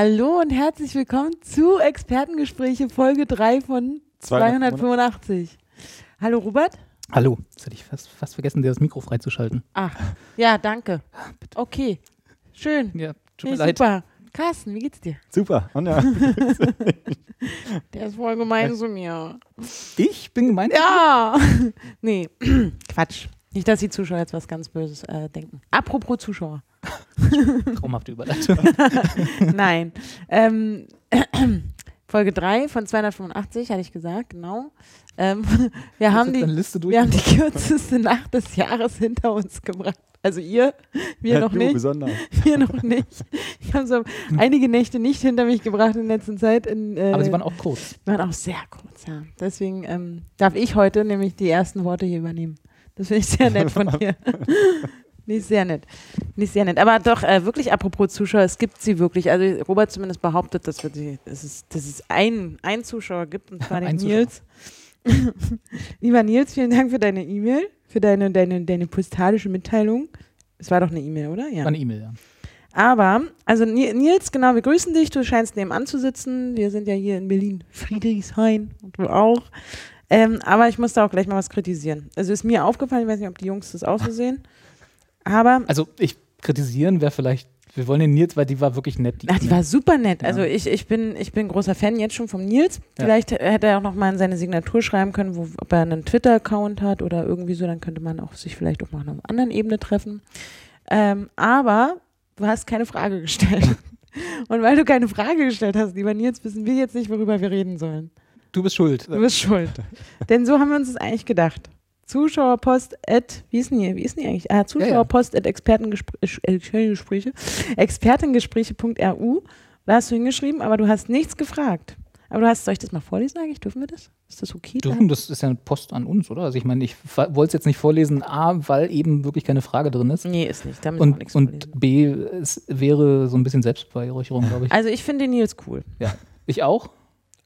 Hallo und herzlich willkommen zu Expertengespräche Folge 3 von 285. Hallo Robert. Hallo, jetzt hätte ich fast, fast vergessen, dir das Mikro freizuschalten. Ach, ja, danke. Okay, schön. Ja, tut Nee, mir leid. super. Carsten, wie geht's dir? Super. Und ja. Der ist voll gemein zu mir. Ich bin gemeint. Ja. nee, Quatsch. Nicht, dass die Zuschauer jetzt was ganz Böses äh, denken. Apropos Zuschauer. Traumhafte Überleitung. Nein. Ähm, Folge 3 von 285, hatte ich gesagt, genau. Ähm, wir, haben die, wir haben die kürzeste Nacht des Jahres hinter uns gebracht. Also ihr, wir noch du nicht. besonders. Wir noch nicht. Ich habe so einige Nächte nicht hinter mich gebracht in letzter Zeit. In, äh, Aber sie waren auch kurz. waren auch sehr kurz, ja. Deswegen ähm, darf ich heute nämlich die ersten Worte hier übernehmen. Das finde ich sehr nett von dir. Nicht sehr nett. Nicht sehr nett. Aber doch, äh, wirklich apropos Zuschauer, es gibt sie wirklich. Also Robert zumindest behauptet, dass, wir die, dass, es, dass es einen, einen Zuschauer gibt, und zwar den Ein. Nils. Lieber Nils, vielen Dank für deine E-Mail, für deine, deine, deine postalische Mitteilung. Es war doch eine E-Mail, oder? Ja. War eine E-Mail, ja. Aber, also Ni- Nils, genau, wir grüßen dich. Du scheinst nebenan zu sitzen. Wir sind ja hier in Berlin, Friedrichshain und du auch. Ähm, aber ich muss da auch gleich mal was kritisieren. Also ist mir aufgefallen, ich weiß nicht, ob die Jungs das auch so sehen. Aber, Also, ich kritisieren wäre vielleicht, wir wollen den Nils, weil die war wirklich nett. ach, die war super nett. Also ich, ich, bin, ich bin großer Fan jetzt schon vom Nils. Vielleicht hätte er auch noch mal in seine Signatur schreiben können, wo, ob er einen Twitter-Account hat oder irgendwie so. Dann könnte man auch sich vielleicht auch mal auf einer anderen Ebene treffen. Ähm, aber du hast keine Frage gestellt. Und weil du keine Frage gestellt hast, lieber Nils, wissen wir jetzt nicht, worüber wir reden sollen. Du bist schuld. Du bist schuld. Denn so haben wir uns das eigentlich gedacht. Zuschauerpost at, wie ist denn hier, wie ist denn die eigentlich? Ah, Zuschauerpost at Expertengespräche, äh, Gespräche, expertengespräche.ru. Da hast du hingeschrieben, aber du hast nichts gefragt. Aber du hast, soll ich das mal vorlesen eigentlich? Dürfen wir das? Ist das okay? Du, das ist ja eine Post an uns, oder? Also ich meine, ich wollte es jetzt nicht vorlesen, A, weil eben wirklich keine Frage drin ist. Nee, ist nicht. Da Und, nichts und. B, es wäre so ein bisschen Selbstbeweihräucherung, glaube ich. Also ich finde den Nils cool. Ja. Ich auch?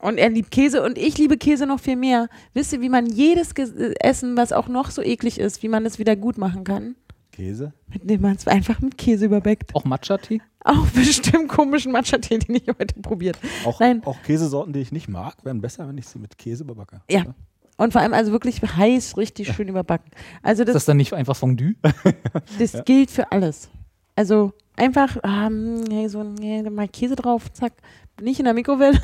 Und er liebt Käse und ich liebe Käse noch viel mehr. Wisst ihr, wie man jedes Ge äh, Essen, was auch noch so eklig ist, wie man es wieder gut machen kann? Käse? Indem man es einfach mit Käse überbäckt. Auch Matcha-Tee? Auch bestimmt komischen Matcha-Tee, den ich heute probiert. Auch, Nein. auch Käsesorten, die ich nicht mag, wären besser, wenn ich sie mit Käse überbacke. Ja. oder? Und vor allem also wirklich heiß, richtig schön überbacken. Also Ist das das, dann nicht einfach Fondue? das gilt für alles. Also einfach, nee, so nee, mal Käse drauf, zack. Nicht in der Mikrowelle.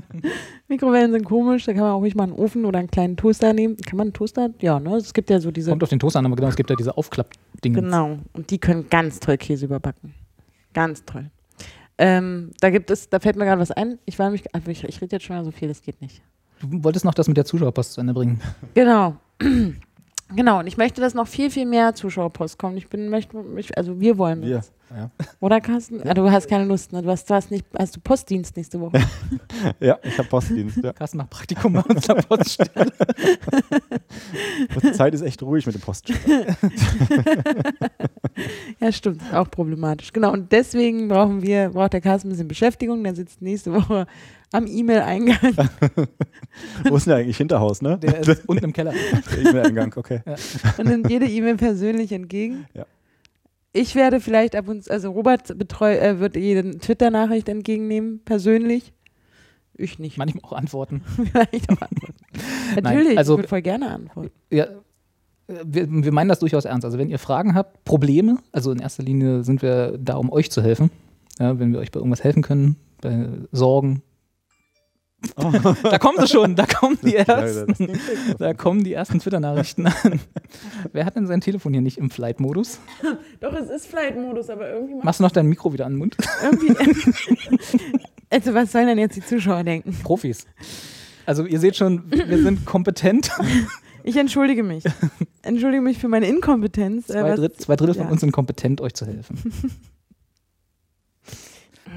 Mikrowellen sind komisch, da kann man auch ruhig mal einen Ofen oder einen kleinen Toaster nehmen. Kann man einen Toaster? Ja, ne? Es gibt ja so diese. Kommt auf den Toast an, aber genau, es gibt ja diese Aufklapp-Dinge. Genau. Und die können ganz toll Käse überbacken. Ganz toll. Ähm, da gibt es, da fällt mir gerade was ein. Ich war nämlich, also ich, ich rede jetzt schon mal so viel, das geht nicht. Du wolltest noch das mit der Zuschauerpost zu Ende bringen. Genau. Genau, und ich möchte, dass noch viel, viel mehr Zuschauerpost kommt. Ich bin, möchte, mich, also wir wollen Wir. das. Ja. Oder Carsten? Ah, du hast keine Lust, ne? Du hast, du hast nicht, hast du Postdienst nächste Woche? ja, ich habe Postdienst. Ja. Carsten macht Praktikum bei uns an der Poststelle. Die Zeit ist echt ruhig mit dem Poststelle. ja, stimmt. Auch problematisch. Genau, und deswegen brauchen wir, braucht der Carsten ein bisschen Beschäftigung. Der sitzt nächste Woche am E-Mail-Eingang. Wo ist denn der eigentlich? Hinterhaus, ne? Der ist unten im Keller. Der E-Mail-Eingang, okay. und nimmt jede E-Mail persönlich entgegen. Ja. Ich werde vielleicht ab und zu, also Robert betreu, äh, wird jede Twitter-Nachricht entgegennehmen, persönlich. Ich nicht. Manchmal auch antworten. vielleicht auch antworten. Natürlich, also- ich würde voll gerne antworten. Ja, wir, wir meinen das durchaus ernst. Also wenn ihr Fragen habt, Probleme, also in erster Linie sind wir da, um euch zu helfen. Ja, wenn wir euch bei irgendwas helfen können, bei Sorgen. Da kommen sie schon, da kommen die ersten. Da kommen die ersten Twitter-Nachrichten an. Wer hat denn sein Telefon hier nicht im Flight-Modus? Doch, es ist Flight-Modus, aber irgendwie Machst du noch dein Mikro wieder an den Mund? irgendwie. also, was sollen denn jetzt die Zuschauer denken? Profis. Also ihr seht schon, wir sind kompetent. Ich entschuldige mich. Entschuldige mich für meine Inkompetenz. äh, Zwei, Dritt, zwei Drittel ja. von uns sind kompetent, euch zu helfen.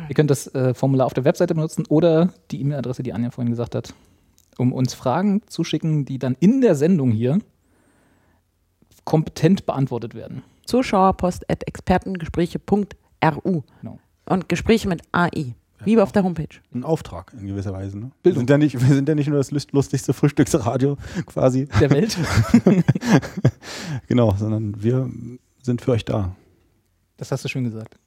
Ihr könnt das äh, Formular auf der Webseite benutzen oder die E-Mail-Adresse, die Anja vorhin gesagt hat, um uns Fragen zu schicken, die dann in der Sendung hier kompetent beantwortet werden. Zuschauerpost at expertengespräche.ru. Genau. Und Gespräche mit AI. Wie auf der Homepage. Ein Auftrag in gewisser Weise. Ne? Wir, sind ja nicht, wir sind ja nicht nur das lust- lustigste Frühstücksradio quasi, Der Welt. genau, sondern wir sind für euch da. Das hast du schön gesagt.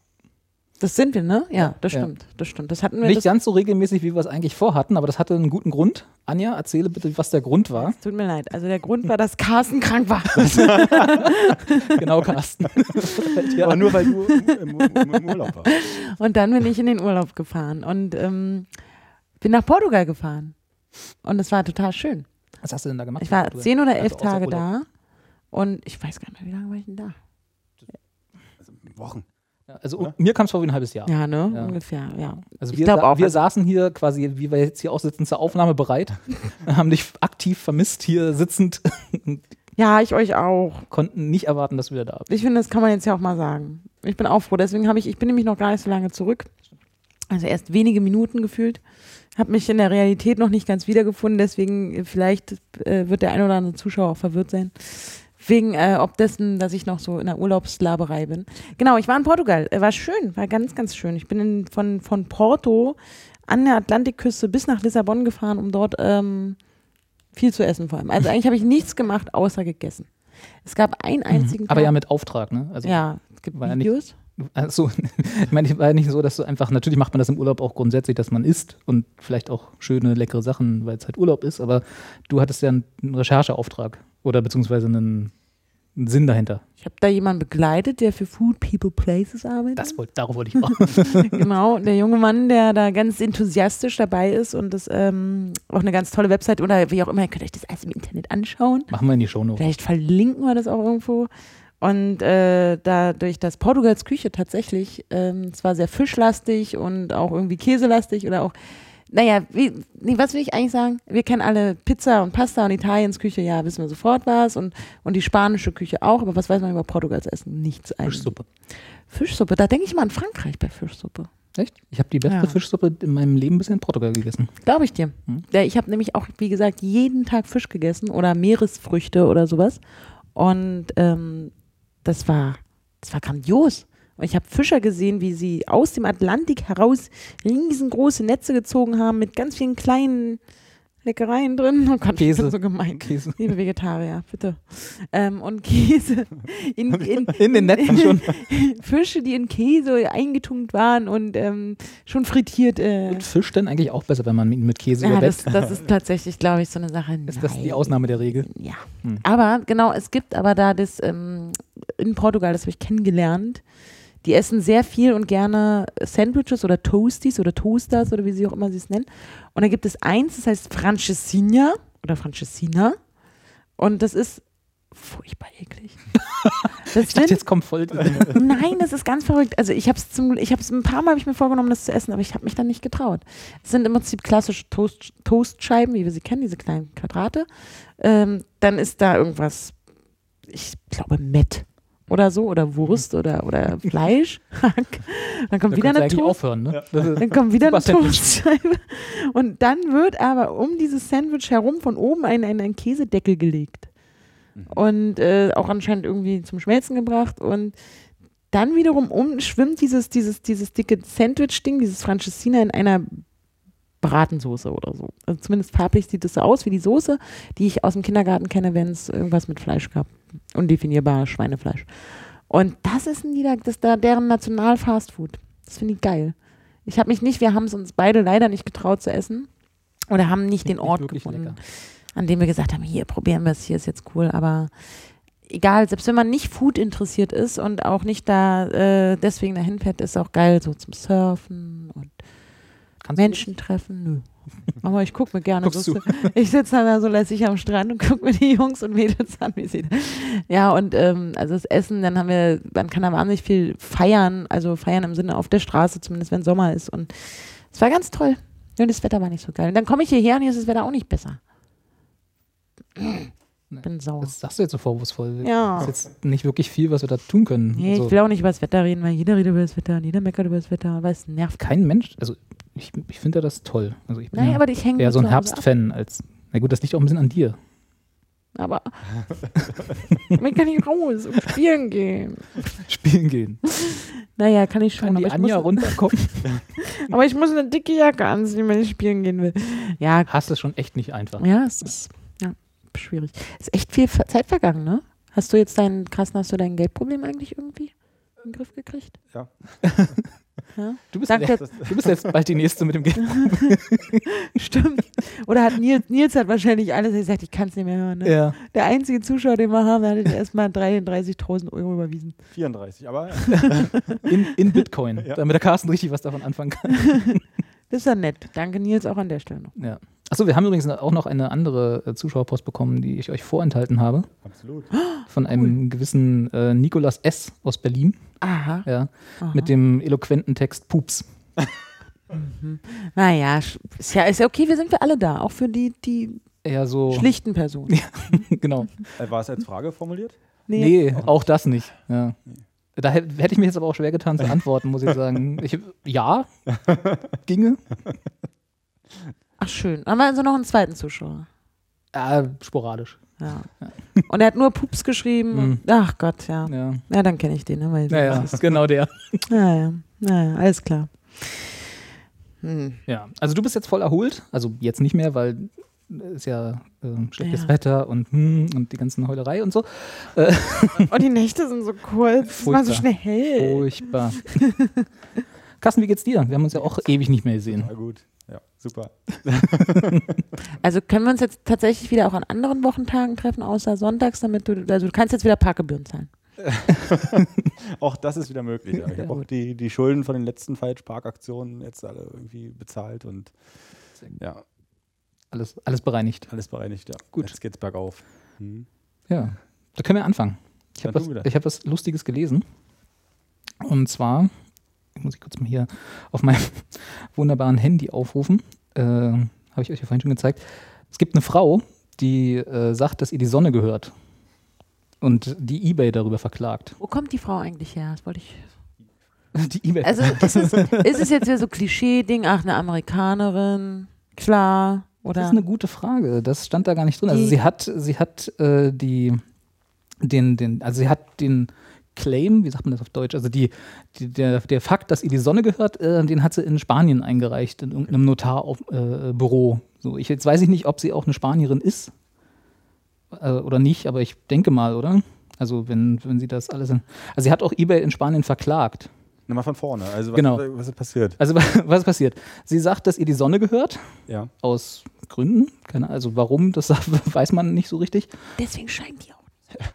Das sind wir, ne? Ja, das Ja. stimmt. Das stimmt. Das hatten wir. Nicht das, ganz so regelmäßig, wie wir es eigentlich vorhatten, aber das hatte einen guten Grund. Anja, erzähle bitte, was der Grund war. tut mir leid. Also der Grund war, dass Carsten krank war. Genau, Carsten. ja. Aber nur weil du im, im, im, Urlaub warst. Und dann bin ich in den Urlaub gefahren und ähm, bin nach Portugal gefahren. Und es war total schön. Was hast du denn da gemacht? Ich war zehn oder elf Also Tage da und ich weiß gar nicht mehr, wie lange war ich denn da? Wochen. Ja, also Oder? mir kam es vor wie ein halbes Jahr. Ja, ne? Ja. Ungefähr, ja. Also Ich wir, sa auch, wir also- saßen hier quasi, wie wir jetzt hier auch sitzen, zur Aufnahme bereit, haben dich aktiv vermisst hier sitzend, Ja, ich euch auch. konnten nicht erwarten, dass du wieder da bist. Ich finde, das kann man jetzt ja auch mal sagen. Ich bin auch froh. Deswegen habe ich, ich bin nämlich noch gar nicht so lange zurück. Also erst wenige Minuten gefühlt. Habe mich in der Realität noch nicht ganz wiedergefunden. Deswegen äh, vielleicht äh, wird der ein oder andere Zuschauer auch verwirrt sein. Wegen äh, ob dessen, dass ich noch so in der Urlaubslaberei bin. Genau, ich war in Portugal. Äh, war schön, war ganz, ganz schön. Ich bin in, von, von Porto an der Atlantikküste bis nach Lissabon gefahren, um dort ähm, viel zu essen vor allem. Also eigentlich habe ich nichts gemacht, außer gegessen. Es gab einen einzigen Mhm. Aber Tag- ja mit Auftrag, ne? Also, ja, es gibt war ja nicht- Videos. Also, ich meine, es war ja nicht so, dass du einfach, natürlich macht man das im Urlaub auch grundsätzlich, dass man isst und vielleicht auch schöne, leckere Sachen, weil es halt Urlaub ist, aber du hattest ja einen Rechercheauftrag oder beziehungsweise einen, einen Sinn dahinter. Ich habe da jemanden begleitet, der für Food People Places arbeitet. Das wollte, darauf wollte ich auch. genau, der junge Mann, der da ganz enthusiastisch dabei ist und das ähm, auch eine ganz tolle Website oder wie auch immer, ihr könnt euch das alles im Internet anschauen. Machen wir in die Shownotes. Vielleicht verlinken wir das auch irgendwo. Und äh, dadurch, dass Portugals Küche tatsächlich ähm, zwar sehr fischlastig und auch irgendwie käselastig oder auch, naja, wie, nee, was will ich eigentlich sagen? Wir kennen alle Pizza und Pasta und Italiens Küche, ja, wissen wir sofort was und, und die spanische Küche auch, aber was weiß man über Portugals Essen? Nichts eigentlich. Fischsuppe. Fischsuppe, da denke ich mal an Frankreich bei Fischsuppe. Echt? Ich habe die beste Ja. Fischsuppe in meinem Leben bisher in Portugal gegessen. Glaube ich dir. Hm. Ja, ich habe nämlich auch, wie gesagt, jeden Tag Fisch gegessen oder Meeresfrüchte oder sowas. Und ähm, das war, das war grandios. Ich habe Fischer gesehen, wie sie aus dem Atlantik heraus riesengroße Netze gezogen haben mit ganz vielen kleinen Leckereien drin. Oh Gott, Käse. das so gemein. Käse. Liebe Vegetarier, bitte. Ähm, und Käse. In, in, In den Netzen schon. Fische, die in Käse eingetunkt waren und ähm, schon frittiert. Äh, Und Fisch denn eigentlich auch besser, wenn man ihn mit Käse ja, das, überdeckt? das ist tatsächlich, glaube ich, so eine Sache. Ist das die Nein. Ausnahme der Regel? Ja. Hm. Aber genau, es gibt aber da das ähm, in Portugal, das habe ich kennengelernt. Die essen sehr viel und gerne Sandwiches oder Toasties oder Toasters oder wie sie auch immer sie es nennen. Und da gibt es eins, das heißt Francesinha oder Francesina. Und das ist furchtbar eklig. Das Ich dachte, jetzt kommt voll. nein, das ist ganz verrückt. Also ich habe es zum, ich habe es ein paar Mal habe ich mir vorgenommen, das zu essen, aber ich habe mich dann nicht getraut. Es sind im Prinzip klassische Toast, Toastscheiben, wie wir sie kennen, diese kleinen Quadrate. Ähm, dann ist da irgendwas, ich glaube Mett oder so oder Wurst oder oder Fleisch. dann kommt Da wieder eine Toast. aufhören, ne? Ist- Dann kommt wieder eine. Toastscheibe. Und dann wird aber um dieses Sandwich herum von oben ein, ein, ein Käsedeckel gelegt. Und äh, auch anscheinend irgendwie zum Schmelzen gebracht. Und dann wiederum um schwimmt dieses, dieses, dieses dicke Sandwich-Ding, dieses Franceschina in einer Bratensoße oder so. Also zumindest farblich sieht es so aus wie die Soße, die ich aus dem Kindergarten kenne, wenn es irgendwas mit Fleisch gab. Undefinierbares Schweinefleisch. Und das ist ein Nieder das ist da deren National-Fastfood. Das finde ich geil. Ich habe mich nicht, wir haben es uns beide leider nicht getraut zu essen. Oder haben nicht den Ort gefunden, lecker. an dem wir gesagt haben, hier probieren wir es, hier ist jetzt cool. Aber egal, selbst wenn man nicht Food interessiert ist und auch nicht da äh, deswegen dahin fährt, ist auch geil, so zum Surfen und Kannst Menschen treffen. Nö. Aber ich gucke mir gerne Guckst so. Ich sitze dann da so lässig am Strand und gucke mir die Jungs und Mädels an, wie sie da. Ja, und ähm, also das Essen, dann haben wir, man kann da wahnsinnig viel feiern, also feiern im Sinne auf der Straße, zumindest wenn Sommer ist. Und es war ganz toll. Und das Wetter war nicht so geil. Und dann komme ich hierher und hier ist das Wetter auch nicht besser. Bin sauer. Das sagst du jetzt so vorwurfsvoll. Ja. Das ist jetzt nicht wirklich viel, was wir da tun können. Nee, Also, ich will auch nicht über das Wetter reden, weil jeder redet über das Wetter und jeder meckert über das Wetter, weil es nervt. kein Mensch, also ich, ich finde das toll. Also ich bin Naja, ja aber ich hänge eher so ein. Herbstfan als. Na gut, das liegt auch ein bisschen an dir. Aber ich kann nicht raus und spielen gehen. Spielen gehen. Naja, kann ich schon. Kann die aber, ich Anja muss, runterkommen? aber ich muss eine dicke Jacke anziehen, wenn ich spielen gehen will. Ja, Hast es schon echt nicht einfach. ja, es ist schwierig. Ist echt viel Zeit vergangen, ne? Hast du jetzt deinen, krassen, hast du dein Geldproblem eigentlich irgendwie in den Griff gekriegt? Ja. Ja? Du bist, Danke. jetzt, du bist jetzt bald die Nächste mit dem Geld. Stimmt. Oder hat Nils, Nils hat wahrscheinlich alles gesagt, ich kann es nicht mehr hören. Ne? Ja. Der einzige Zuschauer, den wir haben, hat jetzt erstmal 33.000 Euro überwiesen. 34, aber In, in Bitcoin, Ja. damit der Carsten richtig was davon anfangen kann. Das ist ja nett. Danke Nils auch an der Stelle noch. Ja. Achso, wir haben übrigens auch noch eine andere äh, Zuschauerpost bekommen, die ich euch vorenthalten habe. absolut. Von einem gewissen äh, Nikolas S. aus Berlin. Aha. Ja, aha. mit dem eloquenten Text Pups. Naja, sch- ist ja, ist ja okay, wir sind für alle da. Auch für die, die Eher so. schlichten Personen. genau. Äh, War es als Frage formuliert? Nee, auch das nicht. Ja. Da hätte hätte ich mich jetzt aber auch schwer getan zu antworten, muss ich sagen. Ich, ja, ginge. Ach schön. Dann haben wir also noch einen zweiten Zuschauer. Äh, sporadisch. Ja. Und er hat nur Pups geschrieben. Mhm. Ach Gott, ja. Ja, Ja, dann kenne ich den. Ne? Naja, das ist, genau der. naja, naja, alles klar. Hm. Ja, also du bist jetzt voll erholt. Also jetzt nicht mehr, weil ist ja äh, schlechtes Ja. Wetter und, hm, und die ganzen Heulerei und so. Und die Nächte sind so kurz. Es war so schnell hell. Furchtbar. Carsten, wie geht's dir? Wir haben uns ja auch ewig nicht mehr gesehen. Na gut. Ja, super. Also können wir uns jetzt tatsächlich wieder auch an anderen Wochentagen treffen, außer sonntags, damit du, also du kannst jetzt wieder Parkgebühren zahlen. Auch das ist wieder möglich. Ja. Ich habe auch die, die Schulden von den letzten Falschparkaktionen jetzt alle irgendwie bezahlt und ja, Alles, alles bereinigt. alles bereinigt. Ja. Gut. Jetzt geht's bergauf. Hm. Ja, da können wir anfangen. Ich habe was, ich hab was Lustiges gelesen. Und zwar, muss ich kurz mal hier auf meinem wunderbaren Handy aufrufen. Äh, Habe ich euch ja vorhin schon gezeigt. Es gibt eine Frau, die äh, sagt, dass ihr die Sonne gehört. Und die Ebay darüber verklagt. Wo kommt die Frau eigentlich her? Das wollte ich. Die Ebay. Also ist es, ist es jetzt wieder so Klischee-Ding, ach, eine Amerikanerin, klar, Das oder? ist eine gute Frage. Das stand da gar nicht drin. Also sie hat, sie hat äh, die, den, den, also sie hat den Claim, wie sagt man das auf Deutsch? Also die, die der, der Fakt, dass ihr die Sonne gehört, äh, den hat sie in Spanien eingereicht, in irgendeinem Notarbüro. Äh, so, ich, jetzt weiß ich nicht, ob sie auch eine Spanierin ist äh, oder nicht, aber ich denke mal, oder? Also wenn, wenn sie das alles in, Also sie hat auch eBay in Spanien verklagt. Nimm mal von vorne. Also was, Genau. was ist passiert? Also was ist passiert? Sie sagt, dass ihr die Sonne gehört Ja. aus Gründen. Keine, also warum, das weiß man nicht so richtig. Deswegen scheint die auch.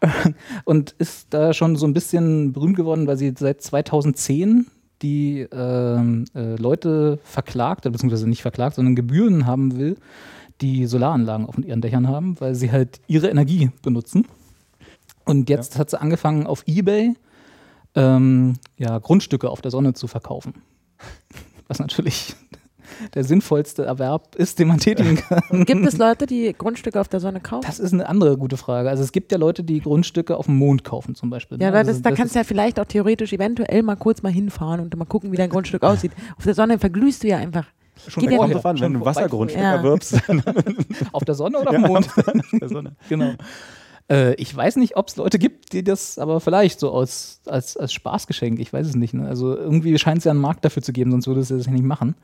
Und ist da schon so ein bisschen berühmt geworden, weil sie seit 2010 die ähm, äh, Leute verklagt, oder beziehungsweise nicht verklagt, sondern Gebühren haben will, die Solaranlagen auf ihren Dächern haben, weil sie halt ihre Energie benutzen. Und jetzt hat sie angefangen auf Ebay ähm, ja, Grundstücke auf der Sonne zu verkaufen. Was natürlich der sinnvollste Erwerb ist, den man tätigen kann. Gibt es Leute, die Grundstücke auf der Sonne kaufen? Das ist eine andere gute Frage. Also es gibt ja Leute, die Grundstücke auf dem Mond kaufen zum Beispiel. ja, ne? weil also das, da kannst du ja vielleicht auch theoretisch eventuell mal kurz mal hinfahren und mal gucken, wie dein Grundstück aussieht. Auf der Sonne verglühst du ja einfach. schon geht ja Kommt drauf an, wenn du Wassergrundstück Ja. erwirbst. Auf der Sonne oder auf dem Mond? der Sonne. genau. Äh, ich weiß nicht, ob es Leute gibt, die das aber vielleicht so aus, als, als Spaßgeschenk, ich weiß es nicht. Ne? Also irgendwie scheint es ja einen Markt dafür zu geben, sonst würde es das ja nicht machen.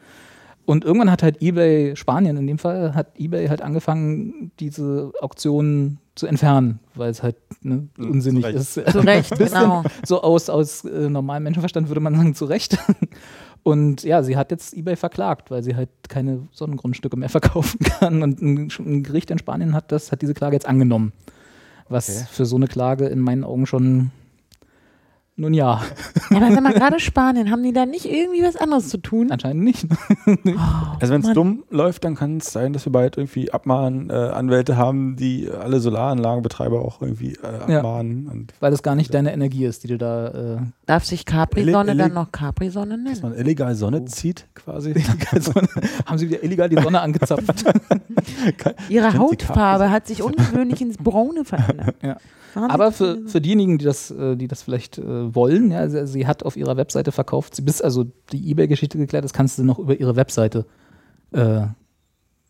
Und irgendwann hat halt eBay, Spanien in dem Fall, hat eBay halt angefangen, diese Auktionen zu entfernen, weil es halt ne, unsinnig zu ist. Zu Recht, genau. So aus, aus äh, normalem Menschenverstand würde man sagen, zu Recht. Und ja, sie hat jetzt eBay verklagt, weil sie halt keine Sonnengrundstücke mehr verkaufen kann. Und ein, ein Gericht in Spanien hat das, hat diese Klage jetzt angenommen. Was Okay. für so eine Klage in meinen Augen schon Nun ja, Ja, aber sag mal, gerade Spanien, haben die da nicht irgendwie was anderes zu tun? anscheinend nicht. Also wenn es dumm läuft, dann kann es sein, dass wir bald irgendwie Abmahn äh, Anwälte haben, die alle Solaranlagenbetreiber auch irgendwie äh, Ja. abmahnen. Und Weil es gar nicht deine Energie ist, die du da. Äh, Darf sich Capri-Sonne dann noch Capri-Sonne dass nennen? man illegal Sonne Oh. zieht, quasi. haben sie wieder illegal die Sonne angezapft. Ihre Hautfarbe hat sich ungewöhnlich ins Braune verändert. Ja. Wahnsinn. Aber für, für diejenigen, die das, äh, die das vielleicht äh, wollen, ja, sie, sie hat auf ihrer Webseite verkauft, sie bis also die Ebay-Geschichte geklärt ist, kannst du noch über ihre Webseite äh,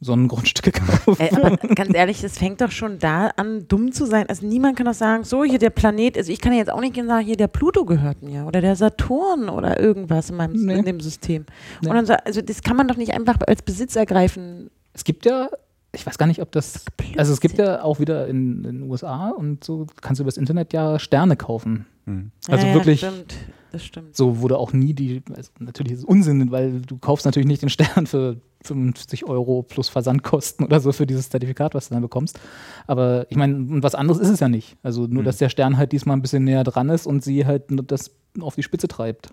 Sonnengrundstücke kaufen. Ey, aber ganz ehrlich, es fängt doch schon da an, dumm zu sein. Also niemand kann doch sagen, so hier der Planet, also ich kann ja jetzt auch nicht gehen und sagen, hier der Pluto gehört mir oder der Saturn oder irgendwas in meinem Nee. in dem System. Nee. Und dann, sa- also das kann man doch nicht einfach als Besitz ergreifen. Es gibt ja, ich weiß gar nicht, ob das, also es gibt ja auch wieder in in den USA und so kannst du übers Internet ja Sterne kaufen. Hm. Also ja, wirklich- Ja, stimmt. Das stimmt. So wurde auch nie die, also natürlich ist es Unsinn, weil du kaufst natürlich nicht den Stern für 55 Euro plus Versandkosten oder so für dieses Zertifikat, was du dann bekommst. Aber ich meine, und was anderes ist es ja nicht. Also nur, Mhm. dass der Stern halt diesmal ein bisschen näher dran ist und sie halt nur das auf die Spitze treibt.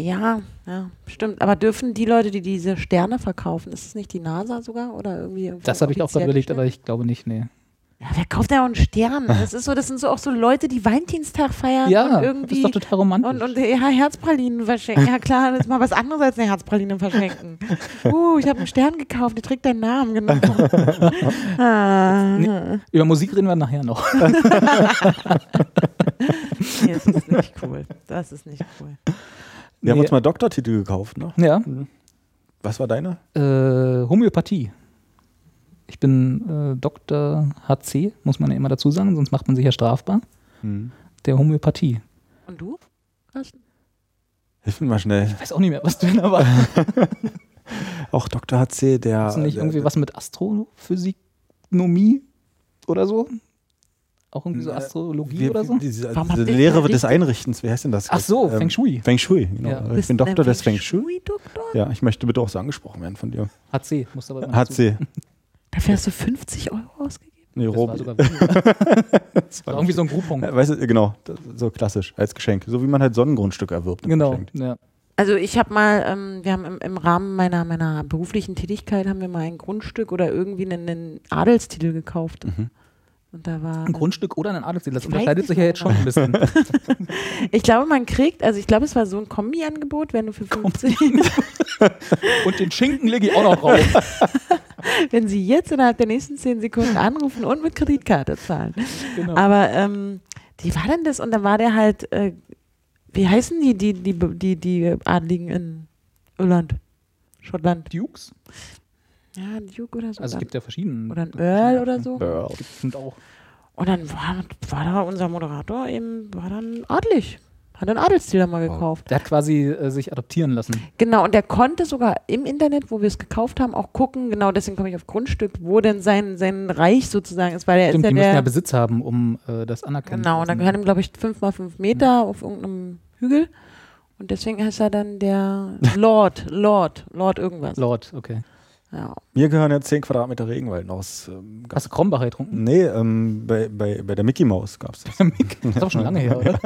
Ja, ja, stimmt. Aber dürfen die Leute, die diese Sterne verkaufen, ist es nicht die NASA sogar oder irgendwie? Das habe ich auch gerade überlegt, aber ich glaube nicht, nee. Ja, wer kauft denn auch einen Stern? Das ist so, das sind so auch so Leute, die Valentinstag feiern Ja, und das irgendwie ist doch total romantisch. und, und ja, Herzpralinen verschenken. Ja klar, das ist mal was anderes als eine Herzpraline verschenken. Uh, ich habe einen Stern gekauft, der trägt deinen Namen, genau. ah, Über Musik reden wir nachher noch. nee, das ist nicht cool. Das ist nicht cool. Wir haben Nee. uns mal Doktortitel gekauft, ne? Ja, Was war deine? äh, Homöopathie. Ich bin äh, Dr. HC, muss man ja immer dazu sagen, sonst macht man sich ja strafbar. Hm. Der Homöopathie. Und du? Carsten? Hilf mir mal schnell. Ich weiß auch nicht mehr, was drin war. Auch Dr. HC, der. Ist nicht der, irgendwie was mit Astrophysiknomie oder so? Auch irgendwie so Äh, Astrologie wir, oder so? Diese, diese Lehre des Einrichtens, wie heißt denn das? Ach so, Ähm, Feng Shui. Feng Shui, genau. Ja. Ich Bist bin Doktor des Feng Shui. Shui-Doktor? Ja, ich möchte bitte auch so angesprochen werden von dir. HC, musst du aber immer HC. Dafür hast du 50 Euro ausgegeben? Nee. Das war sogar weniger. Das war irgendwie so ein Grouppunkt. Ja, weißt du, genau, so klassisch, als Geschenk. So wie man halt Sonnengrundstücke erwirbt. und Genau, ja. Also ich habe mal, ähm, wir haben im, im Rahmen meiner, meiner beruflichen Tätigkeit haben wir mal ein Grundstück oder irgendwie einen, einen Adelstitel gekauft. Mhm. Und da war. Ein Grundstück oder ein Adelstitel, das unterscheidet sich ja jetzt schon ein bisschen. Ich glaube, man kriegt, also ich glaube, es war so ein Kombi-Angebot, wenn du für 50, Und den Schinken lege ich auch noch drauf. wenn sie jetzt innerhalb der nächsten 10 Sekunden anrufen und mit Kreditkarte zahlen. Genau. Aber ähm, wie war denn das? Und dann war der halt, äh, wie heißen die, die, die, die, die Adligen in Irland? Schottland? Dukes? Ja, ein Duke oder so. Also es gibt ja verschiedene. oder ein Earl oder so. Ja. Sind auch. Und dann war, war da unser Moderator eben, war dann adlig. Hat einen Adelstitel mal gekauft. Der hat quasi äh, sich adoptieren lassen. Genau, und der konnte sogar im Internet, wo wir es gekauft haben, auch gucken, genau deswegen komme ich auf Grundstück, wo denn sein, sein Reich sozusagen ist, weil er Stimmt, ist die ja müssen ja der. Besitz haben, um äh, das anerkennen genau, und dann gehört ihm, glaube ich, fünf mal fünf Meter auf irgendeinem Hügel. Und deswegen heißt er dann der Lord, Lord, Lord irgendwas. Lord, okay. Ja. Mir gehören ja 10 Quadratmeter Regenwald aus. Ähm, Hast du Krombacher getrunken? nee, ähm, bei, bei, bei der Mickey Maus gab es das. Das ist aber schon lange her, oder?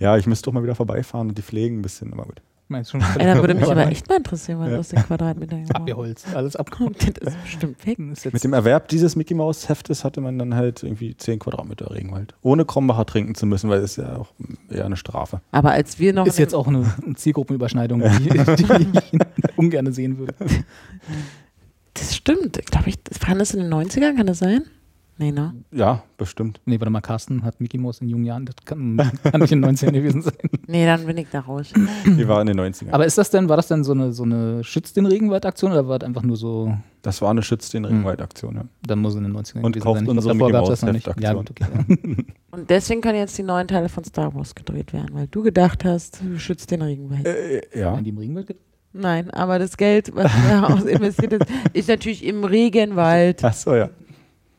Ja, ich müsste doch mal wieder vorbeifahren und die pflegen ein bisschen, aber gut. Meinst schon Ey, da würde mich aber echt mal interessieren, was Ja. aus den Quadratmetern Abgeholzt, alles ab. ist. Das ist bestimmt weg. Ist Mit dem Erwerb dieses Mickey Maus Heftes hatte man dann halt irgendwie 10 Quadratmeter Regenwald. Ohne Krombacher trinken zu müssen, weil das ist ja auch eher eine Strafe. Aber als wir noch. ist jetzt auch eine Zielgruppenüberschneidung, die, die ich ungern sehen würde. Das stimmt. Ich glaube, ich das war das in den 90ern, kann das sein? Nee, ne? Ja, bestimmt. Nee, warte mal, Carsten hat Mickey Mouse in jungen Jahren, das kann, kann nicht in den 90ern gewesen sein. Nee, dann bin ich da raus. Die war in den 90ern. Aber ist das denn, war das denn so eine, so eine Schütz den Regenwald-Aktion oder war das einfach nur so, das war eine Schütz den Regenwald-Aktion, ja. dann muss in den 90ern Und gewesen kauft sein. Ich glaub, unsere davor Mickey gab's das noch nicht. Mouse Ja, gut, okay. Und deswegen können jetzt die neuen Teile von Star Wars gedreht werden, weil du gedacht hast, du schützt den Regenwald. Äh, Ja. ja. Die im Regenwald gibt? Nein, aber das Geld, was daraus investiert ist, ist natürlich im Regenwald. Achso, ja.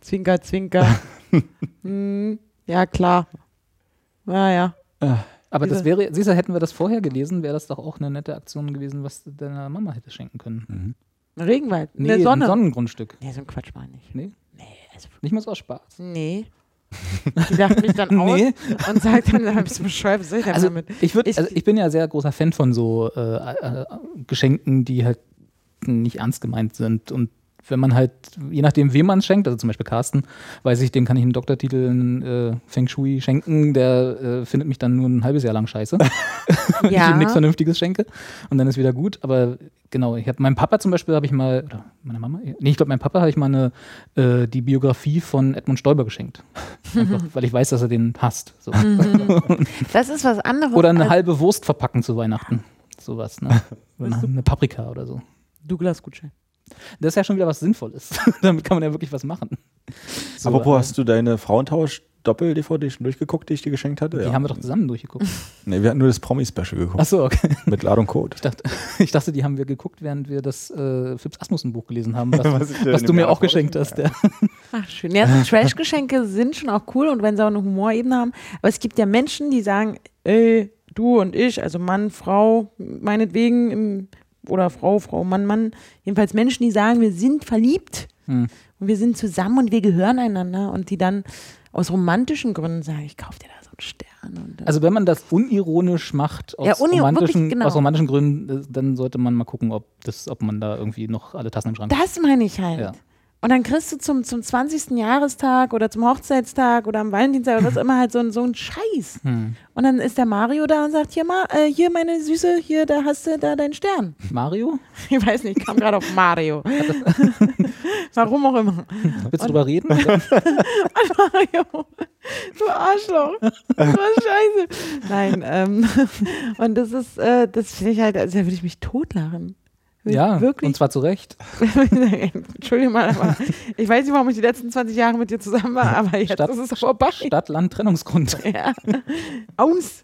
Zwinker, zwinker. hm, ja, klar. Naja. Aber das Diese- wäre, siehst du, hätten wir das vorher gelesen, wäre das doch auch eine nette Aktion gewesen, was deiner Mama hätte schenken können. Mhm. Regenwald. Nee, eine Sonne. ein Sonnengrundstück. nee, so ein Quatsch meine ich. Nee, Nee, also, nicht mal so aus Spaß. nee. Die lacht mich dann aus Nee. und sagt dann, da bist du bescheuert, was soll ich Also damit? ich, würd, Ich- also ich bin ja sehr großer Fan von so äh, äh, Geschenken, die halt nicht ernst gemeint sind. Und wenn man halt, je nachdem, wem man es schenkt, also zum Beispiel Carsten, weiß ich, dem kann ich einen Doktortitel in äh, Feng Shui schenken, der äh, findet mich dann nur ein halbes Jahr lang scheiße. wenn ich ihm nichts Vernünftiges schenke und dann ist wieder gut. Aber genau, ich habe meinem Papa zum Beispiel habe ich mal, oder meiner Mama? Nee, ich glaube, meinem Papa habe ich mal eine, äh, die Biografie von Edmund Stoiber geschenkt. Einfach, weil ich weiß, dass er den hasst. So. Das ist was anderes. Oder eine halbe Wurst verpacken zu Weihnachten. Sowas, ne? Eine Paprika oder so. Douglas-Gutschein. Das ist ja schon wieder was Sinnvolles. Damit kann man ja wirklich was machen. So, Apropos, äh, hast du deine Frauentausch-Doppel-DVD schon durchgeguckt, die ich dir geschenkt hatte? Die haben wir doch zusammen durchgeguckt. Nee, wir hatten nur das Promi-Special geguckt. Achso, okay. Mit Ladung Code. Ich dachte, ich dachte, die haben wir geguckt, während wir das äh, Phipps Asmussen Buch gelesen haben, was, Was was du mir auch geschenkt schon- hast. Der. Ach, schön. Ja, so Trash-Geschenke sind schon auch cool und wenn sie auch eine Humorebene haben. Aber es gibt ja Menschen, die sagen, ey, du und ich, also Mann, Frau, meinetwegen, im, oder Frau, Frau, Mann, Mann. Jedenfalls Menschen, die sagen, wir sind verliebt Hm. und wir sind zusammen und wir gehören einander und die dann aus romantischen Gründen sagen, ich kauf dir da so einen Stern. Und dann- Also wenn man das unironisch macht, aus, Ja, uni- romantischen, wirklich, genau. aus romantischen Gründen, äh, dann sollte man mal gucken, ob, das, ob man da irgendwie noch alle Tassen im Schrank hat. Das meine ich halt. Ja. Und dann kriegst du zum, zum 20. Jahrestag oder zum Hochzeitstag oder am Valentinstag oder was immer halt so, ein- so ein Scheiß. Hm. Und dann ist der Mario da und sagt, hier mal, äh, hier meine Süße, hier, da hast du da deinen Stern. Mario? Ich weiß nicht, ich kam gerade auf Mario. Warum auch immer. Willst du drüber reden? Mario, du Arschloch. Du scheiße. Nein, ähm, und das ist, äh, das finde ich halt, also da würde ich mich totlachen. Ja, Wirklich. und zwar zu Recht. Entschuldigung mal, aber ich weiß nicht, warum ich die letzten 20 Jahre mit dir zusammen war, aber jetzt Stadt- ist es vorbei. Stadt-Land-Trennungsgrund. Ja. Aus.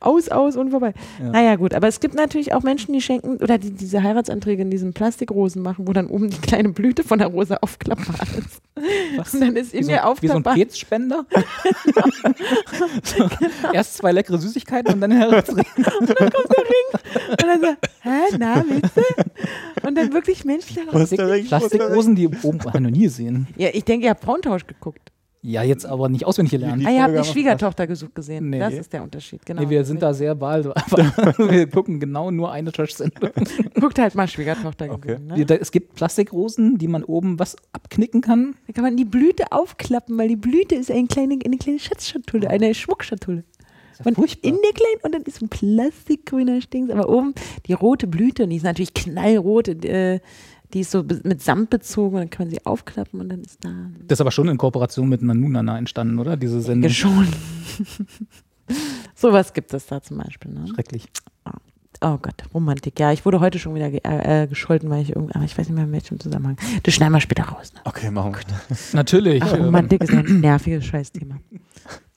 Aus, aus und vorbei. Ja. Naja, gut, aber es gibt natürlich auch Menschen, die schenken oder die diese Heiratsanträge in diesen Plastikrosen machen, wo dann oben die kleine Blüte von der Rose aufklappbar ist. Was? Und dann ist Wie in so, mir wie so ein aufklappbar. So, erst zwei leckere Süßigkeiten und dann ein Herzring. und dann so, hä, na, willst du? Und dann wirklich dann der Ring? Der Ring? Plastikrosen, die oben noch nie gesehen. Ja, ich denke, ihr habt Frauentausch geguckt. Ja, jetzt aber nicht auswendig gelernt. Die Ah, ihr habt die Schwiegertochter gesucht gesehen. Nee. Das ist der Unterschied, genau. Nee, wir sind da sehr wahl. wir gucken genau nur eine Trash-Sendung. Guckt halt mal Schwiegertochter Okay. gesehen. Ne? Da- Es gibt Plastikrosen, die man oben was abknicken kann. Da kann man die Blüte aufklappen, weil die Blüte ist eine kleine, eine kleine Schatzschatulle, eine Schmuckschatulle. Ja Und in der kleinen, und dann ist ein plastikgrüner Stings, aber oben die rote Blüte, und die ist natürlich knallrot, äh, die ist so mit Samt bezogen und dann kann man sie aufklappen und dann ist da. Das ist aber schon in Kooperation mit Nanunana entstanden, oder? Diese Sendung. Ja, schon. Sowas gibt es da zum Beispiel. Ne? Schrecklich. Oh Gott, Romantik. Ja, ich wurde heute schon wieder ge äh, äh, gescholten, weil ich irgendwie, aber ich weiß nicht mehr in welchem Zusammenhang. Das schneiden wir später raus. Ne? Okay, machen wir. Natürlich. Ach, Romantik ist ein nerviges Scheißthema.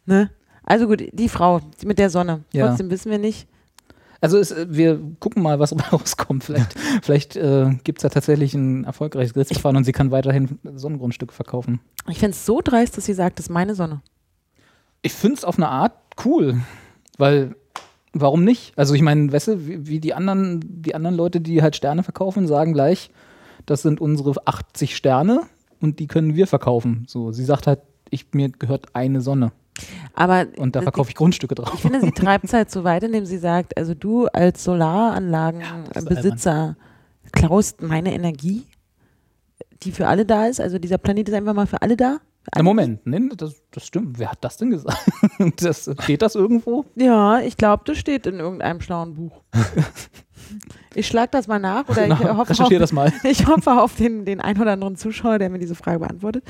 Ne? Also gut, die Frau mit der Sonne. Ja. Trotzdem wissen wir nicht. Also es, äh, wir gucken mal, was dabei rauskommt. Vielleicht, vielleicht äh, gibt es ja tatsächlich ein erfolgreiches Gerichtsverfahren und sie kann weiterhin Sonnengrundstücke verkaufen. Ich finde es so dreist, dass sie sagt, das ist meine Sonne. Ich finde es auf eine Art cool, weil warum nicht? Also ich meine, weißt du, wie, wie die anderen, die anderen Leute, die halt Sterne verkaufen, sagen gleich, das sind unsere 80 Sterne und die können wir verkaufen. So, sie sagt halt, ich, mir gehört eine Sonne Aber und da verkaufe ich Grundstücke ich drauf. finde, sie treibt es halt so weit, indem sie sagt, also du als Solaranlagenbesitzer klaust meine Energie, die für alle da ist. Also dieser Planet ist einfach mal für alle da. Na. Moment, nee, das, das stimmt. Wer hat das denn gesagt? Das, steht das irgendwo? Ja, ich glaube, das steht in irgendeinem schlauen Buch. ich schlage das mal nach oder ich Na, hoffe, recherchiere auf, das mal. ich hoffe auf den, den ein oder anderen Zuschauer, der mir diese Frage beantwortet.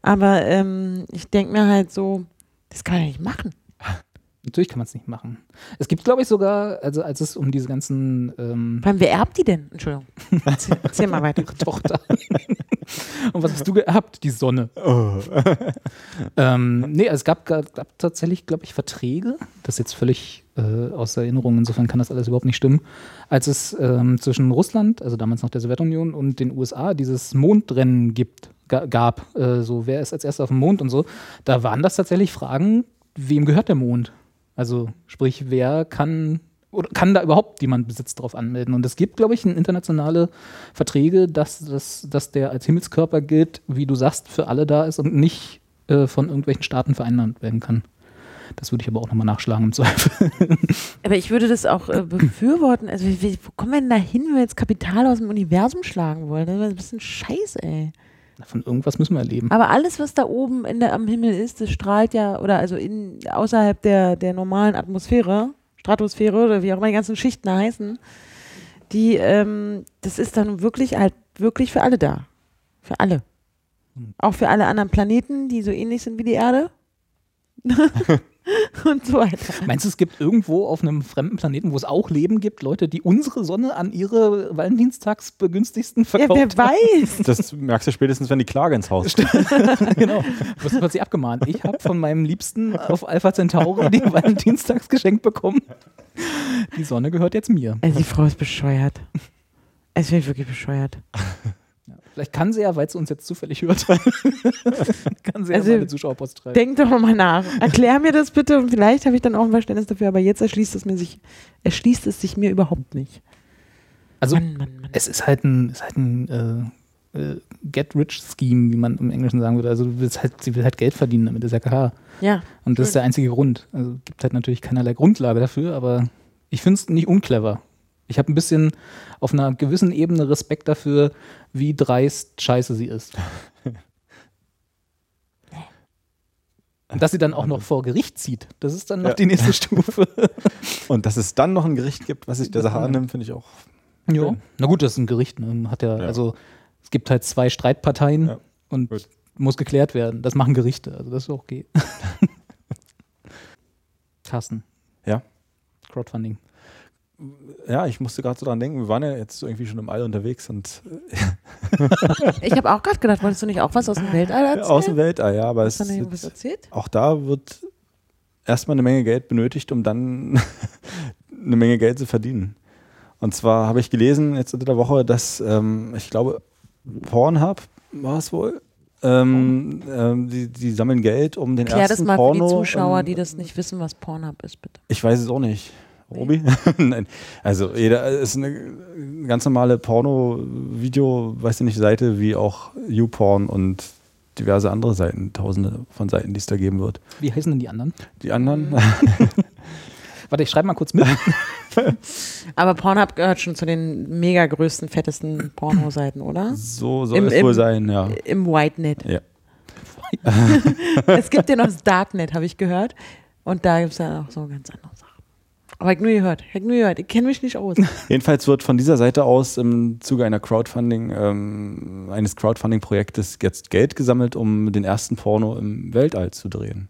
Aber ähm, ich denke mir halt so, das kann man ja nicht machen. Natürlich kann man es nicht machen. Es gibt, glaube ich, sogar, also als es um diese ganzen ähm, Vor allem, wer erbt die denn? Entschuldigung. Erzähl, erzähl mal weiter. Tochter. Und was hast du geerbt? Die Sonne. Oh. Ähm, nee, es gab, gab, tatsächlich, glaube ich, Verträge. Das ist jetzt völlig äh, aus Erinnerung, insofern kann das alles überhaupt nicht stimmen. Als es ähm, zwischen Russland, also damals noch der Sowjetunion, und den USA dieses Mondrennen gibt, gab, äh, so wer ist als erster auf dem Mond und so, da waren das tatsächlich Fragen, wem gehört der Mond? Also sprich, wer kann oder kann da überhaupt jemand Besitz drauf anmelden? Und es gibt, glaube ich, internationale Verträge, dass, dass, dass der als Himmelskörper gilt, wie du sagst, für alle da ist und nicht äh, von irgendwelchen Staaten vereinnahmt werden kann. Das würde ich aber auch nochmal nachschlagen im Zweifel. Aber ich würde das auch äh, befürworten. Also, wie, wie, wo kommen wir denn da hin, wenn wir jetzt Kapital aus dem Universum schlagen wollen? Das ist ein bisschen scheiße, ey. Von irgendwas müssen wir erleben. Aber alles, was da oben der, am Himmel ist, das strahlt ja, oder also in, außerhalb der, der normalen Atmosphäre, Stratosphäre oder wie auch immer die ganzen Schichten heißen, die, ähm, das ist dann wirklich halt wirklich für alle da. Für alle. Hm. Auch für alle anderen Planeten, die so ähnlich sind wie die Erde. Und so weiter. Meinst du, es gibt irgendwo auf einem fremden Planeten, wo es auch Leben gibt, Leute, die unsere Sonne an ihre Valentinstagsbegünstigsten Ja, verkauft wer haben? weiß. Das merkst du spätestens, wenn die Klage ins Haus kommt. genau. Was wird sie abgemahnt? Ich habe von meinem Liebsten auf Alpha Centauri die Valentinstags geschenkt bekommen. Die Sonne gehört jetzt mir. Also die Frau ist bescheuert. Es wird wirklich bescheuert. Vielleicht kann sie ja, weil sie uns jetzt zufällig hört, kann sie Also, ja mal eine Zuschauerpost schreiben. Denk doch mal nach. Erklär mir das bitte und vielleicht habe ich dann auch ein Verständnis dafür, aber jetzt erschließt es mir sich, erschließt es sich mir überhaupt nicht. Also Mann, Mann, Mann. es ist halt ein, ist halt ein äh, äh, Get-Rich-Scheme, wie man im Englischen sagen würde. Also halt, sie will halt Geld verdienen damit, ist ja klar. Ja. Und das ist der einzige Grund. Also gibt halt natürlich keinerlei Grundlage dafür, aber ich finde es nicht unclever. Ich habe ein bisschen auf einer gewissen Ebene Respekt dafür, wie dreist scheiße sie ist. Und dass sie dann auch noch vor Gericht zieht, das ist dann noch Ja. die nächste Stufe. Und dass es dann noch ein Gericht gibt, was sich der Sache annimmt, finde ich auch. Ja. Na gut, das ist ein Gericht. Ne? Hat ja, Ja. also es gibt halt zwei Streitparteien Ja. und Gut. muss geklärt werden. Das machen Gerichte, also das ist okay. Carsten. Ja? Crowdfunding. Ja, ich musste gerade so dran denken, wir waren ja jetzt irgendwie schon im All unterwegs und Ich habe auch gerade gedacht, wolltest du nicht auch was aus dem Weltall äh, erzählen? aus dem Weltall, ja, aber Hast es irgendwas ist, erzählt? auch da wird erstmal eine Menge Geld benötigt, um dann eine Menge Geld zu verdienen. Und zwar habe ich gelesen jetzt unter der Woche, dass ähm, ich glaube, Pornhub war es wohl. Ähm, ähm, die, die sammeln Geld, um den Klär das ersten mal Porno. für die Zuschauer, ähm, die das nicht wissen, was Pornhub ist, bitte. Ich weiß es auch nicht. Robi? Nein. Also jeder es ist eine ganz normale Porno-Video, weiß ich nicht, Seite wie auch YouPorn und diverse andere Seiten, tausende von Seiten, die es da geben wird. Wie heißen denn die anderen? Die anderen, Warte, ich schreibe mal kurz mit. Aber Pornhub gehört schon zu den mega größten, fettesten Pornoseiten, oder? so soll Im- es wohl im- sein, ja. Im Whitenet. Ja. es gibt ja noch das Darknet, habe ich gehört. Und da gibt es ja auch so ganz andere Sachen. Aber ich nur gehört, ich hab nur gehört, ich kenne mich nicht aus. Jedenfalls wird von dieser Seite aus im Zuge einer Crowdfunding, ähm, eines Crowdfunding-Projektes jetzt Geld gesammelt, um den ersten Porno im Weltall zu drehen.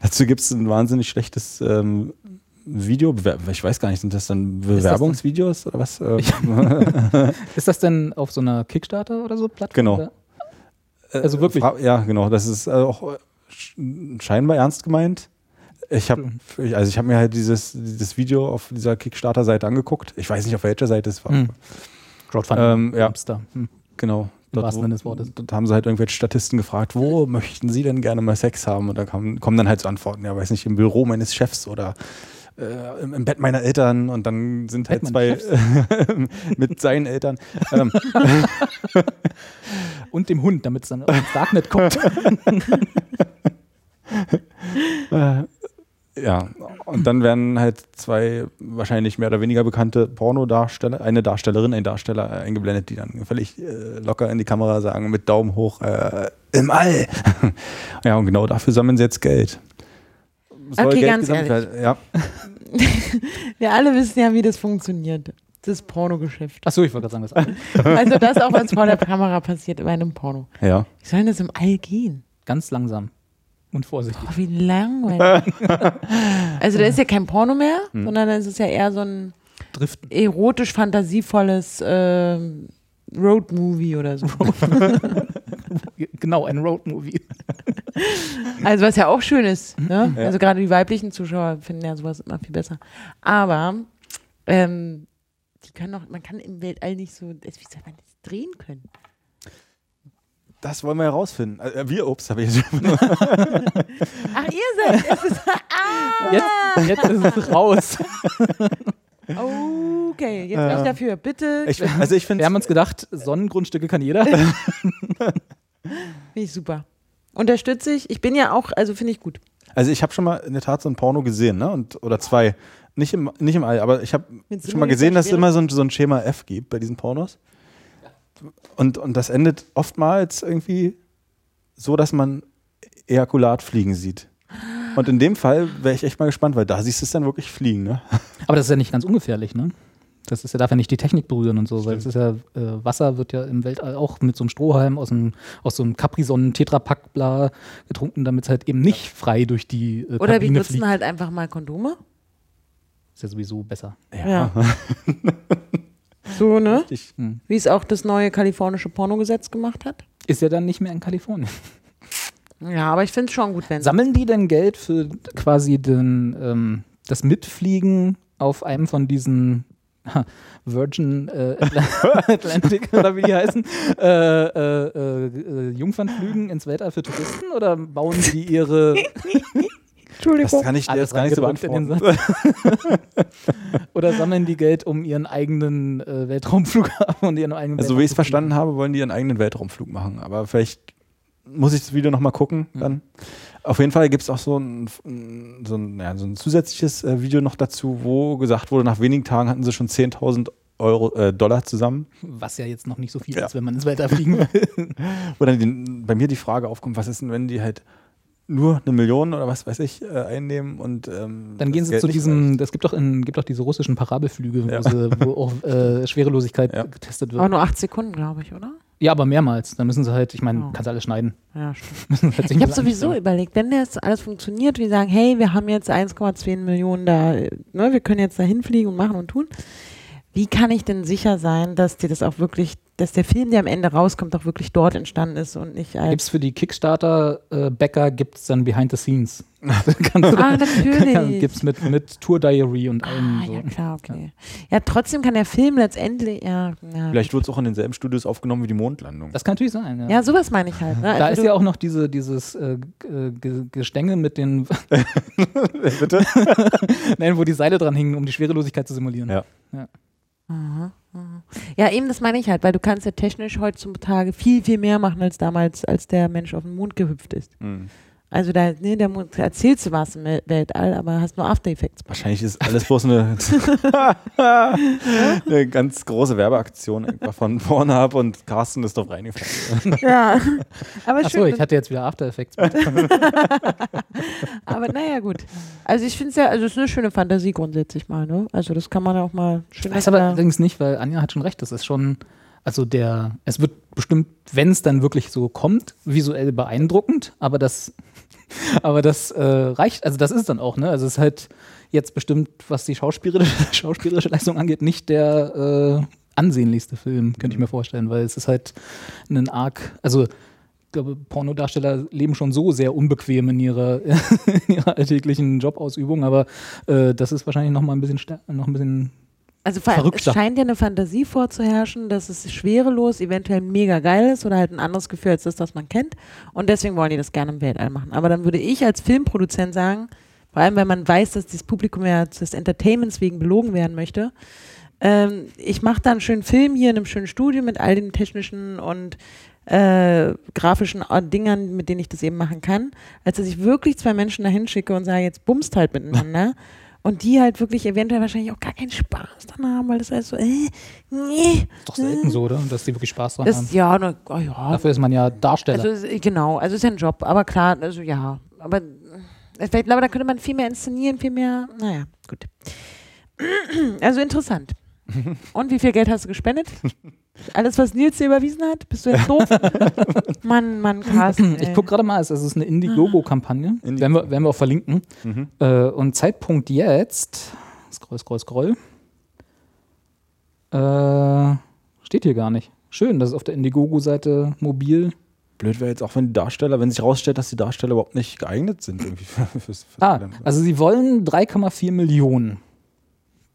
Dazu gibt es ein wahnsinnig schlechtes ähm, Video, ich weiß gar nicht, sind das dann? Bewerbungsvideos oder was? Ist das denn auf so einer Kickstarter oder so Plattform? Genau. Oder? Also wirklich? Fra- Ja, genau. Das ist äh, auch äh, sch- scheinbar ernst gemeint. Ich habe also ich habe mir halt dieses, dieses Video auf dieser Kickstarter-Seite angeguckt. Ich weiß nicht, auf welcher Seite es war. Hm. Crowdfunding. Ähm, ja. Hamster. Hm. Genau. Wahrsten wo-. Dort haben sie halt irgendwelche Statisten gefragt, wo möchten sie denn gerne mal Sex haben? Und da kam, kommen dann halt so Antworten, ja, weiß nicht, im Büro meines Chefs oder äh, im, im Bett meiner Eltern und dann sind halt zwei mit seinen Eltern. Ähm, Und dem Hund, damit es dann ins Darknet kommt. Ja, und dann werden halt zwei wahrscheinlich mehr oder weniger bekannte Pornodarsteller, eine Darstellerin, ein Darsteller äh, eingeblendet, die dann völlig äh, locker in die Kamera sagen, mit Daumen hoch, äh, im All. ja, und genau dafür sammeln sie jetzt Geld. Soll Okay, ganz gesammelt ehrlich. werden. Ja, Wir alle wissen ja, wie das funktioniert. Das Pornogeschäft. Achso, ich wollte gerade sagen, das Also das auch, was vor der Kamera passiert bei einem Porno. ja. Wie soll denn das im All gehen? ganz langsam und vorsichtig. Oh, wie langweilig. also da ist ja kein Porno mehr, Hm. sondern es ist ja eher so ein Driften. erotisch fantasievolles ähm, Roadmovie oder so. Genau, ein Roadmovie. Also was ja auch schön ist. Ne? Ja. Also gerade die weiblichen Zuschauer finden ja sowas immer viel besser. Aber ähm, die können doch, man kann im Weltall nicht so, wie soll man das drehen können? Das wollen wir herausfinden. Äh, wir, ups, habe ich jetzt Ach, ihr seid, es ist, ah, Jetzt, jetzt ist es raus. okay, jetzt bin ich dafür. Bitte, ich, Also ich finde Wir haben uns gedacht, Sonnengrundstücke kann jeder. finde ich super. Unterstütze ich. Ich bin ja auch, also finde ich gut. Also ich habe schon mal in der Tat so ein Porno gesehen, ne? Und, oder zwei. Nicht im, nicht im All, aber ich habe schon mal gesehen, dass es immer so ein, so ein Schema F gibt bei diesen Pornos. Und, und das endet oftmals irgendwie so, dass man Ejakulat fliegen sieht. Und in dem Fall wäre ich echt mal gespannt, weil da siehst du es dann wirklich fliegen, ne? Aber das ist ja nicht ganz ungefährlich, ne? Das ist ja, darf ja nicht die Technik berühren und so, weil es ist ja, äh, Wasser wird ja im Weltall auch mit so einem Strohhalm aus, einem, aus so einem Capri-Sonnen Tetrapack bla getrunken, damit es halt eben nicht frei durch die äh, Oder wir Kabine nutzen fliegt. halt einfach mal Kondome. Ist ja sowieso besser. Ja. so, ne? Richtig. Wie es auch das neue kalifornische Pornogesetz gemacht hat. Ist ja dann nicht mehr in Kalifornien. Ja, aber ich finde es schon gut, wenn Sammeln die denn Geld für quasi den, ähm, das Mitfliegen auf einem von diesen Virgin äh, Atla- Atlantic oder wie die heißen, äh, äh, äh, äh, Jungfernflügen ins Weltall für Touristen oder bauen die ihre Das kann ich dir jetzt gar nicht so beantworten. oder sammeln die Geld um ihren eigenen äh, Weltraumflughafen und ihren eigenen Also, so wie ich es verstanden habe, wollen die ihren eigenen Weltraumflug machen. Aber vielleicht muss ich das Video nochmal gucken. Dann. Auf jeden Fall gibt es auch so ein, so, ein, ja, so ein zusätzliches äh, Video noch dazu, wo gesagt wurde, nach wenigen Tagen hatten sie schon 10.000 Euro, äh, Dollar zusammen. Was ja jetzt noch nicht so viel Ja. ist, wenn man ins Weltall fliegen will. Wo dann bei mir die Frage aufkommt, was ist denn, wenn die halt nur eine Million oder was weiß ich äh, einnehmen und ähm, Dann gehen sie Geld zu diesem, das gibt doch, in, gibt doch diese russischen Parabelflüge, wo, Ja. sie, wo auch äh, Schwerelosigkeit Ja. getestet Aber wird. nur acht Sekunden, glaube ich, oder? Ja, aber mehrmals. Dann müssen sie halt, ich meine, Oh. kannst du alles schneiden. Ja, stimmt. Müssen halt Ich habe sowieso anstrengen. überlegt, wenn das alles funktioniert, wir sagen, hey, wir haben jetzt 1,2 Millionen da, ne, wir können jetzt da hinfliegen und machen und tun. Wie kann ich denn sicher sein, dass dir das auch wirklich, dass der Film, der am Ende rauskommt, auch wirklich dort entstanden ist und nicht als. Gibt's für die Kickstarter-Bäcker gibt's dann Behind the Scenes. Kannst du Ah, natürlich. Gibt's mit, mit Tour Diary und allem Ah, so. ja klar, okay. Ja, trotzdem kann der Film letztendlich, ja, ja, Vielleicht wurde es auch in denselben Studios aufgenommen wie die Mondlandung. Das kann natürlich sein, ja. ja sowas meine ich halt. Ne? da Also ist du- ja auch noch diese, dieses äh, ge- Gestänge mit den, Bitte? nein, wo die Seile dran hingen, um die Schwerelosigkeit zu simulieren. Ja. Ja, eben das meine ich halt, weil du kannst ja technisch heutzutage viel, viel mehr machen als damals, als der Mensch auf den Mond gehüpft ist. Hm. Also da, ne, da erzählst du was im Wel- Weltall, aber hast nur After Effects. Wahrscheinlich ist alles bloß eine, eine ganz große Werbeaktion von Pornhub und Carsten ist drauf reingefallen. Ja. aber Achso, schön, ich hatte jetzt wieder After Effects. aber naja, gut. Also ich finde es ja, also es ist eine schöne Fantasie grundsätzlich mal, ne? Also das kann man auch mal schön. Ich weiß aber allerdings nicht, weil Anja hat schon recht, das ist schon, also der, es wird bestimmt, wenn es dann wirklich so kommt, visuell beeindruckend, aber das, aber das äh, reicht, also das ist dann auch, ne? Also es ist halt jetzt bestimmt, was die schauspielerische, schauspielerische Leistung angeht, nicht der äh, ansehnlichste Film, könnte ich mir vorstellen, weil es ist halt ein arg, also ich glaube, Pornodarsteller leben schon so sehr unbequem in ihrer, in ihrer alltäglichen Jobausübung, aber äh, das ist wahrscheinlich noch mal ein bisschen, noch ein bisschen Also vor allem, es scheint ja eine Fantasie vorzuherrschen, dass es schwerelos eventuell mega geil ist oder halt ein anderes Gefühl als das, was man kennt. Und deswegen wollen die das gerne im Weltall machen. Aber dann würde ich als Filmproduzent sagen, vor allem wenn man weiß, dass dieses Publikum ja des Entertainments wegen belogen werden möchte, ähm, ich mache da einen schönen Film hier in einem schönen Studio mit all den technischen und äh, grafischen äh, Dingern, mit denen ich das eben machen kann, als dass ich wirklich zwei Menschen dahin schicke und sage, jetzt bumst halt miteinander. Und die halt wirklich eventuell wahrscheinlich auch gar keinen Spaß dran haben, weil das heißt so, äh, nee. Ist doch selten so, oder? Dass die wirklich Spaß dran haben. Das, ja, na, oh ja. Dafür ist man ja Darsteller. Also, es- genau, also ist ja ein Job, aber klar, also ja. Aber äh, ich glaube, da könnte man viel mehr inszenieren, viel mehr, naja, gut. Also interessant. Und wie viel Geld hast du gespendet? Alles, was Nils dir überwiesen hat? Bist du jetzt doof? Mann, Mann, Carsten. ich ey. gucke gerade mal, es ist eine Indiegogo-Kampagne. Indie- Werden wir, werden wir auch verlinken. Mhm. Äh, und Zeitpunkt jetzt. Scroll, scroll, scroll. Äh, steht hier gar nicht. Schön, das ist auf der Indiegogo-Seite mobil. Blöd wäre jetzt auch, wenn die Darsteller, wenn sich herausstellt, dass die Darsteller überhaupt nicht geeignet sind irgendwie für, fürs, fürs Ah, also sie wollen 3,4 Millionen.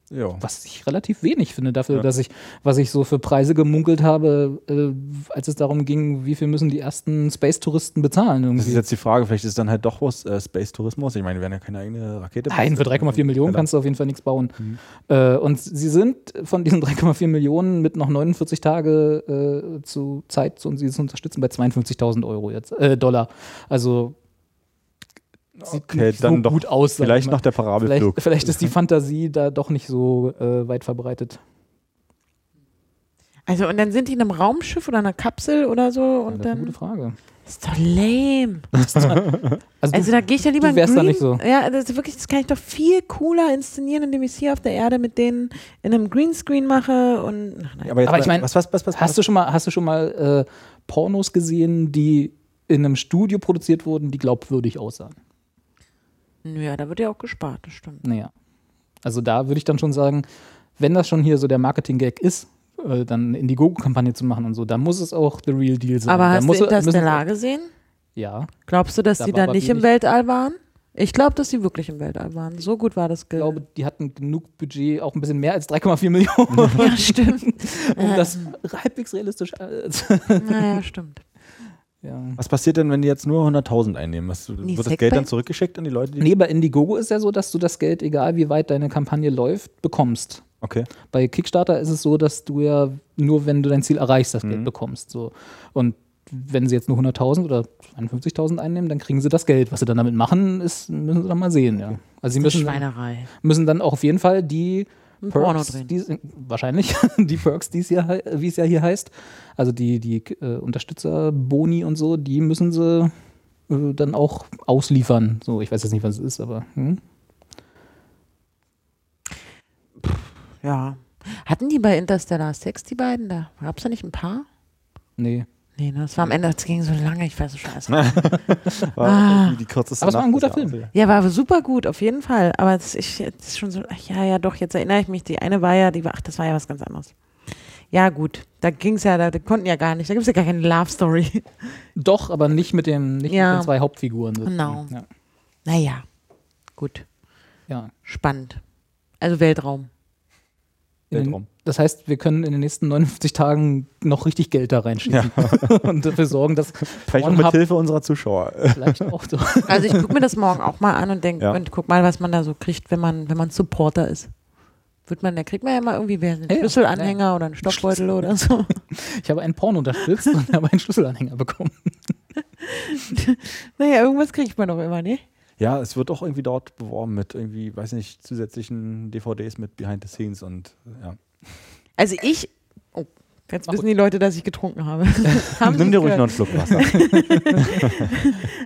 Ja. Was ich relativ wenig finde dafür, Ja. dass ich, was ich so für Preise gemunkelt habe, äh, als es darum ging, wie viel müssen die ersten Space-Touristen bezahlen Das ist irgendwie. jetzt die Frage, vielleicht ist es dann halt doch was äh, Space-Tourismus. Ich meine, wir werden ja keine eigene Rakete. Nein, für 3,4 Millionen kannst du auf jeden Fall nichts bauen. Mhm. Äh, und sie sind von diesen 3,4 Millionen mit noch 49 Tage äh, zu Zeit, um sie zu unterstützen, bei 52.000 Euro jetzt, äh, Dollar. Also sieht Okay, nicht dann so doch gut aus. Vielleicht noch der vielleicht, Parabelflug. vielleicht ist die Fantasie da doch nicht so äh, weit verbreitet. Also und dann sind die in einem Raumschiff oder einer Kapsel oder so Ja, und das ist eine dann. gute Frage. ist doch lame. Also, Also da gehe ich ja lieber du wärst in da Green, nicht so. Ja, das ist wirklich, das kann ich doch viel cooler inszenieren, indem ich es hier auf der Erde mit denen in einem Greenscreen mache und ach nein. Aber, jetzt Aber ich mein, was, was, was, was, hast du schon mal, hast du schon mal äh, Pornos gesehen, die in einem Studio produziert wurden, die glaubwürdig aussahen? Ja, da wird ja auch gespart, das stimmt. Naja. Also da würde ich dann schon sagen, wenn das schon hier so der Marketing-Gag ist, äh, dann Indiegogo-Kampagne zu machen und so, da muss es auch the real deal sein. Aber da hast du müssen- Interstellar gesehen? Ja, Glaubst du, dass Da die da nicht im Weltall waren? Ich glaube, dass sie wirklich im Weltall waren. So gut war das ich glaube, die hatten genug Budget, auch ein bisschen mehr als 3,4 Millionen, Ja, stimmt. um das halbwegs realistisch äh, naja, stimmt. Ja. was passiert denn, wenn die jetzt nur 100.000 einnehmen? Was, Nie wird das Geld dann zurückgeschickt an die Leute? Die Nee, bei Indiegogo ist ja so, dass du das Geld, egal wie weit deine Kampagne läuft, bekommst. Okay. Bei Kickstarter ist es so, dass du ja nur, wenn du dein Ziel erreichst, das Geld Mhm. bekommst. So. Und wenn sie jetzt nur 100.000 oder 51.000 einnehmen, dann kriegen sie das Geld. Was sie dann damit machen, ist, müssen sie dann mal sehen. Ja. Also sie Das ist müssen, Schweinerei. müssen dann auch auf jeden Fall die Ein Porno Perks, drehen. die, wahrscheinlich die Perks, die es ja, wie es ja hier heißt, also die, die äh, Unterstützer-Boni und so, die müssen sie äh, dann auch ausliefern. So, ich weiß jetzt nicht, was es ist, aber hm? Ja. Hatten die bei Interstellar Sex, die beiden da? Gab es da nicht ein paar? nee. Nee, ne, das war am Ende, das ging so lange, ich weiß so scheiße. War Ah. die kürzeste Aber es war ein guter Film. Jahres. Ja, war super gut, auf jeden Fall. Aber das, ich, das ist schon so, ach, ja, ja, doch, jetzt erinnere ich mich. Die eine war ja, die war, ach, das war ja was ganz anderes. Ja, gut, da ging es ja, da, die konnten ja gar nicht, da gibt es ja gar keine Love Story. Doch, aber nicht mit, dem, nicht Ja. mit den zwei Hauptfiguren. Genau. Ja. Naja, gut, ja. spannend. Also Weltraum. Weltraum. Das heißt, wir können in den nächsten 59 Tagen noch richtig Geld da reinschieben und dafür sorgen, dass Vielleicht auch mit Pornhub Hilfe unserer Zuschauer. vielleicht auch so. Also ich gucke mir das morgen auch mal an und denke, Ja. und guck mal, was man da so kriegt, wenn man, wenn man Supporter ist. Wird man, da kriegt man ja mal irgendwie wer einen Ja, ja. Schlüsselanhänger oder einen Stoffbeutel oder so. Ich habe einen Porno unterstützt und habe einen Schlüsselanhänger bekommen. Naja, irgendwas kriegt man doch immer, ne? Ja, es wird auch irgendwie dort beworben mit irgendwie, weiß nicht, zusätzlichen DVDs mit Behind the Scenes und ja. Also ich, oh, jetzt Mach wissen die Leute, dass ich getrunken habe. Haben Nimm dir ruhig gehört? noch einen Schluck Wasser.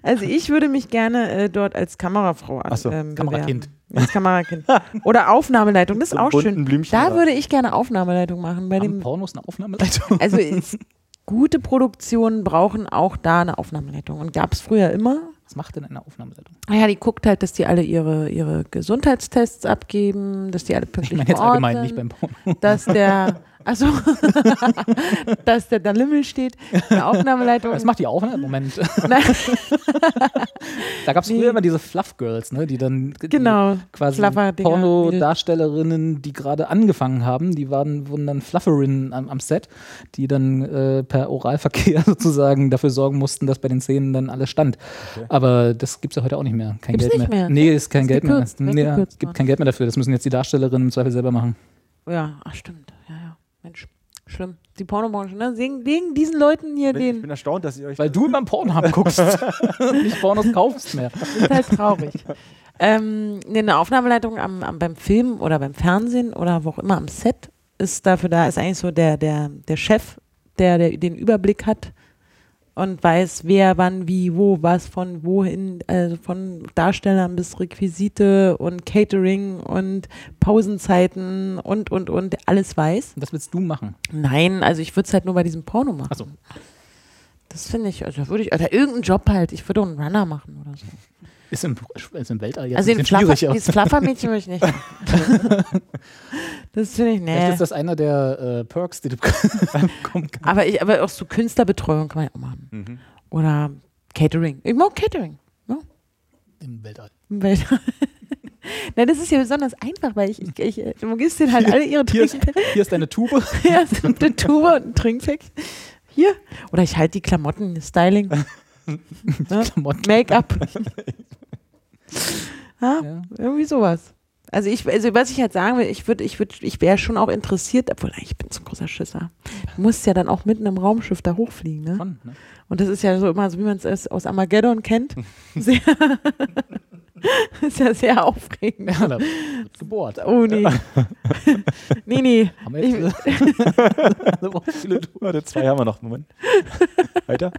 Also ich würde mich gerne äh, dort als Kamerafrau an, Ach so, ähm, Kamerakind. Als Kamerakind. Oder Aufnahmeleitung, das ist So auch schön. Blümchen Da da. würde ich gerne Aufnahmeleitung machen. Bei Haben dem, Pornos eine Aufnahmeleitung? also gute Produktionen brauchen auch da eine Aufnahmeleitung. Und gab es früher immer. Was macht denn eine Aufnahmeleitung? Naja, die guckt halt, dass die alle ihre, ihre Gesundheitstests abgeben, dass die alle Ich pünktlich meine jetzt allgemein, sind, nicht beim Porno. dass der, also, dass der da Limmel steht, eine Aufnahmeleitung. Was macht die Aufnahme? Moment. Nein, Da gab es Nee. früher immer diese Fluff Girls, ne, die dann die genau. quasi Fluffer-Dinger. Pornodarstellerinnen, die gerade angefangen haben, die waren, wurden dann Flufferinnen am, am Set, die dann äh, per Oralverkehr sozusagen dafür sorgen mussten, dass bei den Szenen dann alles stand. Okay. Aber das gibt es ja heute auch nicht mehr. Kein Gibt's Geld nicht mehr? Nee, ist kein Ist Geld mehr. gekürzt, wird Nee, gekürzt gibt kein Geld mehr dafür. Das müssen jetzt die Darstellerinnen im Zweifel selber machen. Ja, ach stimmt. Mensch, schlimm. Die Pornobranche, ne? Wegen, wegen diesen Leuten hier, Ich den bin erstaunt, dass ihr euch Weil du immer Pornhub guckst und nicht Pornos kaufst mehr. ist halt traurig. ähm, nee, eine Aufnahmeleitung am, am, beim Film oder beim Fernsehen oder wo auch immer am Set ist dafür da, ist eigentlich so der, der, der Chef, der, der den Überblick hat und weiß, wer, wann, wie, wo, was, von wohin, also von Darstellern bis Requisite und Catering und Pausenzeiten und, und, und, alles weiß. Das willst du machen. Nein, also ich würde es halt nur bei diesem Porno machen. Achso. Das finde ich, also würde ich, oder irgendeinen Job halt, ich würde auch einen Runner machen oder so. Ist im, ist im Weltall jetzt also ein bisschen Fluffer, schwierig. dieses Fluffer-Mädchen würde ich nicht. das finde ich, Vielleicht nee. ist das einer der äh, Perks, die du bekommen kannst. Aber, ich, aber auch so Künstlerbetreuung kann man ja auch machen. Mhm. Oder Catering. Ich mag Catering. Im Weltall. Im Welt- Nein, das ist ja besonders einfach, weil ich, ich, ich du gibst denen halt alle ihre Hier ist, Trinkpäckchen. hier ist deine Tube. Ja, eine Tube und ein Trinkpäckchen. Hier. Oder ich halte die Klamotten, Styling. Ja, Klamotten. Make-up. Ja, irgendwie sowas. Also ich, also was ich halt sagen will, ich würde, ich würde, ich wäre schon auch interessiert, obwohl ich bin so ein großer Schisser. Du musst ja dann auch mitten im Raumschiff da hochfliegen, ne? Schon, ne? Und das ist ja so immer so, wie man es aus Armageddon kennt. Sehr, ist ja sehr aufregend. Ja, da gebohrt. Oh nee. nee, nee. Haben wir jetzt, braucht viele. Warte, zwei haben wir noch. Moment. Weiter.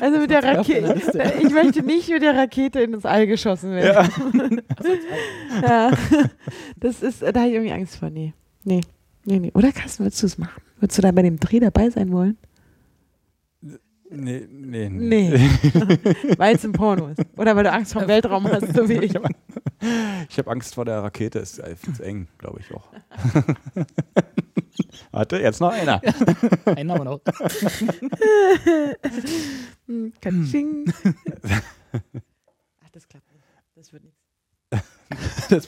Also mit der Rakete. Ich möchte nicht mit der Rakete ins All geschossen werden. Ja. Das ist, da habe ich irgendwie Angst vor. Nee. Nee. Nee, nee. Oder Carsten, würdest du es machen? Würdest du da bei dem Dreh dabei sein wollen? Nee, nee. Nee. Weil es ein Porno ist. Oder weil du Angst vor dem Weltraum hast, so wie ich. Ich habe Angst vor der Rakete. Ist äh, zu eng, glaube ich auch. Warte, jetzt noch einer. Einen haben wir noch. Katsching. Ach, das klappt nicht. Das wird nichts. Das,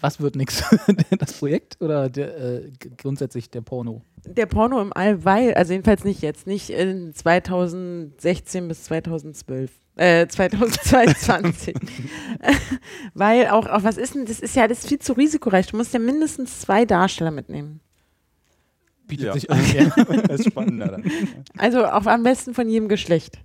was wird nix? Das Projekt oder der, äh, grundsätzlich der Porno? Der Porno im All, weil, also jedenfalls nicht jetzt, nicht in 2016 bis 2012. Äh, 2022. weil auch, auch, was ist denn, das ist ja das ist viel zu risikoreich. Du musst ja mindestens zwei Darsteller mitnehmen. Bietet Ja. sich an. Ja. Das ist spannender dann. Also auch am besten von jedem Geschlecht.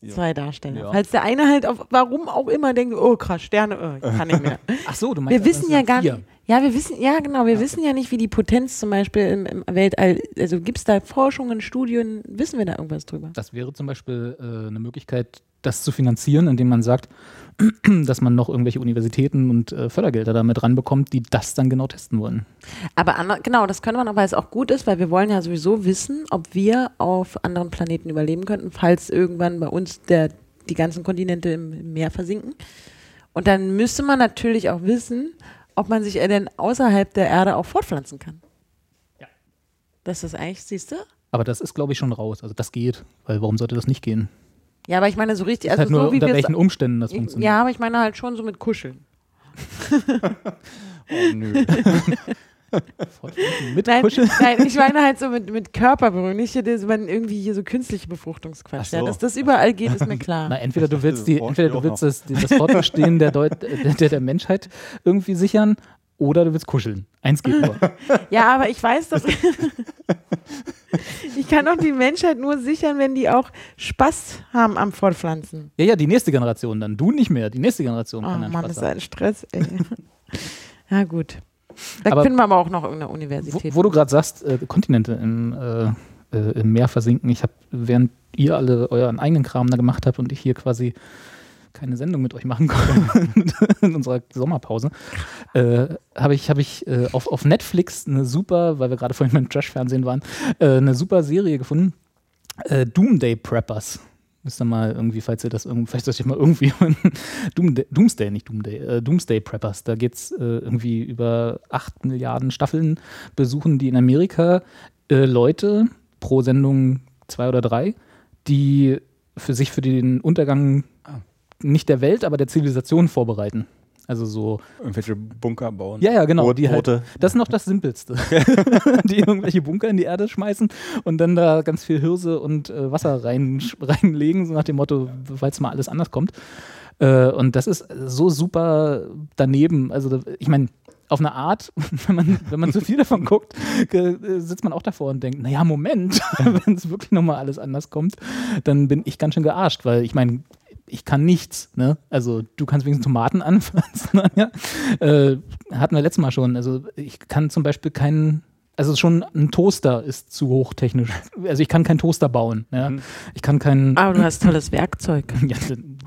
Ja. Zwei Darsteller. Ja. Falls der eine halt auf, warum auch immer denkt, oh krass, Sterne, oh, ich kann nicht mehr. Ach so, du meinst Wir wissen ja gar nicht. Ja, wir wissen, ja genau, wir wissen ja nicht, wie die Potenz zum Beispiel im, im Weltall, also gibt es da Forschungen, Studien, wissen wir da irgendwas drüber? Das wäre zum Beispiel äh, eine Möglichkeit, das zu finanzieren, indem man sagt, dass man noch irgendwelche Universitäten und äh, Fördergelder damit ranbekommt, die das dann genau testen wollen. Aber genau, das könnte man auch, weil es auch gut ist, weil wir wollen ja sowieso wissen, ob wir auf anderen Planeten überleben könnten, falls irgendwann bei uns der, die ganzen Kontinente im, im Meer versinken. Und dann müsste man natürlich auch wissen, ob man sich denn außerhalb der Erde auch fortpflanzen kann. Ja. Das ist eigentlich, siehst du? Aber das ist, glaube ich, schon raus. Also das geht, weil warum sollte das nicht gehen? Ja, aber ich meine so richtig, Also also halt nur so wie unter welchen Umständen das funktioniert. Ja, aber ich meine halt schon so mit Kuscheln. Oh, nö. Mit Nein, Kuscheln. nein, ich meine halt so mit, mit Körperberührung, nicht hier, das, wenn irgendwie hier so künstliche Befruchtungsquatsch. So. Ja, dass das überall geht, ist mir klar. Na, entweder du willst, die, entweder du willst das, das Fortbestehen der, Deut der, der, der Menschheit irgendwie sichern oder du willst kuscheln. Eins geht nur. Ja, aber ich weiß, dass ich kann doch die Menschheit nur sichern, wenn die auch Spaß haben am Fortpflanzen. Ja, ja, die nächste Generation dann. Du nicht mehr. Die nächste Generation Oh kann dann Mann, Spaß das ist haben. ein Stress, ey. Ja, gut. Da Aber- finden wir aber auch noch irgendeine Wo, Universität. wo du gerade sagst, äh, Kontinente im, äh, äh, im Meer versinken. Ich habe, während ihr alle euren eigenen Kram da gemacht habt und ich hier quasi keine Sendung mit euch machen konnte in unserer Sommerpause, äh, habe ich, hab ich äh, auf, auf Netflix eine super, weil wir gerade vorhin beim Trash-Fernsehen waren, äh, eine super Serie gefunden. Äh, Doomday Preppers. Müsst ihr mal irgendwie, falls ihr das irgendwie, vielleicht sollte ich mal irgendwie Doomday, Doomsday, nicht Doomday, äh, Doomsday Preppers. Da geht es äh, irgendwie über 8 Milliarden Staffeln, besuchen die in Amerika Leute pro Sendung zwei oder drei, die für sich für den Untergang Ah. Nicht der Welt, aber der Zivilisation vorbereiten. Also so, Irgendwelche Bunker bauen. ja, ja, genau. Die halt, das ist noch das Simpelste. die irgendwelche Bunker in die Erde schmeißen und dann da ganz viel Hirse und äh, Wasser rein, reinlegen, so nach dem Motto, falls mal alles anders kommt. Äh, und das ist so super daneben. Also, ich meine, auf eine Art, wenn man, wenn man zu viel davon guckt, äh, sitzt man auch davor und denkt, naja, Moment, wenn es wirklich nochmal alles anders kommt, dann bin ich ganz schön gearscht, weil ich meine, ich kann nichts, ne? Also du kannst wenigstens Tomaten anpflanzen, ja? äh, hatten wir letztes Mal schon. Also ich kann zum Beispiel keinen, also schon ein Toaster ist zu hochtechnisch. Also ich kann keinen Toaster bauen, ja? Mhm. Ich kann keinen, aber du hast tolles Werkzeug. ja,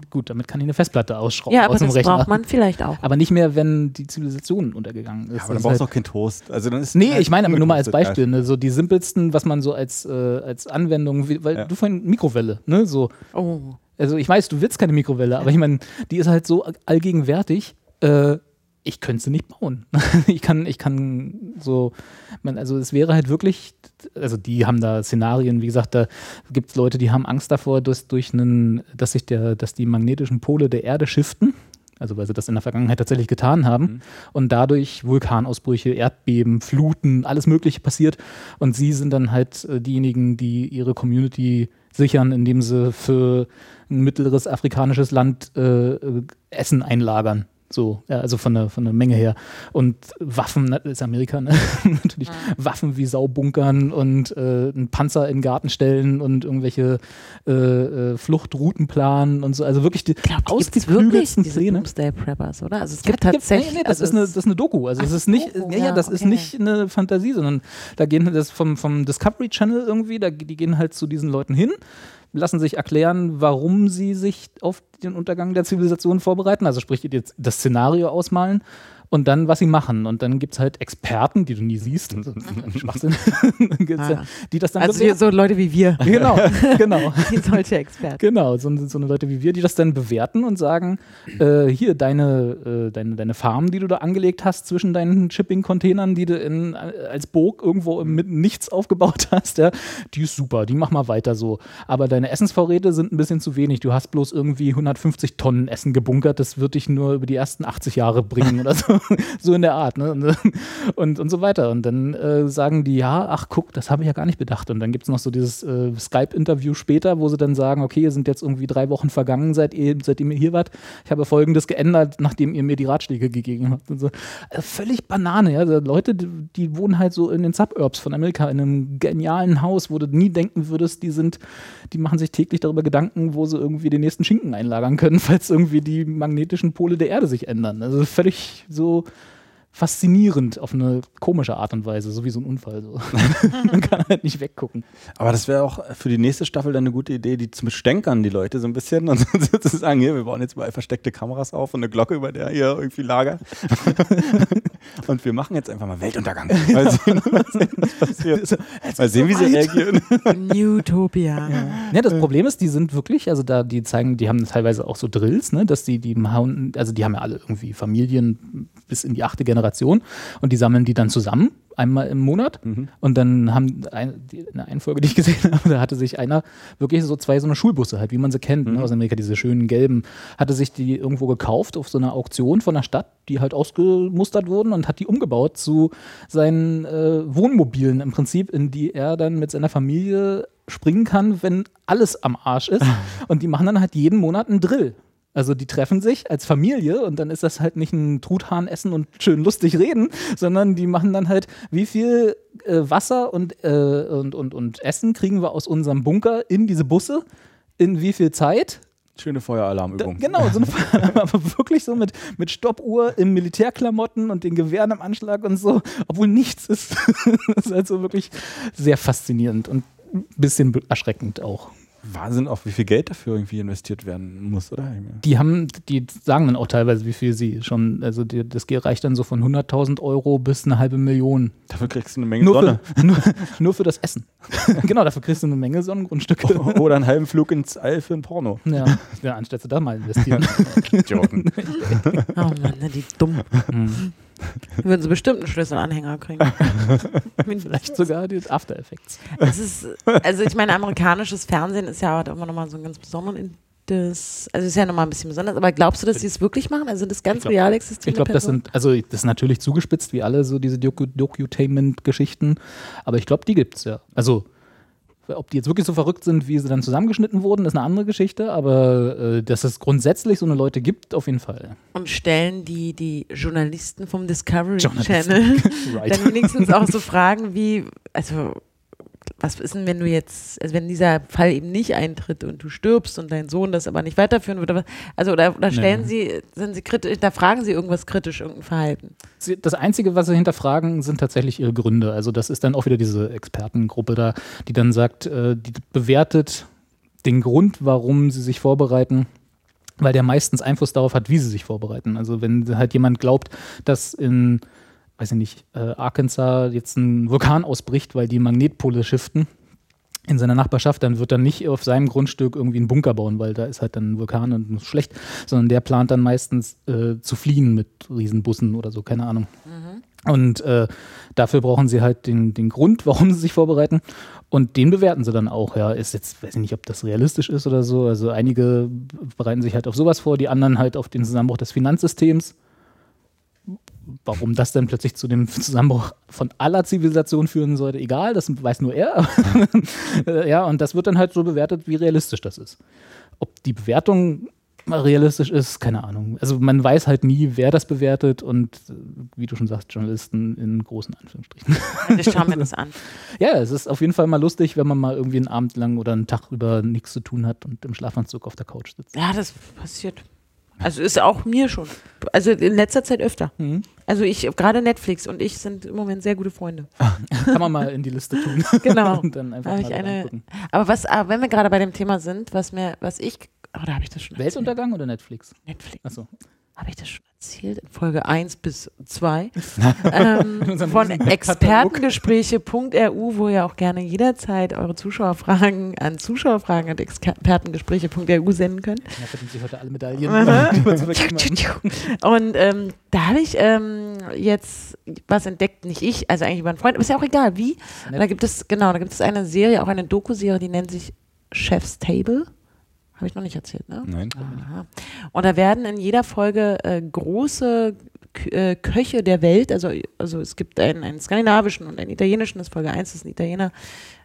gut, damit kann ich eine Festplatte ausschrauben Ja, aber aus dem das Rechner. braucht man vielleicht auch. Aber nicht mehr, wenn die Zivilisation untergegangen ist. Ja, aber Das dann ist brauchst du halt- auch keinen Toast. Also dann ist Nee, halt ich meine aber nur mal als Beispiel, ne, so die simpelsten, was man so als, äh, als Anwendung, weil Ja. du vorhin Mikrowelle, ne, so, Oh. Also ich weiß, du willst keine Mikrowelle, aber ich meine, die ist halt so allgegenwärtig, äh, ich könnte sie nicht bauen. ich kann, ich kann so, man, also es wäre halt wirklich, also die haben da Szenarien, wie gesagt, da gibt es Leute, die haben Angst davor, dass durch einen, dass sich der, dass die magnetischen Pole der Erde shiften. Also weil sie das in der Vergangenheit tatsächlich getan haben mhm. und dadurch Vulkanausbrüche, Erdbeben, Fluten, alles Mögliche passiert. Und sie sind dann halt äh, diejenigen, die ihre Community sichern, indem sie für ein mittleres afrikanisches Land äh, äh Essen einlagern. So, ja, also von der, von der Menge her. Und Waffen, das ist Amerika, ne? natürlich ja. Waffen wie Saubunkern und äh, einen Panzer in den Garten stellen und irgendwelche äh, äh, Fluchtrouten planen und so. Also wirklich die ausgeklügelsten Szenen. Doomsday Preppers, oder? Also es gibt ja, tatsächlich. Nee, nee, das, also ist eine, das ist eine Doku. Also es ist nicht, Doku, ja, ja, das okay. ist nicht eine Fantasie, sondern da gehen das vom, vom Discovery Channel irgendwie, da, die gehen halt zu diesen Leuten hin lassen sich erklären, warum sie sich auf den Untergang der Zivilisation vorbereiten, also sprich das Szenario ausmalen und dann, was sie machen. Und dann gibt es halt Experten, die du nie siehst, Schwachsinn, ah. die das dann Also so Leute wie wir. Genau, genau. die solche Experten. Genau, so, so eine Leute wie wir, die das dann bewerten und sagen, äh, hier, deine, äh, deine, deine Farm, die du da angelegt hast zwischen deinen Shipping-Containern, die du in, als Burg irgendwo mit nichts aufgebaut hast, ja, die ist super, die mach mal weiter so. Aber deine Essensvorräte sind ein bisschen zu wenig. Du hast bloß irgendwie 150 Tonnen Essen gebunkert, das wird dich nur über die ersten 80 Jahre bringen oder so. so in der Art, ne? Und, und, so weiter. Und dann äh, sagen die, ja, ach guck, das habe ich ja gar nicht bedacht. Und dann gibt es noch so dieses äh, Skype-Interview später, wo sie dann sagen, okay, sind jetzt irgendwie drei Wochen vergangen, seit ihr, seitdem ihr hier wart. Ich habe folgendes geändert, nachdem ihr mir die Ratschläge gegeben habt. Und so. Also völlig Banane, ja. Also Leute, die, die, wohnen halt so in den Suburbs von Amerika, in einem genialen Haus, wo du nie denken würdest, die sind, die machen sich täglich darüber Gedanken, wo sie irgendwie den nächsten Schinken einlagern können, falls irgendwie die magnetischen Pole der Erde sich ändern. Also völlig so to faszinierend auf eine komische Art und Weise, so wie so ein Unfall. So. Man kann halt nicht weggucken. Aber das wäre auch für die nächste Staffel dann eine gute Idee, die zu bestänkern, die Leute so ein bisschen und zu sagen, hier, wir bauen jetzt mal versteckte Kameras auf und eine Glocke, über der hier irgendwie lagert. und wir machen jetzt einfach mal Weltuntergang. Mal sehen, mal sehen was passiert. Mal sehen, wie sie reagieren. Newtopia. Ja. ja, das Problem ist, die sind wirklich, also da, die zeigen, die haben teilweise auch so Drills, ne, dass die, die hauen, also die haben ja alle irgendwie Familien bis in die achte Generation und die sammeln die dann zusammen einmal im Monat. Mhm. Und dann haben ein, die, eine Folge, die ich gesehen habe, da hatte sich einer wirklich so zwei so eine Schulbusse, halt, wie man sie kennt, ne, mhm. ne, aus Amerika, diese schönen gelben, hatte sich die irgendwo gekauft auf so einer Auktion von der Stadt, die halt ausgemustert wurden und hat die umgebaut zu seinen äh, Wohnmobilen im Prinzip, in die er dann mit seiner Familie springen kann, wenn alles am Arsch ist. und die machen dann halt jeden Monat einen Drill. Also die treffen sich als Familie und dann ist das halt nicht ein Truthahn essen und schön lustig reden, sondern die machen dann halt, wie viel äh, Wasser und, äh, und, und, und Essen kriegen wir aus unserem Bunker in diese Busse, in wie viel Zeit. Schöne Feueralarmübung. Da, genau, so eine Feueralarm, aber wirklich so mit, mit Stoppuhr im Militärklamotten und den Gewehren am Anschlag und so, obwohl nichts ist. das ist halt so wirklich sehr faszinierend und ein bisschen erschreckend auch. Wahnsinn, auch wie viel Geld dafür irgendwie investiert werden muss, oder? Die haben, die sagen dann auch teilweise, wie viel sie schon, also die, das reicht dann so von 100.000 Euro bis eine halbe Million. Dafür kriegst du eine Menge nur Sonne. Für, nur, nur, für das Essen. genau, dafür kriegst du eine Menge Sonnengrundstücke. Oder einen halben Flug ins All für ein Porno. Ja, ja anstatt du da mal investieren. Jordan. oh Mann, die dumm. Mhm. Würden sie bestimmt einen Schlüsselanhänger kriegen. Vielleicht sogar die After Effects. Es ist, also ich meine, amerikanisches Fernsehen ist ja immer nochmal so ein ganz besonderes das, also ist ja nochmal ein bisschen besonders, aber glaubst du, dass sie es wirklich machen? Also das ganz glaub, real existierende Ich glaube, das sind, also das ist natürlich zugespitzt wie alle so diese Docutainment-Geschichten, aber ich glaube, die gibt es ja. Also ob die jetzt wirklich so verrückt sind, wie sie dann zusammengeschnitten wurden, ist eine andere Geschichte, aber äh, dass es grundsätzlich so eine Leute gibt, auf jeden Fall. Und stellen die, die Journalisten vom Discovery Channel right. dann wenigstens auch so Fragen wie, also was ist denn, wenn du jetzt, also wenn dieser Fall eben nicht eintritt und du stirbst und dein Sohn das aber nicht weiterführen würde, also oder, oder stellen nee. sie, sind sie kritisch, da fragen sie irgendwas kritisch, irgendein Verhalten? Das Einzige, was sie hinterfragen, sind tatsächlich ihre Gründe. Also das ist dann auch wieder diese Expertengruppe da, die dann sagt, äh, die bewertet den Grund, warum sie sich vorbereiten weil der meistens Einfluss darauf hat, wie sie sich vorbereiten. Also wenn halt jemand glaubt, dass in weiß ich nicht, äh, Arkansas jetzt ein Vulkan ausbricht, weil die Magnetpole shiften in seiner Nachbarschaft, dann wird er nicht auf seinem Grundstück irgendwie einen Bunker bauen, weil da ist halt dann ein Vulkan und schlecht, sondern der plant dann meistens äh, zu fliehen mit Riesenbussen oder so, keine Ahnung. Mhm. Und äh, dafür brauchen sie halt den, den Grund, warum sie sich vorbereiten. Und den bewerten sie dann auch. Ja, ist jetzt, weiß ich nicht, ob das realistisch ist oder so. Also einige bereiten sich halt auf sowas vor, die anderen halt auf den Zusammenbruch des Finanzsystems. Warum das dann plötzlich zu dem Zusammenbruch von aller Zivilisation führen sollte, egal, das weiß nur er. ja, und das wird dann halt so bewertet, wie realistisch das ist. Ob die Bewertung realistisch ist, keine Ahnung. Also man weiß halt nie, wer das bewertet und äh, wie du schon sagst, Journalisten in großen Anführungsstrichen. Ich schaue mir das an. Ja, es ist auf jeden Fall mal lustig, wenn man mal irgendwie einen Abend lang oder einen Tag über nichts zu tun hat und im Schlafanzug auf der Couch sitzt. Ja, das passiert. Also ist auch mir schon. Also in letzter Zeit öfter. Mhm. Also ich, gerade Netflix und ich sind im Moment sehr gute Freunde. Kann man mal in die Liste tun. Genau. und dann einfach mal ich eine-. Aber was, aber wenn wir gerade bei dem Thema sind, was mir, was ich, oh, da habe ich das schon erzählt. Weltuntergang oder Netflix? Netflix. Achso. Habe ich das schon erzählt? In Folge 1 bis 2. ähm, von expertengespräche.ru, wo ihr auch gerne jederzeit eure Zuschauerfragen an zuschauerfragen und expertengespräche.ru senden könnt. Da verdienen sich heute alle Medaillen. Und ähm, da habe ich ähm, jetzt was entdeckt, nicht ich, also eigentlich über einen Freund, aber ist ja auch egal, wie. Da gibt es, genau, da gibt es eine Serie, auch eine Doku-Serie, die nennt sich Chef's Table. Habe ich noch nicht erzählt, ne? Nein. Aha. Und da werden in jeder Folge äh, große äh, Köche der Welt, also, also es gibt einen, einen skandinavischen und einen italienischen, das ist Folge 1 ist ein Italiener,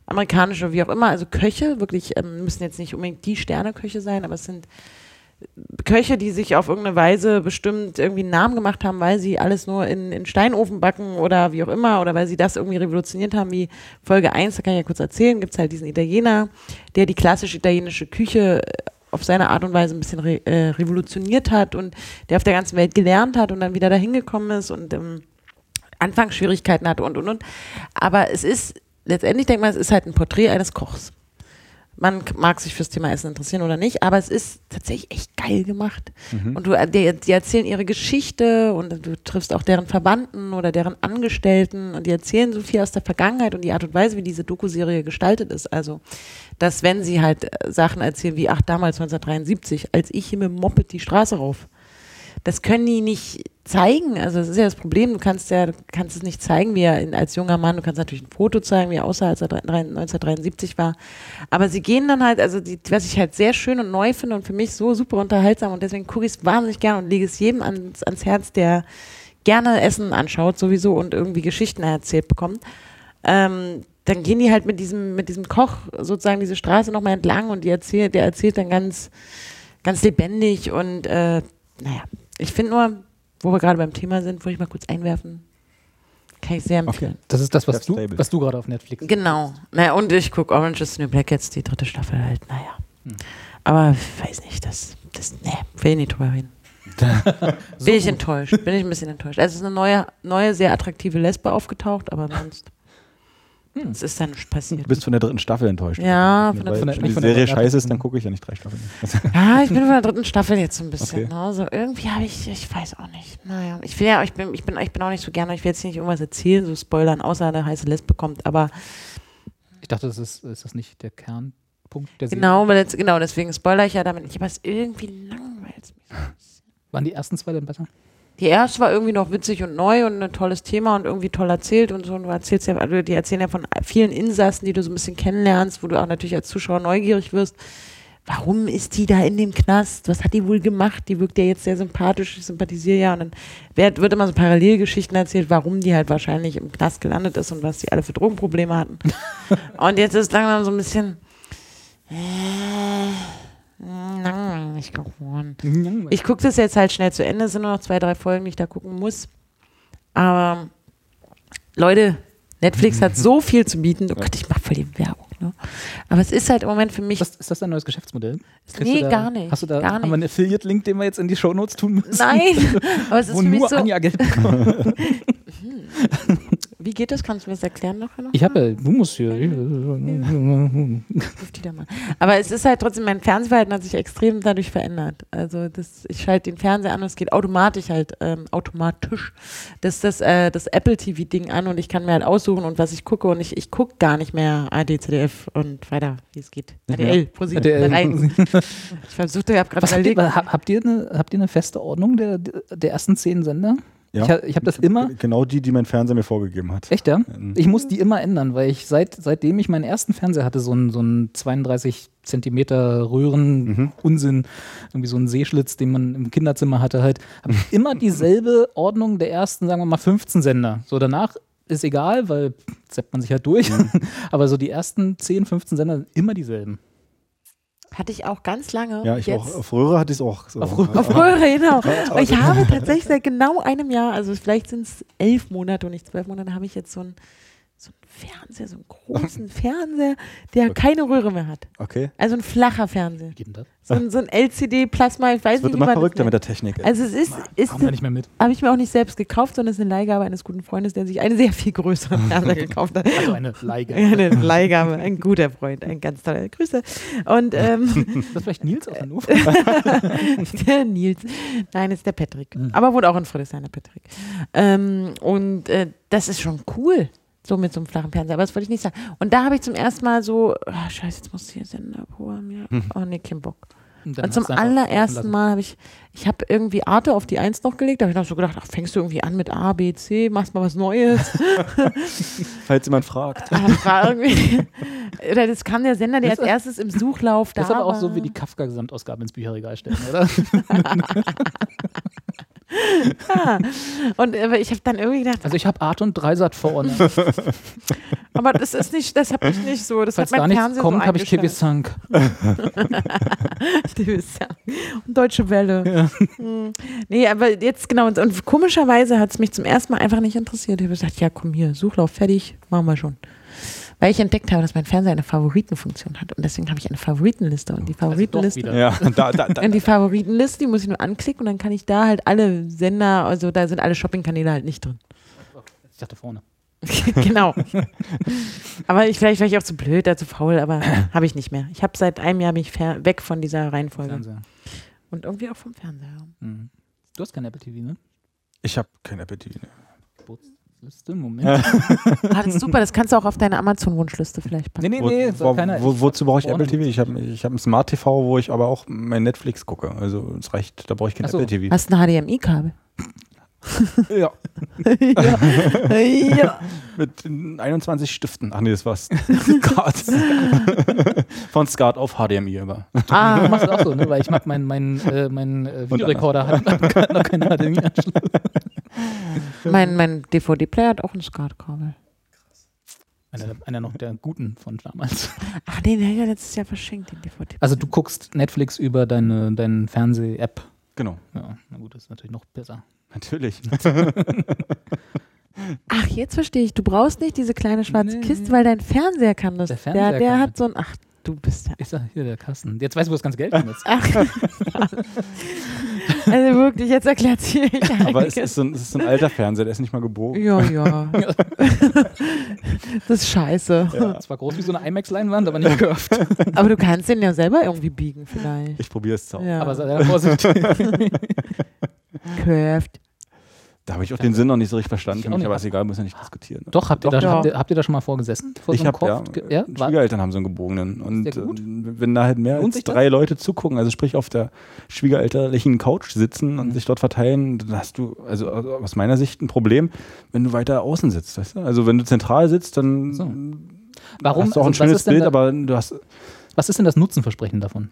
amerikanische, wie auch immer, also Köche, wirklich, ähm, müssen jetzt nicht unbedingt die Sterneköche sein, aber es sind Köche, die sich auf irgendeine Weise bestimmt irgendwie einen Namen gemacht haben, weil sie alles nur in, in Steinofen backen oder wie auch immer, oder weil sie das irgendwie revolutioniert haben, wie Folge 1, da kann ich ja kurz erzählen, gibt es halt diesen Italiener, der die klassische italienische Küche äh, auf seine Art und Weise ein bisschen re äh, revolutioniert hat und der auf der ganzen Welt gelernt hat und dann wieder dahin gekommen ist und ähm, Anfangsschwierigkeiten hatte und und und. Aber es ist, letztendlich denke mal, es ist halt ein Porträt eines Kochs. Man mag sich fürs Thema Essen interessieren oder nicht, aber es ist tatsächlich echt geil gemacht. Und du, äh, die, die erzählen ihre Geschichte und du triffst auch deren Verwandten oder deren Angestellten und die erzählen so viel aus der Vergangenheit und die Art und Weise, wie diese Doku-Serie gestaltet ist. Also, dass wenn sie halt äh, Sachen erzählen wie, ach, damals 1973, als ich hier mit dem Moped die Straße rauf, das können die nicht zeigen. Also das ist ja das Problem. Du kannst ja, du kannst es nicht zeigen, wie er in, als junger Mann, du kannst natürlich ein Foto zeigen, wie er aussah, als er drei- drei- 1973 war. Aber sie gehen dann halt, also die, was ich halt sehr schön und neu finde und für mich so super unterhaltsam und deswegen gucke ich es wahnsinnig gern und lege es jedem ans, ans Herz, der gerne Essen anschaut sowieso und irgendwie Geschichten erzählt bekommt. Ähm, dann gehen die halt mit diesem, mit diesem Koch sozusagen diese Straße nochmal entlang und die erzählt, der erzählt dann ganz, ganz lebendig und äh, naja, ich finde nur, wo wir gerade beim Thema sind, wollte ich mal kurz einwerfen. Kann ich sehr empfehlen. Das ist das, was Chef's du, was du gerade auf Netflix Genau. Naja, und ich gucke Orange is the New Black jetzt die dritte Staffel halt, naja. Aber ich weiß nicht, das, das, nee, will ich nicht drüber reden. Bin ich enttäuscht, bin ich ein bisschen enttäuscht. Also es ist eine neue, neue, sehr attraktive Lesbe aufgetaucht, aber sonst, es ist dann nicht Du passiert. bist von der dritten Staffel enttäuscht. Ja, von der von der- wenn die der Serie dritten scheiße ist, Staffel. dann gucke ich ja nicht drei Staffeln. Ja, ich bin von der dritten Staffel jetzt so ein bisschen. Okay. Ne? So, irgendwie habe ich, ich weiß auch nicht. Naja, ich will ja, ich bin, ich bin, ich bin auch nicht so gerne, ich will jetzt nicht irgendwas erzählen, so spoilern, außer eine heiße Lesbe kommt, aber Ich dachte, das ist, ist das nicht der Kernpunkt der Serie? genau, weil jetzt, genau, deswegen spoiler ich ja damit nicht, aber es irgendwie langweilt mich. Waren die ersten zwei denn besser? Die erste war irgendwie noch witzig und neu und ein tolles Thema und irgendwie toll erzählt und so. Und du erzählst ja, also die erzählen ja von vielen Insassen, die du so ein bisschen kennenlernst, wo du auch natürlich als Zuschauer neugierig wirst. Warum ist die da in dem Knast? Was hat die wohl gemacht? Die wirkt ja jetzt sehr sympathisch, ich sympathisiere ja. Und dann wird, wird immer so Parallelgeschichten erzählt, warum die halt wahrscheinlich im Knast gelandet ist und was die alle für Drogenprobleme hatten. und jetzt ist langsam so ein bisschen äh, langweilig geworden. Ich gucke das jetzt halt schnell zu Ende. Es sind nur noch zwei, drei Folgen, die ich da gucken muss. Aber Leute, Netflix hat so viel zu bieten. Oh Gott, ich mache voll die Werbung. Ne? Aber es ist halt im Moment für mich. ist, das, ist das dein neues Geschäftsmodell? Kriegst nee, da, gar nicht. Hast du da gar haben wir einen. Affiliate-Link, den wir jetzt in die Shownotes tun müssen? Nein, aber es ist Wo für mich nur so. Anja Geld. Wie geht das? Kannst du mir das erklären noch? noch Ich habe du musst hier. Aber es ist halt trotzdem, mein Fernsehverhalten hat sich extrem dadurch verändert. Also das, ich schalte den Fernseher an und es geht automatisch halt, ähm, automatisch, das, das, äh, das Apple TV-Ding an und ich kann mir halt aussuchen und was ich gucke und ich, ich gucke gar nicht mehr AD, ZDF und weiter, wie es geht. ProSieben, RTL. Sat.1. Ich versuchte, ich habe gerade Was habt, ihr, überlegt. ha- habt, ihr eine, habt ihr eine feste Ordnung der, der ersten zehn Sender? Ja. Ich, ha- ich habe das immer. Genau die, die mein Fernseher mir vorgegeben hat. Echt, ja? Mhm. Ich muss die immer ändern, weil ich seit, seitdem ich meinen ersten Fernseher hatte, so einen so einen 32 Zentimeter Röhren, Mhm. Unsinn, irgendwie so einen Seeschlitz, den man im Kinderzimmer hatte, halt, habe ich immer dieselbe Ordnung der ersten, sagen wir mal, 15 Sender. So danach ist egal, weil zappt man sich halt durch. Mhm. Aber so die ersten 10, 15 Sender sind immer dieselben. Hatte ich auch ganz lange. Ja, ich Jetzt- auch. Auf Röhre hatte ich es auch. So. Auf Röhre. Auf Röhre, genau. Ich habe tatsächlich seit genau einem Jahr, also vielleicht sind es elf Monate und nicht zwölf Monate, habe ich jetzt so einen Fernseher, so einen großen Fernseher, der keine Röhre mehr hat. Okay. Also ein flacher Fernseher. Wie geht denn das? So ein, so ein LCD-Plasma, ich weiß Es wird nicht, wie immer man das verrückter mit der Technik. ey. Also es ist, ist Kommen wir nicht mehr mit. habe ich mir auch nicht selbst gekauft, sondern es ist eine Leihgabe eines guten Freundes, der sich einen sehr viel größeren Fernseher gekauft hat. Also eine Leige. Eine Leihgabe, ein guter Freund, ein ganz toller Grüße. Und ähm, Ist das vielleicht Nils aus Hannover? der Nils, nein, ist der Patrick. Mhm. Aber wohnt auch in Friedrichshain, der Patrick. Ähm, und äh, das ist schon cool, so mit so einem flachen Fernseher. Aber das wollte ich nicht sagen. Und da habe ich zum ersten Mal so, ah, scheiße, jetzt muss ich hier Sender haben. Ja. Oh nee, kein Bock. Und Und zum allerersten Mal habe ich, ich habe irgendwie Arte auf die Eins noch gelegt. Da habe ich noch so gedacht, ach, fängst du irgendwie an mit A, B, C, machst mal was Neues. Falls jemand fragt. Ah, war oder das kam der Sender, der Das als erstes im Suchlauf da Das ist aber auch war. so wie die Kafka-Gesamtausgabe ins Bücherregal stellen, oder? Ja. Und aber ich habe dann irgendwie gedacht, Also ich habe Art und Dreisat vorne. aber das ist nicht, das habe ich nicht so. Das Falls hat da mein nichts Fernseher kommt, so habe ich TV. Sank. TV Sound. Und Deutsche Welle. Hm. Nee, aber jetzt genau. Und, und komischerweise hat es mich zum ersten Mal einfach nicht interessiert. Ich habe gesagt, ja, komm hier, Suchlauf fertig, machen wir schon. Weil ich entdeckt habe, dass mein Fernseher eine Favoritenfunktion hat. Und deswegen habe ich eine Favoritenliste. Und die Also Favoritenliste. wieder. Ja, da, da, da. Und die Favoritenliste, die muss ich nur anklicken und dann kann ich da halt alle Sender, also da sind alle Shoppingkanäle halt nicht drin. Ich dachte vorne. genau. aber ich, vielleicht war ich auch zu blöd, da zu faul, aber habe ich nicht mehr. Ich habe seit einem Jahr mich weg von dieser Reihenfolge. Fernseher. Und irgendwie auch vom Fernseher. Mhm. Du hast kein Apple TV, ne? Ich habe kein Appetit. Ne. Geburtsliste, Moment. Ah, das ist super, das kannst du auch auf deine Amazon-Wunschliste vielleicht packen. Nee, nee, nee, wo, keiner. wo, wozu brauche ich Apple TV? Ich habe ich hab ein Smart TV, wo ich aber auch mein Netflix gucke. Also es reicht, da brauche ich kein so. Apple TV. Hast du ein HDMI-Kabel? Ja. ja. ja. Mit 21 Stiften. Ach nee, das war's. Skat. Von Skat auf HDMI aber. Du Ah, machst auch so, ne? Weil ich mag meinen mein, äh, mein, äh, Videorekorder hat noch keinen HDMI-Anschluss. mein, mein DVD-Player hat auch ein SCART-Kabel. Einer, einer noch der guten von damals. Ach, den hat er letztes Jahr verschenkt, den DVD. Also du guckst Netflix über deine, deine Fernseh-App. Genau. Ja, na gut, das ist natürlich noch besser. Natürlich. Ach, jetzt verstehe ich. Du brauchst nicht diese kleine schwarze Nee. Kiste, weil dein Fernseher kann das. Der Der, Fernseher der, kann hat so ein. Ach, du bist ja. Ich sag hier der Kasten. Jetzt weißt du, wo das ganze Geld hin ist. Ach. Also wirklich, jetzt erklärt sie aber es ist, so ein, es ist so ein alter Fernseher, der ist nicht mal gebogen. Ja, ja. das ist scheiße. Zwar groß wie so eine IMAX-Leinwand, aber nicht curved. Aber du kannst den ja selber irgendwie biegen, vielleicht. Ich probiere es zu. Ja. Aber sei da vorsichtig. Curved. Da habe ich auch den Sinn noch nicht so richtig verstanden. Ich Für mich, aber ist egal, muss ja nicht diskutieren. Ne? Doch, habt ihr, Doch, da, ja. habt, ihr, habt ihr da schon mal vorgesessen? Vor Ich so einem habe ja, ja? Schwiegereltern haben so einen gebogenen. Und äh, wenn da halt mehr Lohnt als sich das? drei Leute zugucken, also sprich auf der schwiegerelterlichen Couch sitzen und Mhm. sich dort verteilen, dann hast du, also also aus meiner Sicht ein Problem, wenn du weiter außen sitzt. Weißt du? Also wenn du zentral sitzt, dann So. Warum? hast du auch ein also was schönes Bild, da- aber du hast Was ist denn das Nutzenversprechen davon?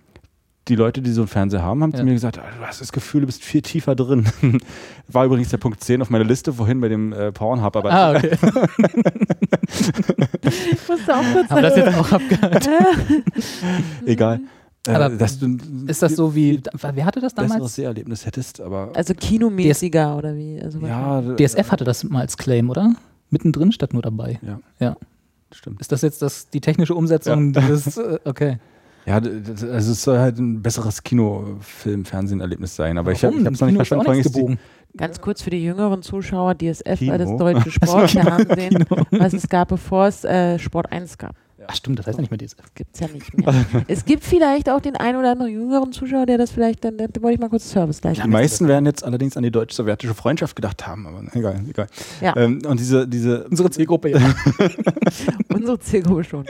Die Leute, die so einen Fernseher haben, haben Ja. zu mir gesagt, du hast das Gefühl, du bist viel tiefer drin. War übrigens der Punkt 10 auf meiner Liste vorhin bei dem äh, Pornhub, aber Ah, okay. Ich musste auch kurz Aber das jetzt auch abgehakt. egal. Äh, Aber dass du Ist das so wie, wer hatte das besseres damals? Seherlebnis hättest, aber Also kinomäßiger oder wie? Also ja, DSF hatte das mal als Claim, oder? Mittendrin statt nur dabei. Ja. Ja. Stimmt. Ist das jetzt das, die technische Umsetzung dieses, äh, okay. Ja, also es soll halt ein besseres Kinofilm-Fernsehenerlebnis sein, aber ich habe Warum? es noch nicht verstanden. auch die, gebogen. Ganz kurz für die jüngeren Zuschauer, DSF Kino? war das deutsche Sportfernsehen, was es gab, bevor es äh, Sport 1 gab. Ach stimmt, das heißt ja nicht mehr DSF. Das gibt es ja nicht mehr. es gibt vielleicht auch den einen oder anderen jüngeren Zuschauer, der das vielleicht, dann, dann wollte ich mal kurz Service die leisten. meisten werden jetzt allerdings an die deutsch-sowjetische Freundschaft gedacht haben, aber egal, egal. Ja. Ähm, und diese, diese Unsere Zielgruppe ja. Unsere Zielgruppe schon.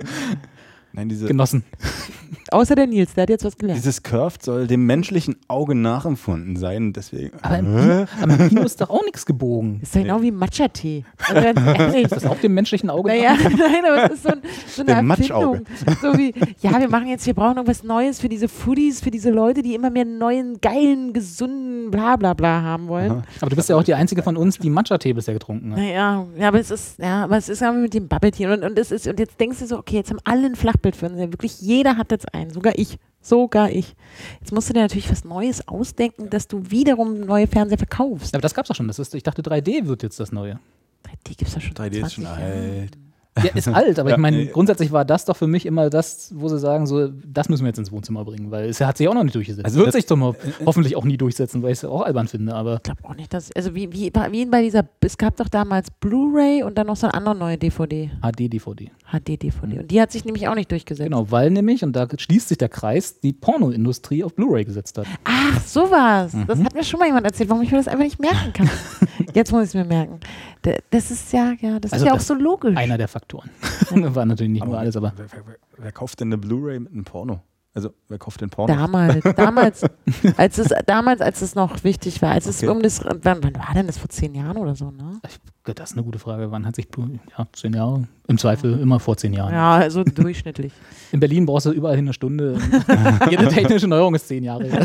Nein, diese, genossen. Außer der Nils, der hat jetzt was gelernt. dieses Curved soll dem menschlichen Auge nachempfunden sein. Deswegen. Aber im, aber im Kino ist doch auch nichts gebogen. ist doch genau wie Matcha-Tee. Also. Ist das auch dem menschlichen Auge Naja, nein, aber es ist so, ein, so eine Dem Erfindung. So wie, ja, wir machen jetzt, wir brauchen irgendwas Neues für diese Foodies, für diese Leute, die immer mehr neuen, geilen, gesunden, bla bla bla haben wollen. Aha. Aber du bist ja auch die einzige von uns, die Matcha-Tee bisher getrunken hat. Naja, ja, aber es ist, ja, aber es ist mit dem Bubble Tea und, und es ist, und jetzt denkst du so, okay, jetzt haben alle ein Flachbildfernseher, wirklich jeder hat jetzt einen, sogar ich, sogar ich. Jetzt musst du dir natürlich was Neues ausdenken, dass du wiederum neue Fernseher verkaufst. Aber das gab's doch schon. Das ist, ich dachte, 3D wird jetzt das Neue. 3D gibt's ja schon 3D ist 20 schon Jahre. alt. Ja, ist alt, aber Ja, ich meine, nee. grundsätzlich war das doch für mich immer das, wo sie sagen, so, das müssen wir jetzt ins Wohnzimmer bringen, weil es hat sich auch noch nicht durchgesetzt. Also wird das- sich zum, ho hoffentlich auch nie durchsetzen, weil ich es auch albern finde, aber Ich glaube auch nicht, dass, also wie, wie, wie bei dieser, es gab doch damals Blu-ray und dann noch so eine andere neue DVD, HD-DVD. HD-DVD. Und die hat sich nämlich auch nicht durchgesetzt. Genau, weil nämlich, und da schließt sich der Kreis, die Pornoindustrie auf Blu-ray gesetzt hat. Ach, sowas. Das Mhm. hat mir schon mal jemand erzählt, warum ich mir das einfach nicht merken kann. Jetzt muss ich es mir merken. Das ist ja, ja, das Also ist ja auch so logisch. Einer der Faktoren. War natürlich nicht nur alles, aber Wer, wer, wer, wer kauft denn eine Blu-ray mit einem Porno? Also, wer kauft denn Porno? Damals, damals, als es, damals, als es noch wichtig war, als es Okay. um das, wann, wann war denn das vor zehn Jahren oder so, ne? ich, das ist eine gute Frage. Wann hat sich ja, zehn Jahre? Im Zweifel immer vor zehn Jahren. Ja, also durchschnittlich. In Berlin brauchst du überall hin eine Stunde. Jede technische Neuerung ist zehn Jahre.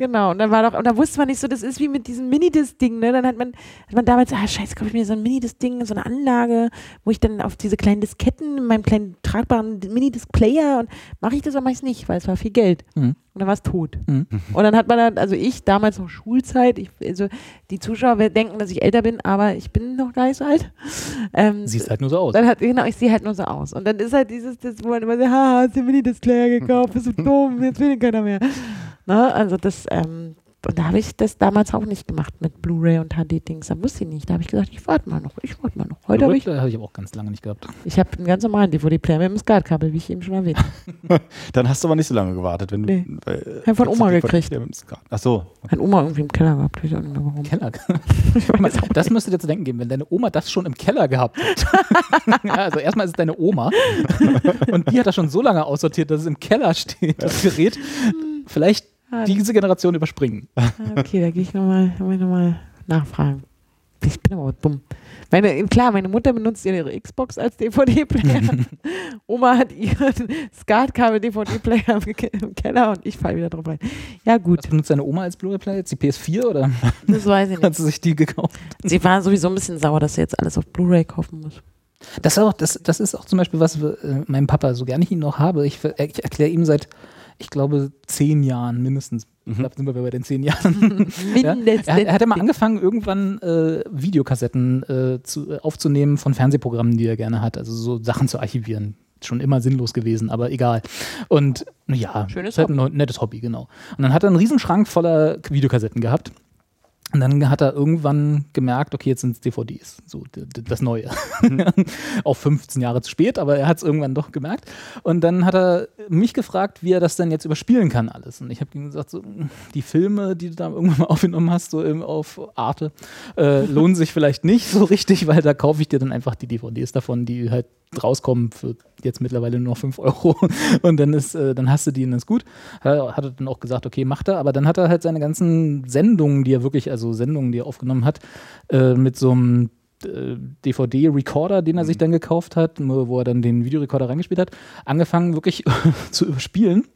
Genau, und dann war doch, und da wusste man nicht so, das ist wie mit diesem Minidisc-Ding, ne? Dann hat man, hat man damals, ah, scheiße, kaufe ich mir so ein Minidisc-Ding, so eine Anlage, wo ich dann auf diese kleinen Disketten, in meinem kleinen tragbaren Minidisc-Player und mache ich das oder mache ich es nicht, weil es war viel Geld. Mhm. Und dann war es tot. Mhm. Und dann hat man dann, also ich, damals noch Schulzeit, ich, also die Zuschauer werden denken, dass ich älter bin, aber ich bin noch gar nicht so alt. Ähm, Siehst halt nur so aus. dann hat, genau, ich sehe halt nur so aus. Und dann ist halt dieses, das, wo man immer sagt, ha, hast du Mini-Displayer gekauft, bist du dumm, jetzt will ihn keiner mehr. Ne? Also das, ähm, und da habe ich das damals auch nicht gemacht mit Blu-ray und HD-Dings. Da wusste ich nicht. Da habe ich gesagt, ich warte mal noch, ich warte mal noch. Heute habe ich, habe ich aber auch ganz lange nicht gehabt. ich habe einen ganz normalen DVD-Player mit dem SCART-Kabel, wie ich eben schon erwähnt habe. Dann hast du aber nicht so lange gewartet, wenn du. Nee. Weil, Hab von Oma die- gekriegt. Ach so. Hat Oma irgendwie im Keller gehabt, weiß ich auch nicht mehr warum. Keller. Ich weiß auch Das müsste dir zu denken geben, wenn deine Oma das schon im Keller gehabt hat. ja, also erstmal ist es deine Oma und die hat das schon so lange aussortiert, dass es im Keller steht, das Gerät. Vielleicht Ah, diese Generation überspringen. Ah, Okay, da gehe ich nochmal noch mal nachfragen. Ich bin aber dumm. Meine, klar, meine Mutter benutzt ihre Xbox als DVD-Player. Oma hat ihren SCART-Kabel-DVD-Player im Ke- im Keller und ich falle wieder drauf rein. Ja, gut, Was benutzt deine Oma als Blu-ray-Player? Jetzt die PS4 oder das weiß ich hat nicht. sie sich die gekauft? Sie war sowieso ein bisschen sauer, dass sie jetzt alles auf Blu-ray kaufen muss. Das, ist auch, das, das ist auch zum Beispiel, was äh, meinem Papa, so gerne ich ihn noch habe, ich, ver- ich erkläre ihm seit, ich glaube, zehn Jahren mindestens. Ich glaube, sind wir bei den zehn Jahren. Ja? Er, hat- er hat ja mal angefangen, irgendwann äh, Videokassetten äh, zu, äh, aufzunehmen von Fernsehprogrammen, die er gerne hat, also so Sachen zu archivieren. Schon immer sinnlos gewesen, aber egal. Und ja, Schönes ist halt ein nettes Hobby, genau. Und dann hat er einen Riesenschrank voller Videokassetten gehabt. Und dann hat er irgendwann gemerkt, okay, jetzt sind es DVDs, so das Neue. Auch 15 Jahre zu spät, aber er hat es irgendwann doch gemerkt. Und dann hat er mich gefragt, wie er das denn jetzt überspielen kann alles. Und ich habe ihm gesagt, so, die Filme, die du da irgendwann mal aufgenommen hast, so im, auf Arte, äh, lohnen sich vielleicht nicht so richtig, weil da kaufe ich dir dann einfach die DVDs davon, die halt rauskommen für jetzt mittlerweile nur noch 5 Euro. Und dann ist, äh, dann hast du die und ist gut. Hat er, hat er dann auch gesagt, okay, macht er, aber dann hat er halt seine ganzen Sendungen, die er wirklich, also Sendungen, die er aufgenommen hat, äh, mit so einem äh, DVD-Recorder, den er sich dann gekauft hat, wo er dann den Videorekorder reingespielt hat, angefangen wirklich zu überspielen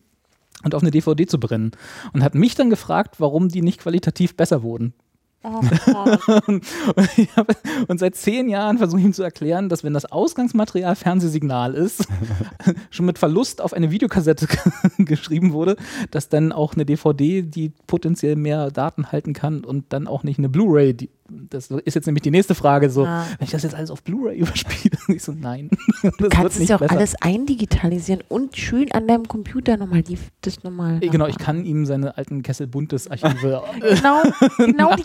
und auf eine DVD zu brennen. Und hat mich dann gefragt, warum die nicht qualitativ besser wurden. Und seit zehn Jahren versuche ich ihm zu erklären, dass wenn das Ausgangsmaterial Fernsehsignal ist, schon mit Verlust auf eine Videokassette geschrieben wurde, dass dann auch eine DVD, die potenziell mehr Daten halten kann und dann auch nicht eine Blu-ray, die, das ist jetzt nämlich die nächste Frage, so, Ah. wenn ich das jetzt alles auf Blu-ray überspiele, ich so, nein. Das Du kannst es ja auch besser. alles eindigitalisieren und schön an deinem Computer nochmal die, das nochmal. Genau, ich kann ihm seine alten Kessel Buntes Archive Genau, genau die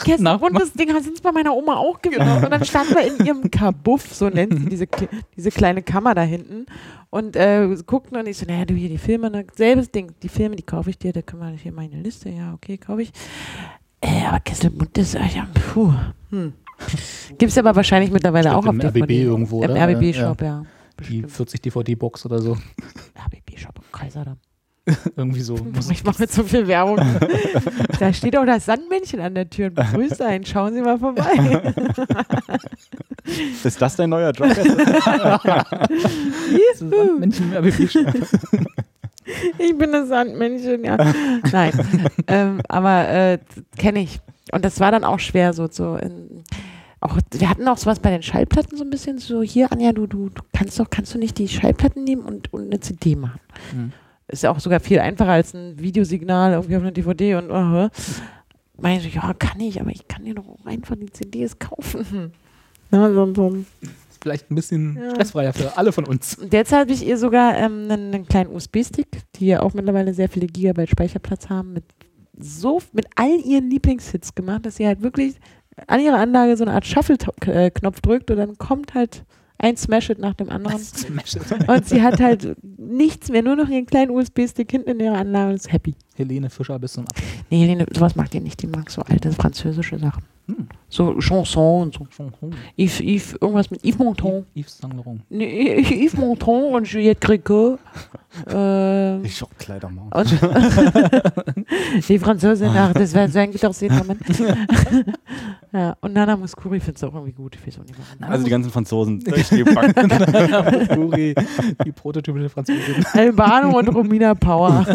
Ding sind es bei meiner Oma auch gewesen. Und dann stand da in ihrem Kabuff, so nennt sie diese, diese kleine Kammer da hinten. Und äh, guckten und ich so, naja, du hier die Filme, ne? selbes Ding, die Filme, die kaufe ich dir, da können wir hier meine Liste, ja, okay, kaufe ich. Äh, aber Kesselbund ist, ja, puh, hm. Gibt es aber wahrscheinlich mittlerweile auch auf im DVD. RBB irgendwo, Im oder? RBB-Shop, ja. Die 40 DVD-Box oder so. HBB-Shop im Kaiserdamm. Irgendwie so. Ich mache jetzt so viel Werbung. da steht auch das Sandmännchen an der Tür und begrüßt einen. Schauen Sie mal vorbei. Ist das dein neuer Job? jetzt? Juhu. Menschen im RBB-Shop. Ich bin das Sandmännchen, ja. Nein, ähm, aber äh, kenne ich. Und das war dann auch schwer, so so. In, auch, wir hatten auch sowas bei den Schallplatten so ein bisschen so hier Anja, du du, du kannst doch kannst du nicht die Schallplatten nehmen und, und eine CD machen. Mhm. Ist ja auch sogar viel einfacher als ein Videosignal irgendwie auf einer DVD und uh, meine ich, so, ja kann ich, aber ich kann dir doch auch einfach die CDs kaufen. Na, so, so. Vielleicht ein bisschen Ja. stressfreier für alle von uns. Und jetzt habe ich ihr sogar ähm, einen, einen kleinen USB-Stick, die ja auch mittlerweile sehr viele Gigabyte Speicherplatz haben, mit so mit all ihren Lieblingshits gemacht, dass sie halt wirklich an ihrer Anlage so eine Art Shuffle-Knopf drückt und dann kommt halt ein Smash-It nach dem anderen. Und sie hat halt nichts mehr, nur noch ihren kleinen USB-Stick hinten in ihrer Anlage und ist happy. Helene Fischer bis zum Ab. Nee, nee, sowas mag die nicht. Die mag so alte französische Sachen. Hm. So Chanson und so. Hoch. Yves, Yves, irgendwas mit Yves Montand. Yves Saint Laurent. Nee, Yves Montand und Juliette Gréco. Äh, Ich hab Kleidermann. die Französin, ach, das wäre so ein guter Sehnamen. Ja, und Nana Muscuri findet es auch irgendwie gut. Ich weiß auch nicht warum. Also die ganzen Franzosen durchgepackt. Uri, die prototypische Französin. Albano und Romina Power.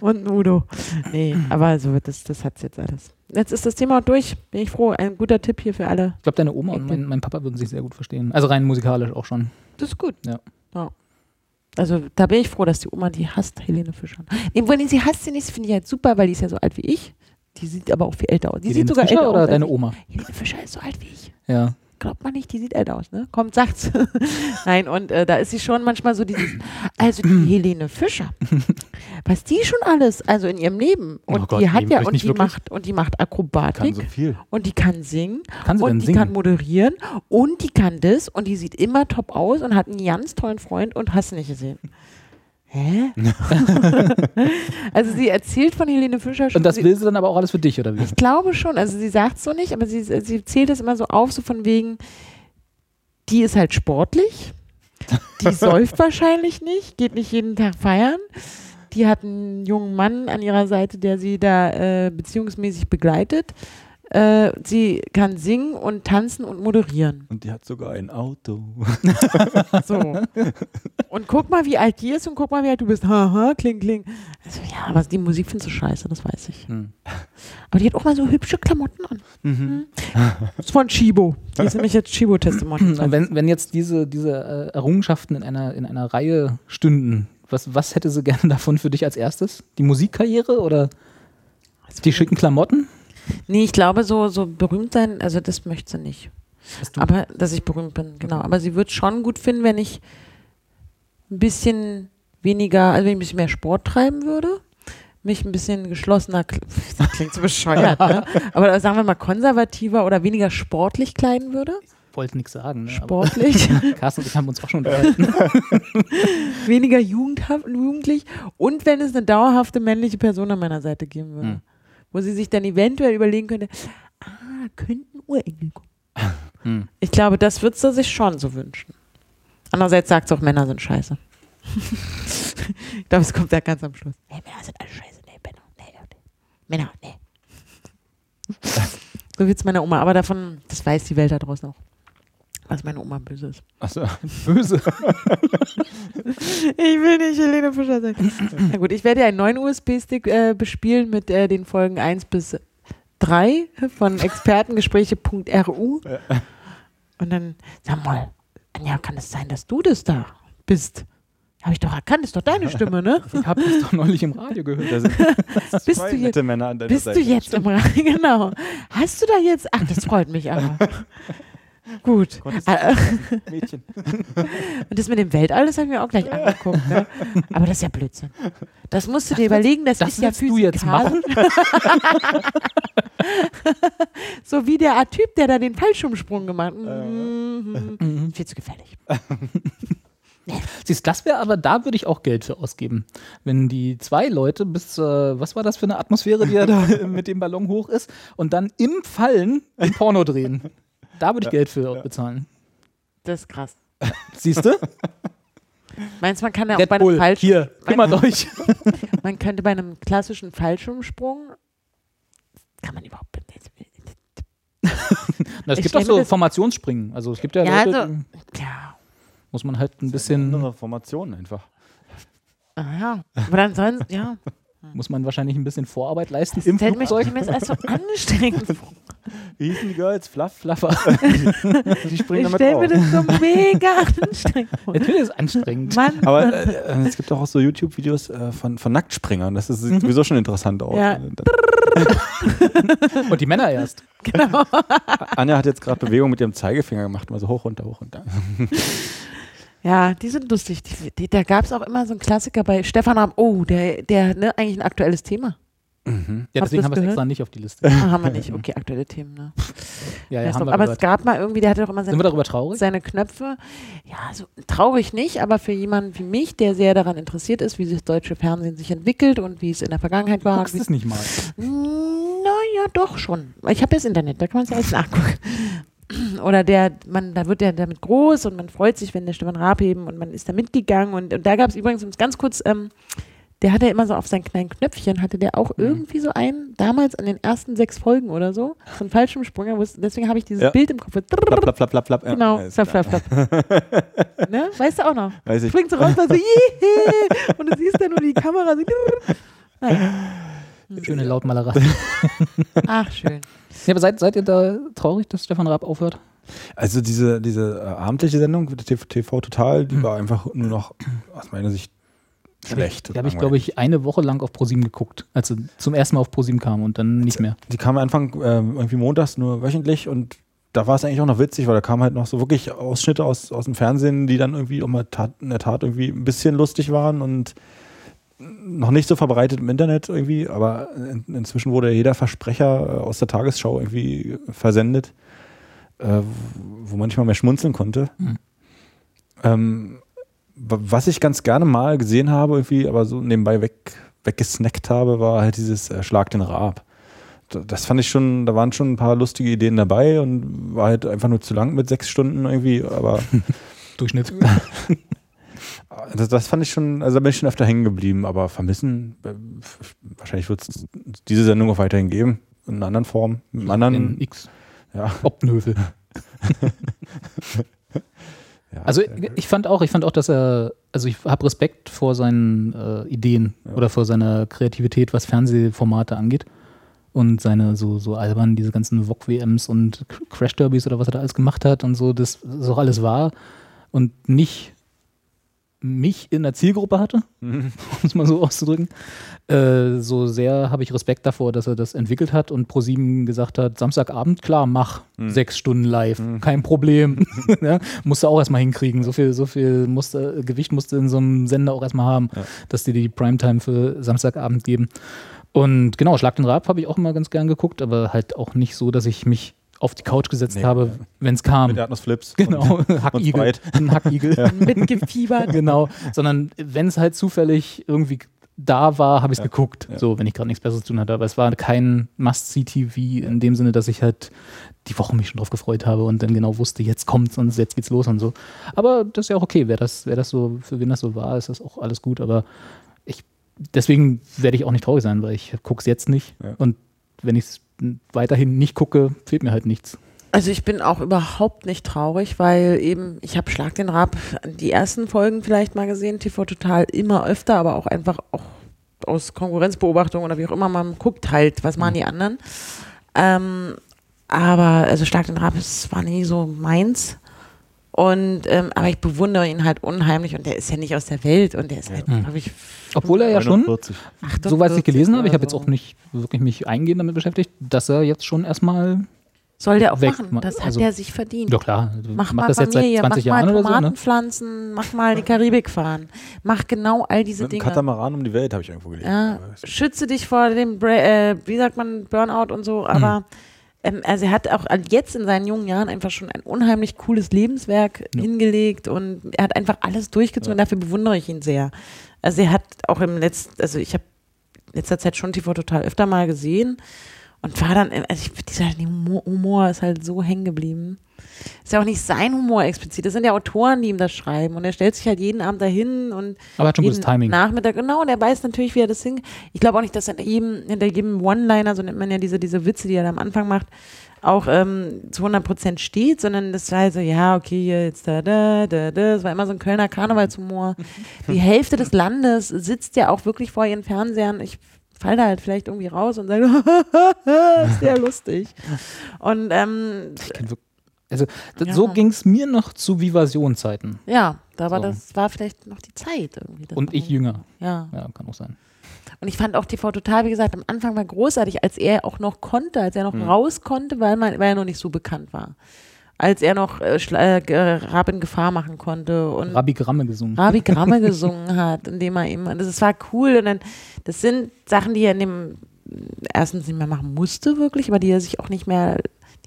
und Udo. Nee, aber so, das, das hat jetzt alles. Jetzt ist das Thema auch durch. Bin ich froh. Ein guter Tipp hier für alle. Ich glaube, deine Oma und mein, mein Papa würden sich sehr gut verstehen. Also rein musikalisch auch schon. Das ist gut. Ja. Also da bin ich froh, dass die Oma die hasst, Helene Fischer. Nee, wenn sie hasst sie nicht, finde ich halt super, weil die ist ja so alt wie ich. Die sieht aber auch viel älter aus. Die Helene sieht sogar Fischer älter oder aus. deine. Oma? Helene Fischer ist so alt wie ich. Ja. Glaubt man nicht, die sieht älter aus, ne? Kommt, sagt's. Nein, und äh, da ist sie schon manchmal so dieses, also die Helene Fischer, was die schon alles, also in ihrem Leben, und Oh Gott, die hat ja, und die wirklich. macht, und die macht Akrobatik, Kann so viel. und die kann singen, Kann sie und denn die singen? kann moderieren, und die kann das, und die sieht immer top aus und hat einen ganz tollen Freund und hast nicht gesehen. Hä? also sie erzählt von Helene Fischer schon. Und das will sie dann aber auch alles für dich, oder wie? ich glaube schon, also sie sagt es so nicht, aber sie, sie zählt es immer so auf, so von wegen, die ist halt sportlich, die säuft wahrscheinlich nicht, geht nicht jeden Tag feiern, die hat einen jungen Mann an ihrer Seite, der sie da äh, beziehungsmäßig begleitet. Äh, sie kann singen und tanzen und moderieren. Und die hat sogar ein Auto. So. Und guck mal, wie alt die ist und guck mal, wie alt du bist. Haha, kling, kling. Also, ja, aber die Musik findest du scheiße, das weiß ich. Hm. Aber die hat auch mal so hübsche Klamotten an. Mhm. Das ist von Chibo. Die ist nämlich jetzt Chibo-Testimonial. Und wenn, wenn jetzt diese, diese äh, Errungenschaften in einer, in einer Reihe stünden, was, was hätte sie gerne davon für dich als erstes? Die Musikkarriere oder die schicken Klamotten? Nee, ich glaube, so, so berühmt sein, also das möchte sie nicht. Aber, dass ich berühmt bin, genau. Aber sie wird schon gut finden, wenn ich ein bisschen weniger, also wenn ich ein bisschen mehr Sport treiben würde, mich ein bisschen geschlossener, das klingt so bescheuert, ne? aber sagen wir mal konservativer oder weniger sportlich kleiden würde. wollte nichts sagen. Ne? Sportlich, Carsten und ich haben uns auch schon unterhalten. weniger jugendhaft, jugendlich und wenn es eine dauerhafte männliche Person an meiner Seite geben würde, Hm. Wo sie sich dann eventuell überlegen könnte, ah, könnten Urenkel kommen. Hm. Ich glaube, das wird sie sich schon so wünschen. Andererseits sagt es auch, Männer sind scheiße. ich glaube, es kommt ja ganz am Schluss. Nee, Männer sind alle scheiße. Nee, Männer, nee, nee. Männer, nee. so wird's meiner Oma. Aber davon, das weiß die Welt da draußen auch. Was meine Oma böse ist. Achso. Böse. Ich will nicht Helene Fischer sein. Na gut, ich werde einen neuen USB-Stick äh, bespielen mit äh, den Folgen 1 bis 3 von expertengespräche.ru. Und dann, sag mal, Anja, kann es sein, dass du das da bist? Habe ich doch erkannt, ist doch deine Stimme, ne? Ich habe das doch neulich im Radio gehört. Sind Bist du jetzt- nette Männer an deiner Bist Seite. du jetzt im Radio? Genau. Hast du da jetzt? Ach, das freut mich aber. Gut. Äh, Mädchen. Und das mit dem Weltall, das habe ich mir auch gleich angeguckt. Ne? Aber das ist ja Blödsinn. Das musst du dir überlegen, das, das ist ja physikalisch. so wie der Typ, der da den Fallschirmsprung gemacht hat. Mhm. Mhm. Viel zu gefährlich. Siehst, das wäre aber, da würde ich auch Geld für ausgeben. Wenn die zwei Leute bis, äh, was war das für eine Atmosphäre, die ja da mit dem Ballon hoch ist, und dann im Fallen ein Porno drehen. Da würde ich Geld für bezahlen. Das ist krass. Siehst du? Meinst du, man kann ja auch Red bei einem Bull, Fallschirm, hier, kümmert euch. man könnte bei einem klassischen Fallschirmsprung, kann man überhaupt, Na, es Ich gibt auch so Formationsspringen. Also es gibt ja, Ja, Leute, also- ja, muss man halt ein bisschen, Andere Formationen einfach. ah, ja, aber dann sollen, ja, muss man wahrscheinlich ein bisschen Vorarbeit leisten das im mich Flugzeug. mir jetzt alles so anstrengend vor. Wie hießen die Girls? Fluff? Flaffer. Die springen Ich damit stelle mir auf. das so mega anstrengend vor. Natürlich ist es anstrengend. Mann, Aber äh, es gibt auch so YouTube-Videos äh, von, von Nacktspringern. Das ist, sieht sowieso schon interessant aus. Ja. Dann- Und die Männer erst. genau. Anja hat jetzt gerade Bewegung mit ihrem Zeigefinger gemacht, mal so hoch, runter, hoch, runter. Ja, die sind lustig. Die, die, da gab es auch immer so einen Klassiker bei Stefan Raab. Oh, der, der, ne, eigentlich ein aktuelles Thema. Ja, Habt deswegen haben wir es extra nicht auf die Liste. Ah, haben wir nicht. Okay, aktuelle Themen, ne? Ja, ja, haben du, wir aber es gehört. gab mal irgendwie, der hatte doch immer seine, seine Knöpfe. Ja, so traurig nicht, aber für jemanden wie mich, der sehr daran interessiert ist, wie sich das deutsche Fernsehen sich entwickelt und wie es in der Vergangenheit war. Wie- es nicht mal. Naja, doch schon. Ich habe das Internet, da kann man es alles nachgucken. Oder der, man, da wird der damit groß und man freut sich, wenn der Stefan Raab heben und man ist da mitgegangen. Und, und da gab es übrigens, es ganz kurz, ähm, der hatte immer so auf seinen kleinen Knöpfchen, hatte der auch irgendwie so einen, damals an den ersten sechs Folgen oder so, so einen es- Deswegen habe ich dieses Ja. Bild im Kopf. Plapp, plapp, plapp, plapp, plapp. Ja, Genau, alles flap, klar. flap, flap. ne? Weißt du auch noch? Weiß ich. Springt so raus, war so, und du siehst dann nur die Kamera so. Naja. Schöne Lautmalerei. Ach, schön. Ja, aber seid, seid ihr da traurig, dass Stefan Raab aufhört? Also diese, diese äh, abendliche Sendung, TV, TV Total, die Hm. war einfach nur noch aus meiner Sicht schlecht. Da habe ich, glaube ich, eine Woche lang auf ProSieben geguckt, als sie zum ersten Mal auf ProSieben kam und dann nicht mehr. Die kam Anfang ähm, irgendwie montags nur wöchentlich und da war es eigentlich auch noch witzig, weil da kamen halt noch so wirklich Ausschnitte aus, aus dem Fernsehen, die dann irgendwie auch mal tat, in der Tat irgendwie ein bisschen lustig waren und noch nicht so verbreitet im Internet irgendwie, aber in, inzwischen wurde jeder Versprecher äh, aus der Tagesschau irgendwie versendet, äh, wo man nicht mal mehr schmunzeln konnte. Mhm. Ähm, wa- was ich ganz gerne mal gesehen habe, irgendwie, aber so nebenbei weg, weggesnackt habe, war halt dieses äh, Schlag den Raab. Das fand ich schon, da waren schon ein paar lustige Ideen dabei und war halt einfach nur zu lang mit sechs Stunden irgendwie, aber Durchschnitt. das, das fand ich schon, also da bin ich schon öfter hängen geblieben, aber vermissen, äh, wahrscheinlich wird es diese Sendung auch weiterhin geben, in einer anderen Form, mit einem anderen, In X. ja. Obnövel. ja Also äh, ich fand auch, ich fand auch, dass er, also ich habe Respekt vor seinen äh, Ideen Ja. oder vor seiner Kreativität, was Fernsehformate angeht. Und seine so, so albern, diese ganzen VOG-WMs und Crash-Derbys oder was er da alles gemacht hat und so, das ist auch alles wahr. Und nicht mich in der Zielgruppe hatte, um es mal so auszudrücken. Äh, so sehr habe ich Respekt davor, dass er das entwickelt hat und ProSieben gesagt hat, Samstagabend, klar, mach sechs Stunden live, kein Problem. ja, musste auch erstmal hinkriegen. So viel, so viel musste, Gewicht musste in so einem Sender auch erstmal haben, Ja. dass die die Primetime für Samstagabend geben. Und genau, Schlag den Raab habe ich auch immer ganz gern geguckt, aber halt auch nicht so, dass ich mich auf die Couch gesetzt Nee, habe, ja. wenn es kam. mit der Atmos-Flips. Genau, Hackigel. Ein Hackigel. Mitgefiebert. genau. Sondern wenn es halt zufällig irgendwie da war, habe ich es Ja. geguckt. Ja. So, wenn ich gerade nichts Besseres zu tun hatte. Aber es war kein Must-See-TV in dem Sinne, dass ich halt die Woche mich schon drauf gefreut habe und dann genau wusste, jetzt kommt's und jetzt geht's los und so. Aber das ist ja auch okay. Wer das, wer das so, für wen das so war, ist das auch alles gut. Aber ich, deswegen werde ich auch nicht traurig sein, weil ich gucke es jetzt nicht. Ja. Und wenn ich es weiterhin nicht gucke, fehlt mir halt nichts. Also ich bin auch überhaupt nicht traurig, weil eben, ich habe Schlag den Rab die ersten Folgen vielleicht mal gesehen, TV Total immer öfter, aber auch einfach auch aus Konkurrenzbeobachtung oder wie auch immer, man guckt halt, was machen die anderen. Ähm, aber also Schlag den Rab, es war nie so meins. Und ähm, aber ich bewundere ihn halt unheimlich und der ist ja nicht aus der Welt und der ist halt, Mhm. glaube ich, Obwohl er ja schon 49. Soweit ich gelesen habe, ich habe jetzt auch nicht wirklich mich eingehend damit beschäftigt, dass er jetzt schon erstmal, Soll der auch weg- machen, das hat also- der sich verdient. ja klar, Mach macht mal das jetzt seit Familie, 20 mach Jahren mal oder so, ne? pflanzen, mach mal die Karibik fahren. Mach genau all diese Mit Dinge. Katamaran um die Welt habe ich irgendwo gelesen. Ja, schütze dich vor dem, Bra äh, wie sagt man, Burnout und so, aber ähm, also er hat auch jetzt in seinen jungen Jahren einfach schon ein unheimlich cooles Lebenswerk Ja. hingelegt und er hat einfach alles durchgezogen, dafür bewundere ich ihn sehr. Also er hat auch im letzten, also ich habe letzter Zeit schon TV total öfter mal gesehen Und war dann, also ich, dieser Humor, Humor ist halt so hängen geblieben. Ist ja auch nicht sein Humor explizit. Das sind ja Autoren, die ihm das schreiben. Und er stellt sich halt jeden Abend dahin und Aber er hat schon gutes Timing. Nachmittag, genau, und er weiß natürlich, wie er das hin. Ich glaube auch nicht, dass hinter jedem, hinter jedem One-Liner, so nennt man ja diese, diese Witze, die er da am Anfang macht, auch ähm, zu 100 Prozent steht, sondern das war so, ja, okay, jetzt da, da, da, da. Das war immer so ein Kölner Karnevalshumor. Die Hälfte des Landes sitzt ja auch wirklich vor ihren Fernsehern. Ich fall da halt vielleicht irgendwie raus und sage, ist sehr lustig. Und ähm, Also das, Ja. so ging es mir noch zu Vivasion-Zeiten. ja, da war So. das war vielleicht noch die Zeit irgendwie. Und ich jünger. Ja. Ja, kann auch sein. Und ich fand auch TV Total, wie gesagt, am Anfang war großartig, als er auch noch konnte, als er noch raus konnte, weil, man, weil er noch nicht so bekannt war. Als er noch äh, äh, G- Rab in Gefahr machen konnte und Rabbi Gramme gesungen. Rabi Gramme gesungen hat, indem er ihm, das, das war cool und dann, das sind Sachen, die er in dem erstens nicht mehr machen musste wirklich, aber die er sich auch nicht mehr,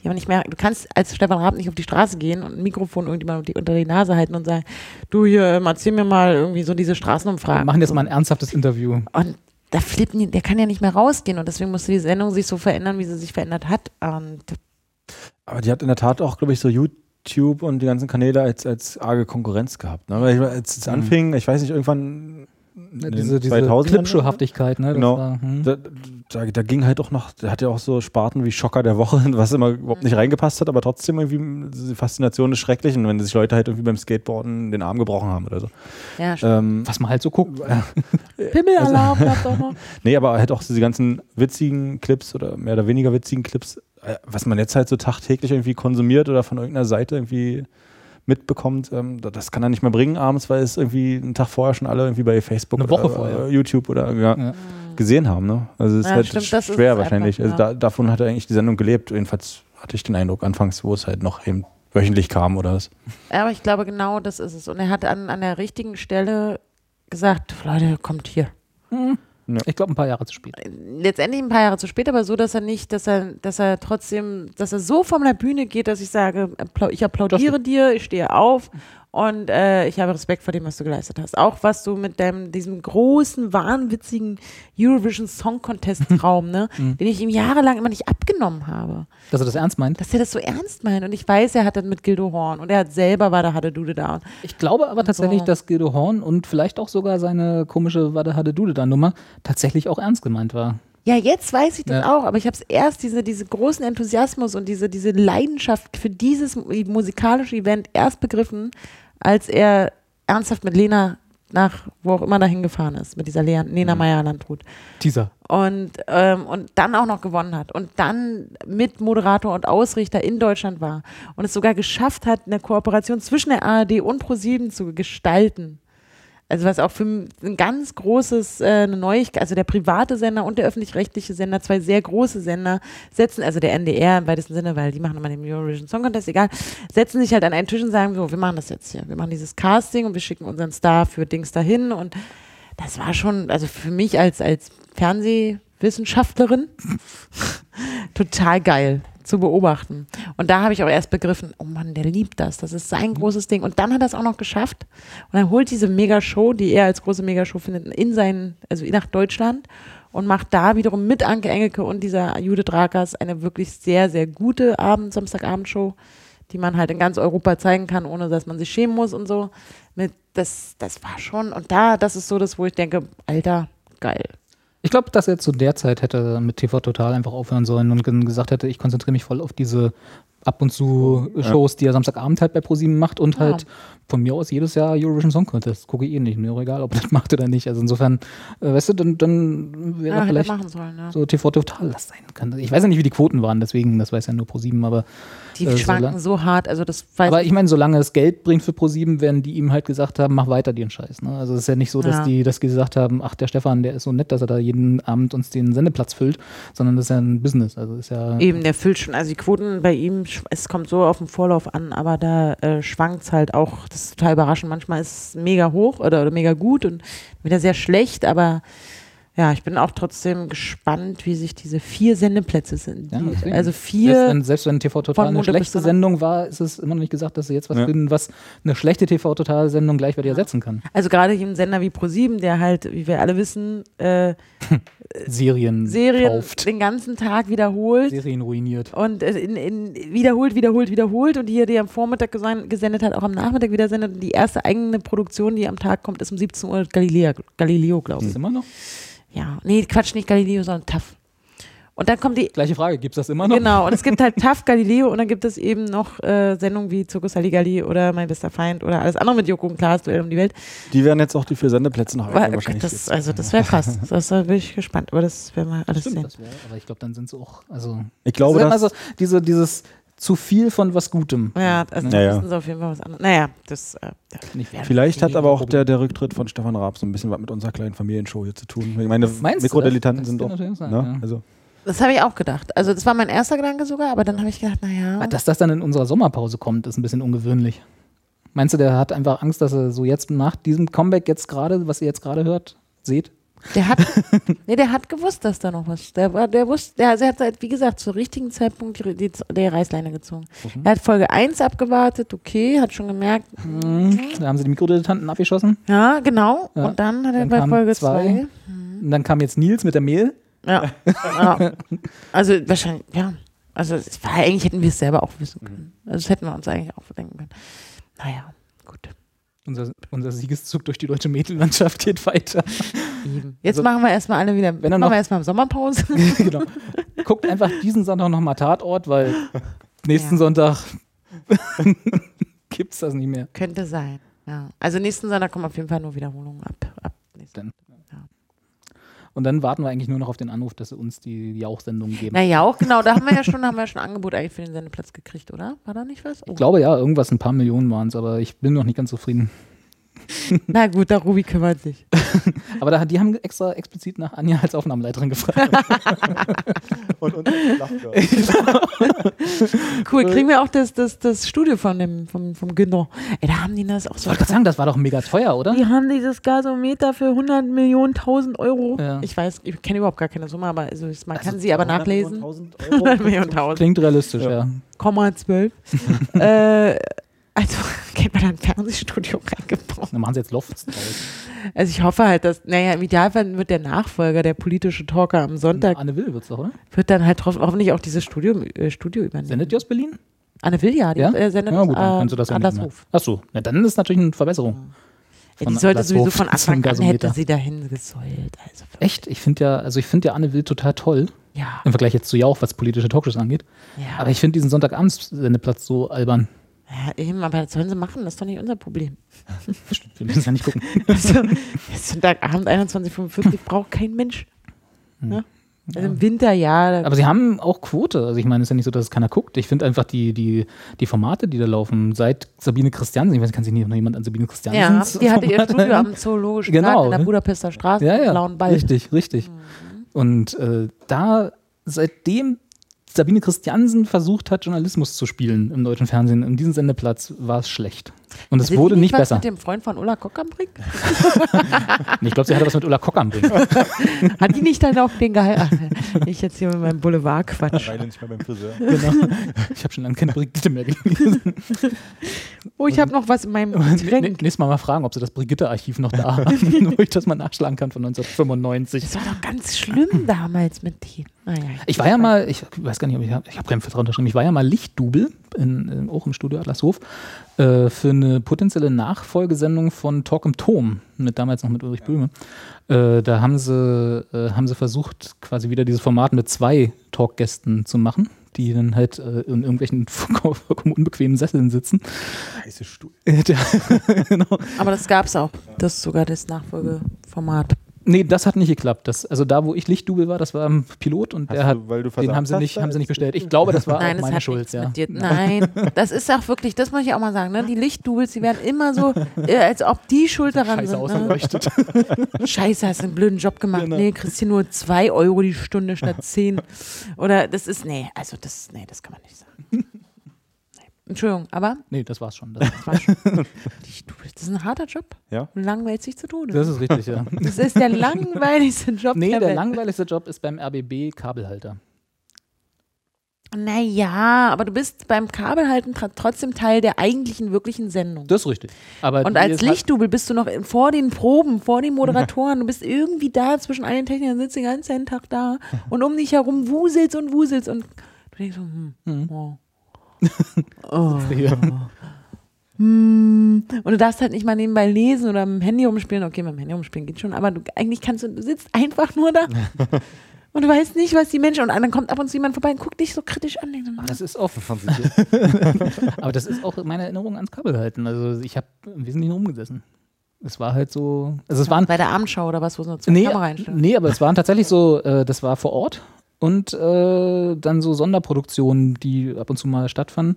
die er nicht mehr, du kannst als Stefan Raab nicht auf die Straße gehen und ein Mikrofon irgendjemand unter die Nase halten und sagen, du hier, ähm, erzähl mir mal irgendwie so diese Wir Straßenumfragen. machen jetzt mal ein ernsthaftes Interview. Und da flippen die, der kann ja nicht mehr rausgehen und deswegen musste die Sendung sich so verändern, wie sie sich verändert hat. Und Aber die hat in der Tat auch, glaube ich, so YouTube und die ganzen Kanäle als, als arge Konkurrenz gehabt. Ne? Weil ich, als es anfing, ich weiß nicht, irgendwann den diese diese 2000ern, Clipshow-Haftigkeit, ne? das Genau. War, hm. Da, da, da ging halt auch noch, der hat ja auch so Sparten wie Schocker der Woche, was immer überhaupt nicht reingepasst hat, aber trotzdem irgendwie diese Faszination des Schrecklichen, wenn sich Leute halt irgendwie beim Skateboarden den Arm gebrochen haben oder so. ja, stimmt. Ähm, Was man halt so guckt. Pimmelalarm gab's auch noch. nee, aber halt auch diese ganzen witzigen Clips oder mehr oder weniger witzigen Clips, was man jetzt halt so tagtäglich irgendwie konsumiert oder von irgendeiner Seite irgendwie mitbekommt, ähm, da- das kann er nicht mehr bringen abends, weil es irgendwie einen Tag vorher schon alle irgendwie bei Facebook Eine Woche oder vorher. äh, YouTube oder ja, Ja. gesehen haben. Ne? Also es ist Ja, halt stimmt, das ist schwer wahrscheinlich. einfach, also da, davon hat er eigentlich die Sendung gelebt. Jedenfalls hatte ich den Eindruck anfangs, wo es halt noch eben wöchentlich kam oder was. Ja, aber ich glaube, genau das ist es. Und er hat an, an der richtigen Stelle gesagt, Leute, kommt hier. Ich glaube, ein paar Jahre zu spät. Letztendlich ein paar Jahre zu spät, aber so, dass er nicht, dass er, dass er trotzdem, dass er so von der Bühne geht, dass ich sage, ich applaudiere dir, ich stehe auf und äh, ich habe Respekt vor dem, was du geleistet hast. Auch was du mit deinem, diesem großen, wahnwitzigen Eurovision Song Contest Traum, ne, Mhm. den ich ihm jahrelang immer nicht abgenommen habe. Dass er das ernst meint. Dass er das so ernst meint. Und ich weiß, er hat das mit Gildo Horn und er hat selber war da, hatte Dude da. Ich glaube aber tatsächlich, so. dass Guido Horn und vielleicht auch sogar seine komische Wade Hade Dude da Nummer tatsächlich auch ernst gemeint war. Ja, jetzt weiß ich das Ja. auch, aber ich habe es erst, diese, diese großen Enthusiasmus und diese, diese Leidenschaft für dieses mu- musikalische Event erst begriffen, als er ernsthaft mit Lena nach wo auch immer dahin gefahren ist, mit dieser Lea, Lena Meyer-Landrut. Teaser. Und, ähm, und dann auch noch gewonnen hat und dann mit Moderator und Ausrichter in Deutschland war und es sogar geschafft hat, eine Kooperation zwischen der ARD und ProSieben zu gestalten. Also was auch für ein ganz großes, äh, eine Neuigkeit, also der private Sender und der öffentlich-rechtliche Sender, zwei sehr große Sender, setzen, also der NDR im weitesten Sinne, weil die machen immer den Eurovision Song Contest, egal, setzen sich halt an einen Tisch und sagen so, wir machen das jetzt hier, wir machen dieses Casting und wir schicken unseren Star für Dings dahin und das war schon, also für mich als, als Fernsehwissenschaftlerin total geil zu beobachten. Und da habe ich auch erst begriffen, oh Mann, der liebt das. Das ist sein großes Ding. Und dann hat er es auch noch geschafft. Und dann holt diese Megashow, die er als große Megashow findet, in seinen, also nach Deutschland und macht da wiederum mit Anke Engelke und dieser Judith Rakers eine wirklich sehr, sehr gute Abend, Samstagabendshow, die man halt in ganz Europa zeigen kann, ohne dass man sich schämen muss und so. Mit, das, das war schon, und da, das ist so das, wo ich denke, Alter, geil. Ich glaube, dass er zu der Zeit hätte mit TV Total einfach aufhören sollen und gesagt hätte, ich konzentriere mich voll auf diese ab und zu Shows, die er Samstagabend halt bei ProSieben macht und Ja. halt von mir aus jedes Jahr Eurovision Song Contest. Gucke ich eh nicht, mir auch egal, ob er das macht oder nicht. Also insofern, äh, weißt du, dann, dann wäre Ja, vielleicht machen sollen, ja. so TV Total das sein können. Ich weiß ja nicht, wie die Quoten waren, deswegen, das weiß ja nur ProSieben, aber Die Äh, schwanken sola- so hart, also das weiß aber ich meine, solange es Geld bringt für ProSieben, werden die ihm halt gesagt haben, mach weiter den Scheiß. Ne? Also es ist ja nicht so, dass Ja. die, die gesagt haben, ach, der Stefan, der ist so nett, dass er da jeden Abend uns den Sendeplatz füllt, sondern das ist ja ein Business. Also ist ja Eben, der füllt schon, also die Quoten bei ihm, es kommt so auf den Vorlauf an, aber da äh, schwankt es halt auch, das ist total überraschend. Manchmal ist es mega hoch oder, oder mega gut und wieder sehr schlecht, aber Ja, ich bin auch trotzdem gespannt, wie sich diese vier Sendeplätze sind. Ja, Die- also Selbst vier. wenn, selbst wenn TV Total eine schlechte. Sendung war, ist es immer noch nicht gesagt, dass sie jetzt was Ja. finden, was eine schlechte TV Total Sendung gleichwertig ersetzen kann. Also gerade hier ein Sender wie ProSieben, der halt, wie wir alle wissen, äh, Serien, Serien kauft, den ganzen Tag wiederholt. Serien ruiniert. Und äh, in, in, wiederholt, wiederholt, wiederholt. Und hier, die am Vormittag gesen- gesendet hat, auch am Nachmittag wieder sendet. Und die erste eigene Produktion, die am Tag kommt, ist um 17 Uhr Galileo, Galileo glaube Ist ich. das immer noch? Ja, nee, Quatsch, nicht Galileo, sondern TAF. Und dann kommt die, Gleiche Frage, gibt es das immer noch? genau, und es gibt halt TAF, Galileo und dann gibt es eben noch äh, Sendungen wie Zirkus Halligalli oder Mein bester Feind oder alles andere mit Joko und Klaas, Duell um die Welt. Die werden jetzt auch die vier Sendeplätze nach Weil, wahrscheinlich. das, also das wäre krass. Das, da bin ich gespannt. Aber das werden wir alles Stimmt, sehen. das wär, aber ich glaube, dann sind sie auch, also, ich glaube, das ist dass, immer so, diese, dieses zu viel von was Gutem. Ja, also Ja, da ja. müssen sie auf jeden Fall was anderes. Naja, das äh, vielleicht hat aber auch der, der Rücktritt von Stefan Raab so ein bisschen was mit unserer kleinen Familienshow hier zu tun. Ich meine, Meinst du Mikrodilettanten sind doch. sein, Ne? ja. Also, Das habe ich auch gedacht. Also das war mein erster Gedanke sogar, aber dann habe ich gedacht, naja. Ah, Dass das dann in unserer Sommerpause kommt, ist ein bisschen ungewöhnlich. Meinst du, der hat einfach Angst, dass er so jetzt nach diesem Comeback jetzt gerade, was ihr jetzt gerade hört, seht? Der hat, nee, der hat gewusst, dass da noch was. Der, der wusste, der, also er hat halt, wie gesagt, zur richtigen Zeitpunkt die, die, die Reißleine gezogen. Er hat Folge 1 abgewartet, okay, hat schon gemerkt, Mhm. Da haben sie die Mikrodilettanten abgeschossen. ja, genau. Ja. Und dann hat er Dann bei Folge zwei. 2. Und dann kam jetzt Nils mit der Mail. Ja. ja. Also wahrscheinlich, ja. Also war eigentlich hätten wir es selber auch wissen können. Also das hätten wir uns eigentlich auch denken können. Naja, gut. Unser, unser Siegeszug durch die deutsche Mädchenlandschaft geht weiter. Eben. Jetzt Also, machen wir erstmal alle wieder, wenn machen noch- wir erstmal Sommerpause. genau. Guckt einfach diesen Sonntag nochmal Tatort, weil nächsten Ja. Sonntag gibt's das nicht mehr. Könnte sein. Ja. Also nächsten Sonntag kommen auf jeden Fall nur Wiederholungen ab. ab nächsten. Dann. Ja. Und dann warten wir eigentlich nur noch auf den Anruf, dass sie uns die Jauchsendungen geben. Naja, auch genau, da haben wir ja schon, haben wir ja schon ein Angebot eigentlich für den Sendeplatz gekriegt, oder? War da nicht was? Oh. Ich glaube ja, irgendwas, ein paar Millionen waren es, aber ich bin noch nicht ganz zufrieden. Na gut, der Ruby kümmert sich. Aber da, die haben extra explizit nach Anja als Aufnahmeleiterin gefragt. und, und Cool, kriegen wir auch das, das, das Studio von dem, vom, vom Günter. Ey, da haben die das auch Ich so. wollte gerade sagen, das war doch mega teuer, oder? Die haben dieses Gasometer für 100 Millionen, 1000 Euro. Ja. Ich weiß, ich kenne überhaupt gar keine Summe, aber also, man kann sie aber nachlesen. 100 100 Millionen, 1000. Klingt realistisch, ja. Ja. Komma 12. äh, also, kennt man da ein Fernsehstudio reingebaut. Dann machen sie jetzt Lofts draus. Also, ich hoffe halt, dass, naja, im Idealfall wird der Nachfolger, der politische Talker am Sonntag, Anne Will wird's doch, oder? wird dann halt hoff- hoffentlich auch dieses Studio, äh, Studio übernehmen. Sendet die aus Berlin? Anne Will ja, die Ja? äh, sendet Ja, gut, dann äh, kannst du das ja nicht mehr. Adlershof. Achso, na, dann ist natürlich eine Verbesserung. Ja, Von die sollte sowieso von Anfang an hätte sie dahin gesollt. Also, Echt? Ich finde ja, also ich finde ja Anne Will total toll. ja, Im Vergleich jetzt zu Jauch, was politische Talkshows angeht. ja. Aber ich finde diesen Sonntagabends-Sendeplatz so albern. Ja, eben, aber das sollen sie machen, das ist doch nicht unser Problem. Wir müssen ja nicht gucken. Also, jetzt Sonntagabend 21.45 braucht kein Mensch. Ne? Also im Winter ja. Hm. Aber sie haben auch Quote. Also ich meine, es ist ja nicht so, dass es keiner guckt. Ich finde einfach die, die, die Formate, die da laufen, seit Sabine Christiansen, ich weiß, kann sich nicht noch jemand an Sabine ja, Christiansen die hatte ihr Studio am Zoologischen Genau, Garten in der? Budapester Straße, ja, im ja, blauen Ball. Richtig, richtig. Mhm. Und äh, da, seitdem Sabine Christiansen versucht hat, Journalismus zu spielen im deutschen Fernsehen, in diesem Sendeplatz, war es schlecht. Und es wurde nicht was besser. mit dem Freund von Ulla Kock am? Nee, Ich glaube, sie hatte was mit Ulla Kock am Ring. Hat die nicht dann auch den geheiratet? Ich jetzt hier mit meinem Boulevard-Quatsch. Weile nicht mehr beim Friseur. genau. Ich habe schon lange keine Brigitte mehr gelesen. Oh, ich habe noch was in meinem Getränk. Nächstes Mal mal fragen, ob sie das Brigitte-Archiv noch da haben, wo ich das mal nachschlagen kann von 1995. Das war doch ganz schlimm damals mit dem. Naja, Ich war ja mal, ich weiß gar nicht, ob ich habe ich hab keinen Vertrag unterschrieben, ich war ja mal Lichtdubel, in, in, auch im Studio Adlershof, äh, für eine potenzielle Nachfolgesendung von Talk im Turm, mit, damals noch mit Ulrich Böhme. Äh, da haben sie, äh, haben sie versucht, quasi wieder dieses Format mit zwei Talkgästen zu machen, die dann halt äh, in irgendwelchen vollkommen unbequemen Sesseln sitzen. Heiße Stuhl. Genau. Aber das gab es auch. Das ist sogar das Nachfolgeformat. Nee, das hat nicht geklappt. Das, also da, wo ich Lichtdubel war, das war ein Pilot und Hast der hat, du, weil du den haben sie hast, nicht, haben sie nicht bestellt. Ich glaube, das war Nein, auch meine hat Schuld, ja. mit dir. Nein, das ist auch wirklich, das muss ich auch mal sagen, ne? Die Lichtdoubles, die werden immer so, äh, als ob die schuld daran Scheiße sind. Ne? ausgeleuchtet. Scheiße, hast du einen blöden Job gemacht. Genau. Nee, kriegst du nur 2 Euro die Stunde statt 10. Oder das ist, nee, also das, nee, das kann man nicht sagen. Entschuldigung, aber Nee, das war's schon. Das, das war schon. das ist ein harter Job. Ja. Du langweilst dich zu Tode. das ist richtig, ja. Das ist der langweiligste Job Nee, der, der langweiligste Job ist beim RBB Kabelhalter. Naja, aber du bist beim Kabelhalten trotzdem Teil der eigentlichen, wirklichen Sendung. Das ist richtig. Aber Und als halt- Lichtdubel bist du noch in- vor den Proben, vor den Moderatoren. Du bist irgendwie da zwischen allen Technikern, sitzt den ganzen Tag da und um dich herum wuselst und wuselst und du denkst so, hm, Mhm. oh. Oh. Hm. Und du darfst halt nicht mal nebenbei lesen oder mit dem Handy rumspielen. Okay, mit dem Handy rumspielen geht schon, aber du eigentlich kannst du, du sitzt einfach nur da. und du weißt nicht, was die Menschen. Und dann kommt ab und zu jemand vorbei und guckt dich so kritisch an. So, Aber das ist auch, aber das ist auch meine Erinnerung ans Kabelhalten. Also ich habe im Wesentlichen rumgesessen. Es war halt so, also es waren bei der Abendschau oder was, wo so zwei nee, Kamera einstellen. nee, aber es waren tatsächlich so, äh, das war vor Ort und äh, dann so Sonderproduktionen, die ab und zu mal stattfanden,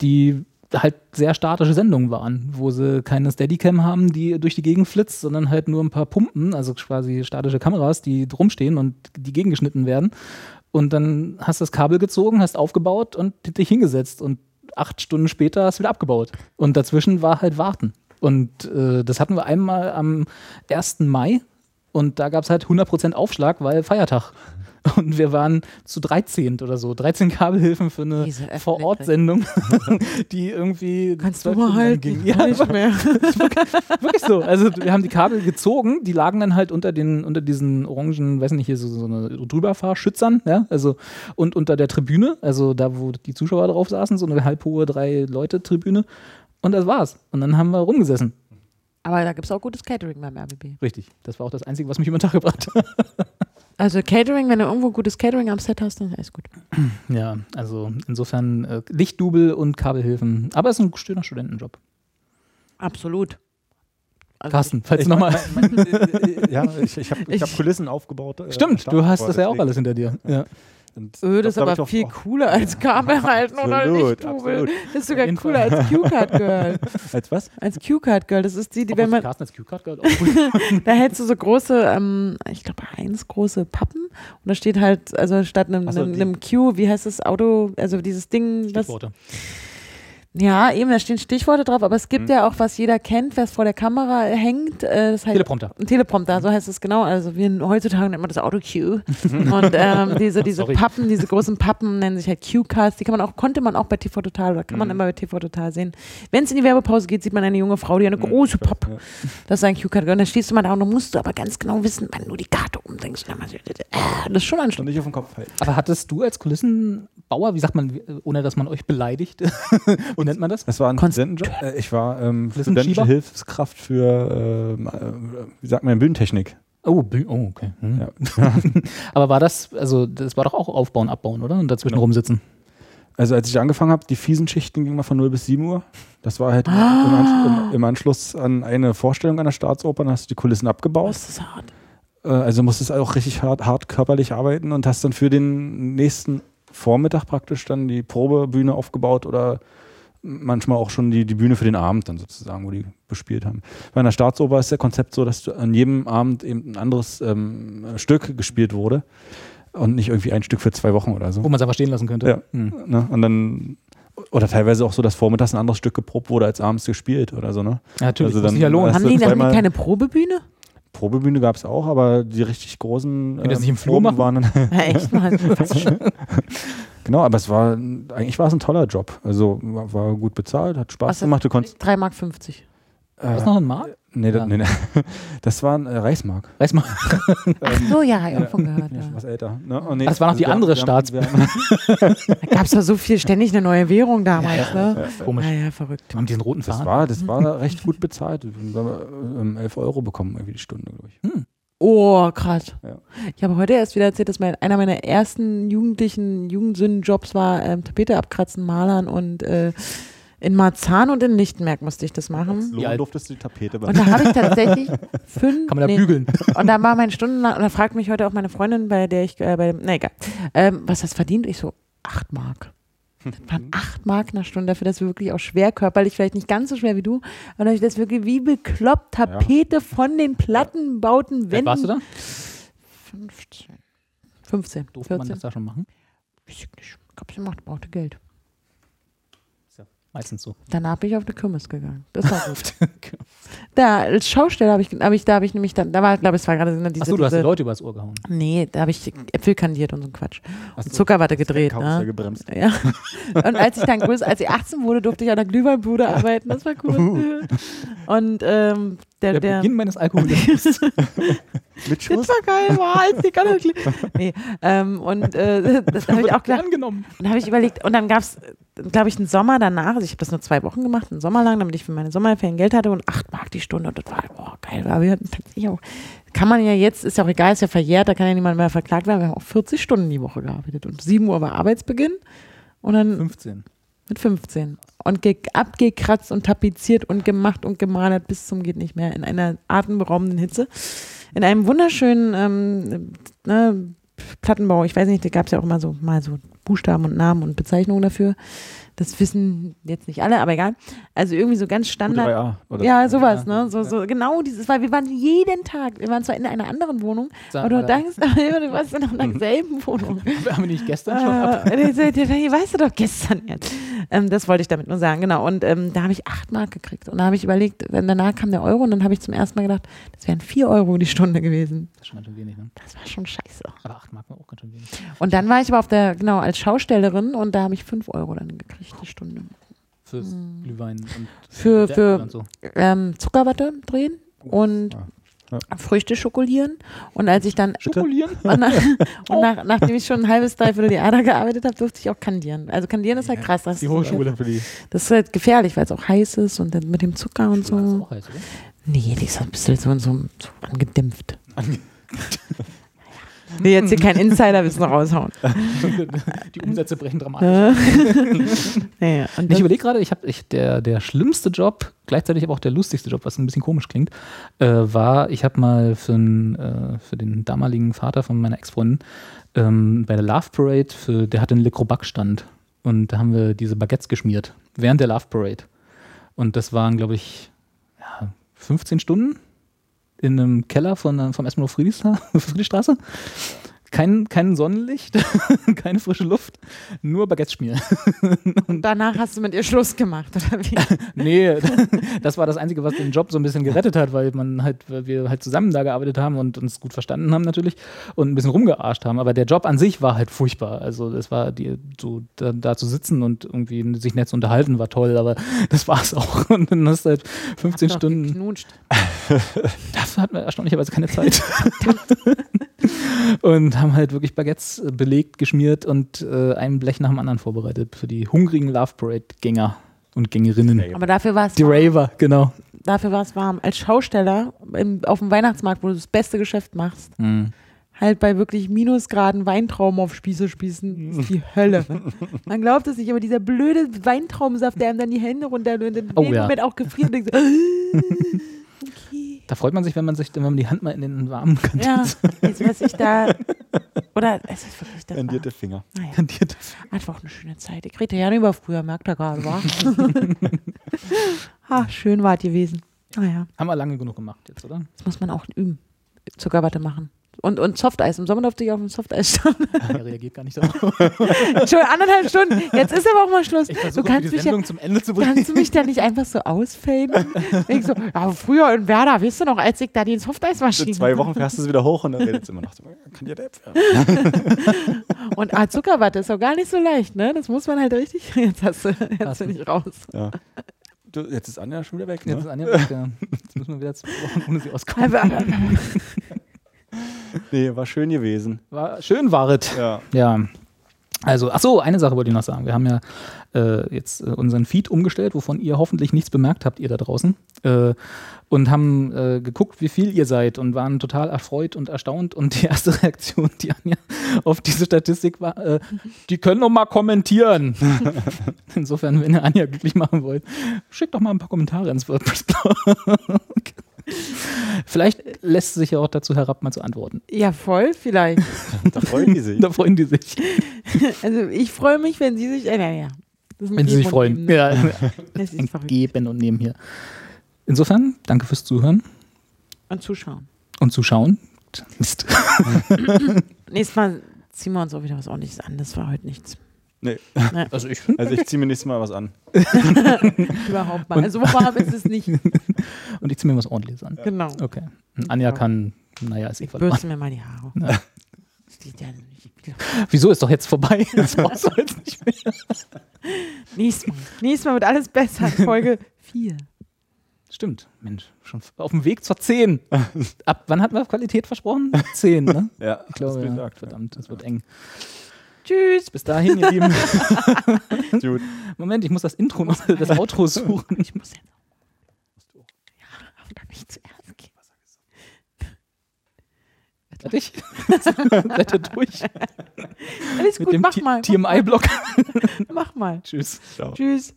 die halt sehr statische Sendungen waren, wo sie keine Steadicam haben, die durch die Gegend flitzt, sondern halt nur ein paar Pumpen, also quasi statische Kameras, die rumstehen und die gegengeschnitten werden. Und dann hast du das Kabel gezogen, hast aufgebaut und dich hingesetzt und acht Stunden später hast du wieder abgebaut. Und dazwischen war halt Warten. Und äh, das hatten wir einmal am 1. Mai und da gab es halt 100% Aufschlag, weil Feiertag. Und wir waren zu 13 oder so, 13 Kabelhilfen für eine Vor-Ort-Sendung, die irgendwie Kannst du mal halten? ging. Ja, ich mehr. wirklich so. Also wir haben die Kabel gezogen, die lagen dann halt unter den, unter diesen orangen, weiß nicht, hier so, so eine Drüberfahrschützern, ja, also und unter der Tribüne, also da, wo die Zuschauer drauf saßen, so eine halbhohe Drei-Leute-Tribüne. Und das war's. Und dann haben wir rumgesessen. Aber da gibt es auch gutes Catering beim RBB. Richtig. Das war auch das Einzige, was mich über den Tag gebracht hat. Also Catering, wenn du irgendwo gutes Catering am Set hast, dann ist alles gut. Ja, also insofern äh, Lichtdubel und Kabelhilfen. Aber es ist ein schöner Studentenjob. Absolut. Also Carsten, falls Ich du nochmal. mein- äh, ja, ich, ich habe hab Kulissen aufgebaut. äh, Stimmt, du hast das ja auch alles hinter dir. Ja. Und Öh, das ist aber auch- viel cooler als Kabel halten oder absolut. Das ist sogar cooler als Q-Card Girl. Als was? Als Q-Card Girl. Das ist die, die wenn man, Carsten als Q-Card gut. da hältst du so große, ähm, ich glaube eins große Pappen und da steht halt, also statt einem, so, einem, einem Q, wie heißt das Auto, also dieses Ding, was. Ja eben, da stehen Stichworte drauf, aber es gibt Mhm. ja auch, was jeder kennt, was vor der Kamera hängt, äh, das heißt Teleprompter. Ein Teleprompter, so heißt es genau. Also wir heutzutage nennt man das Auto-Cue. Und ähm, diese, diese Sorry. Pappen, diese großen Pappen nennen sich halt Cue-Cards. Die kann man auch, konnte man auch bei TV Total oder kann man Mhm. immer bei TV Total sehen. Wenn es in die Werbepause geht, sieht man eine junge Frau, die eine Mhm, große Pappe. ja. Das ist ein Cue-Card. Und dann stehst du mal da und dann musst du aber ganz genau wissen, wann du die Karte umdenkst. Äh, das ist schon anstrengend. nicht auf den Kopf halten. Aber hattest du als Kulissenbauer, wie sagt man, ohne dass man euch beleidigt, wie nennt man das? Das war ein Studentenjob. Äh, Ich war ähm, studentische Hilfskraft für, ähm, äh, wie sagt man, Bühnentechnik. Oh, oh okay. Hm. Ja. Aber war das, also das war doch auch Aufbauen, Abbauen, oder? Und dazwischen Genau. rumsitzen. Also als ich angefangen habe, die fiesen Schichten gingen mal von 0 bis 7 Uhr. Das war halt im, Ansch im, im Anschluss an eine Vorstellung an der Staatsoper, dann hast du die Kulissen abgebaut. Das ist hart. Äh, also musstest auch richtig hart, hart körperlich arbeiten und hast dann für den nächsten Vormittag praktisch dann die Probebühne aufgebaut oder manchmal auch schon die, die Bühne für den Abend dann sozusagen, wo die bespielt haben. Bei einer Staatsoper ist der Konzept so, dass du an jedem Abend eben ein anderes ähm, Stück gespielt wurde und nicht irgendwie ein Stück für zwei Wochen oder so. Wo man es einfach stehen lassen könnte. Ja. Hm. Ne? Und dann oder teilweise auch so, dass vormittags ein anderes Stück geprobt wurde als abends gespielt oder so, ne? Ja, natürlich, Also dann- ja lohnen. Haben die, zweimal- keine Probebühne? Probebühne gab es auch, aber die richtig großen die das nicht im Flur Proben machen? waren dann Ja, echt mal. Genau, aber es war, eigentlich war es ein toller Job. Also war, war gut bezahlt, hat Spaß Was gemacht. Du konntest. 3,50 Mark. 50. Was Äh, noch ein Mark? nee, Ja. das, nee, nee. das war ein äh, Reichsmark. Man. Ach so, ja, ich von gehört. Ja, Ja. was älter. Ne? Oh, nee, Das war noch die wir haben- andere haben- Da gab es doch so viel, ständig eine neue Währung damals, ne? Komisch. Naja, verrückt. Wir haben diesen roten Das Faden. war, das war recht gut bezahlt. Wir haben ähm, 11 Euro bekommen, irgendwie die Stunde, glaube ich. Oh, krass. Ja. Ich habe heute erst wieder erzählt, dass mein, einer meiner ersten jugendlichen Jugendsündenjobs war ähm, Tapete abkratzen, malern und äh, in Marzahn und in Lichtenberg musste ich das machen. Wie alt? durftest du die Tapete Und da habe ich tatsächlich fünf. Kann man da nee, bügeln? Und da war mein Stundenlang, und da fragt mich heute auch meine Freundin, bei der ich, äh, bei dem, na egal, ähm, was hast du verdient? Ich so, acht Mark. Das waren acht Mark der Stunde, dafür das wirklich auch schwer körperlich, vielleicht nicht ganz so schwer wie du, aber dass ich das wirklich wie bekloppt Tapete von den Plattenbauten Wie alt Wänden. warst du da? 15. 15. Durfte man 14. das da schon machen? Weiß ich nicht. Ich glaube, sie macht, brauchte Geld. Meistens so. Danach bin ich auf eine Kirmes gegangen. Das war gut. da, als Schausteller habe ich, hab ich, da habe ich nämlich dann, da war, glaube ich, es war gerade diese, Achso, du hast die Leute übers Ohr gehauen. Nee, da habe ich Äpfel kandiert und so ein Quatsch. Ach Und so. Zuckerwatte gedreht. Ne? gebremst. Ja. Und als ich dann größer, als ich 18 wurde, durfte ich an der Glühweinbude arbeiten. Das war cool. Und ähm, der, Der, der, Beginn meines Alkoholismus. Mit das Schuss? war geil, war als die Gl- Nee, ähm, und äh, das habe ich auch gedacht. angenommen. Und habe ich überlegt, und dann gab es, glaube ich, einen Sommer danach, also ich habe das nur zwei Wochen gemacht, einen Sommer lang, damit ich für meine Sommerferien Geld hatte und acht Mark die Stunde und das war, boah, geil. Aber wir auch, kann man ja jetzt, ist ja auch egal, ist ja verjährt, da kann ja niemand mehr verklagt werden, wir haben auch 40 Stunden die Woche gearbeitet und 7 Uhr war Arbeitsbeginn und dann 15. mit 15 und ge abgekratzt und tapeziert und gemacht und gemalert bis zum geht nicht mehr in einer atemberaubenden Hitze. In einem wunderschönen ähm, ne, Plattenbau, ich weiß nicht, da gab es ja auch immer so mal so Buchstaben und Namen und Bezeichnungen dafür. Das wissen jetzt nicht alle, aber egal. Also irgendwie so ganz Standard. U3A, oder? Ja, sowas, Ja. ne? So, so, genau dieses, weil wir waren jeden Tag, wir waren zwar in einer anderen Wohnung, Sag aber du denkst, du warst noch in derselben Wohnung. Haben wir nicht gestern schon ab? Äh, weißt du doch gestern jetzt. Ähm, das wollte ich damit nur sagen, genau. Und ähm, da habe ich acht Mark gekriegt. Und da habe ich überlegt, danach kam der Euro und dann habe ich zum ersten Mal gedacht, das wären vier Euro die Stunde gewesen. Das ist schon ganz schön wenig, ne? Das war schon scheiße. Aber 8 Mark war auch ganz schön wenig. Und dann war ich aber auf der, genau, als Schaustellerin und da habe ich fünf Euro dann gekriegt, die Stunde. Fürs Glühwein und Hm. Für- für- und so. Ähm, Zuckerwatte drehen und Ja. Früchte schokolieren. Und als ich dann Schokolieren? Und, nach, und nach, nachdem ich schon ein halbes, dreiviertel Jahr da gearbeitet habe, durfte ich auch kandieren. Also kandieren ist halt krass. Das, Die Hochschule. Für die das ist halt gefährlich, weil es auch heiß ist und dann mit dem Zucker und Das ist so. auch heiß, oder? Nee, die ist ein bisschen so, so, so angedämpft. Ich will jetzt hier kein Insiderwissen raushauen. Die Umsätze brechen dramatisch. Ja, und Ich überlege gerade, ich habe ich, der, der schlimmste Job, gleichzeitig aber auch der lustigste Job, was ein bisschen komisch klingt, äh, war, ich habe mal für, n, äh, für den damaligen Vater von meiner Ex-Freundin ähm, bei der Love Parade, für, der hatte einen Le Crobac-Stand und da haben wir diese Baguettes geschmiert, während der Love Parade. Und das waren, glaube ich, ja, 15 Stunden in einem Keller von, äh, vom Esmano Friedrichstraße. Kein, kein Sonnenlicht, keine frische Luft, nur Baguettes schmieren. und danach hast du mit ihr Schluss gemacht, oder wie? Nee, das war das Einzige, was den Job so ein bisschen gerettet hat, weil man halt, weil wir halt zusammen da gearbeitet haben und uns gut verstanden haben natürlich und ein bisschen rumgearscht haben. Aber der Job an sich war halt furchtbar. Also das war die, so da, da zu sitzen und irgendwie sich nett zu unterhalten, war toll, aber das war es auch. Und dann hast du halt 15 Doch Stunden. geknutscht. Dafür hatten wir erstaunlicherweise keine Zeit. und haben halt wirklich Baguettes äh, belegt, geschmiert und äh, ein Blech nach dem anderen vorbereitet für die hungrigen Love Parade-Gänger und Gängerinnen. Raver. Aber dafür war es Die Raver, genau. dafür war es warm. Als Schausteller im, auf dem Weihnachtsmarkt, wo du das beste Geschäft machst, Mhm. halt bei wirklich Minusgraden Weintrauben auf Spieße spießen, ist die Hölle. Man glaubt es nicht, aber dieser blöde Weintraubensaft, der einem dann die Hände runter und in Oh ja. Moment auch gefriert und denkt so. Da freut man sich, wenn man sich, wenn man die Hand mal in den warmen Ja, jetzt weiß ich da. Oder es ist wirklich das. Rendierte War, Finger. naja, kandiert. einfach eine schöne Zeit. Ich rede ja nicht über früher, merkt er gerade, wa? ah, schön war es gewesen. Naja, Haben wir lange genug gemacht jetzt, oder? das muss man auch üben. Zuckerwatte machen. Und, und Softeis. Im Sommer durfte ich auf dem Softeis standen. Er reagiert gar nicht darauf. Entschuldigung, anderthalb Stunden. Jetzt ist aber auch mal Schluss. Ich Du kannst die mich ja Sendung zum Ende zu bringen. Kannst du mich da nicht einfach so ausfaden? Ich so, ja, früher in Werder, weißt du noch, als ich da die In Softeismaschine zwei Wochen fährst du es wieder hoch und dann redet es immer noch. so, Kann dir der Äpfel? Und ah, Zuckerwatte ist auch gar nicht so leicht, ne? Das muss man halt richtig. Jetzt hast du, jetzt Hast bin du. ich raus. Ja. Du, jetzt ist Anja schon wieder weg, Jetzt, ist ne? Anja weg, ja. Jetzt müssen wir wieder zwei Wochen ohne sie auskommen. Nee, war schön gewesen. War, schön war es. Ja. Ja. Also, ach so, eine Sache wollte ich noch sagen. Wir haben ja äh, jetzt äh, unseren Feed umgestellt, wovon ihr hoffentlich nichts bemerkt habt, ihr da draußen. Äh, und haben äh, geguckt, wie viel ihr seid und waren total erfreut und erstaunt. Und die erste Reaktion, die Anja auf diese Statistik war, äh, die können doch mal kommentieren. Insofern, wenn ihr Anja glücklich machen wollt, schickt doch mal ein paar Kommentare ins WordPress-Blog. Vielleicht lässt sie sich ja auch dazu herab, mal zu antworten. ja, voll, vielleicht. Da freuen die sich. Da freuen die sich, Also ich freue mich, wenn sie sich. Äh, naja. Wenn sie sich freuen. Ne? Ja. Das ist ein verrückt. Geben und Nehmen hier. Insofern, danke fürs Zuhören Und zuschauen. und Zuschauen. Mist. Nächstes Mal ziehen wir uns auch wieder was ordentliches an. Das war heute nichts. Nee. Also ich. Also ich ziehe mir nächstes Mal was an. Überhaupt mal. Also warm ist es nicht. Und ich ziehe mir was ordentliches an. Genau. Okay. Und Anja Ja. kann, naja, ist eh verloren. Bürsten mir mal die Haare. Ja. Das geht ja nicht. Wieso ist doch jetzt vorbei? Das brauchst du jetzt nicht mehr. Nächstes Mal. Nächstes Mal wird alles besser. Folge 4. Stimmt, Mensch, schon auf dem Weg zur 10. Ab wann hatten wir Qualität versprochen? 10, ne? Ja, Ich glaube, ja. gesagt, verdammt, das wird eng. Tschüss. Bis dahin, ihr Lieben. Gut. Moment, ich muss das Intro, noch, das Outro suchen. Ich muss jetzt. Ja, aber dann nicht zuerst gehen. Fertig? Seid ihr durch? Alles Mit gut, dem mach mal. TMI-Block. Mach mal. Tschüss. Ciao. Tschüss.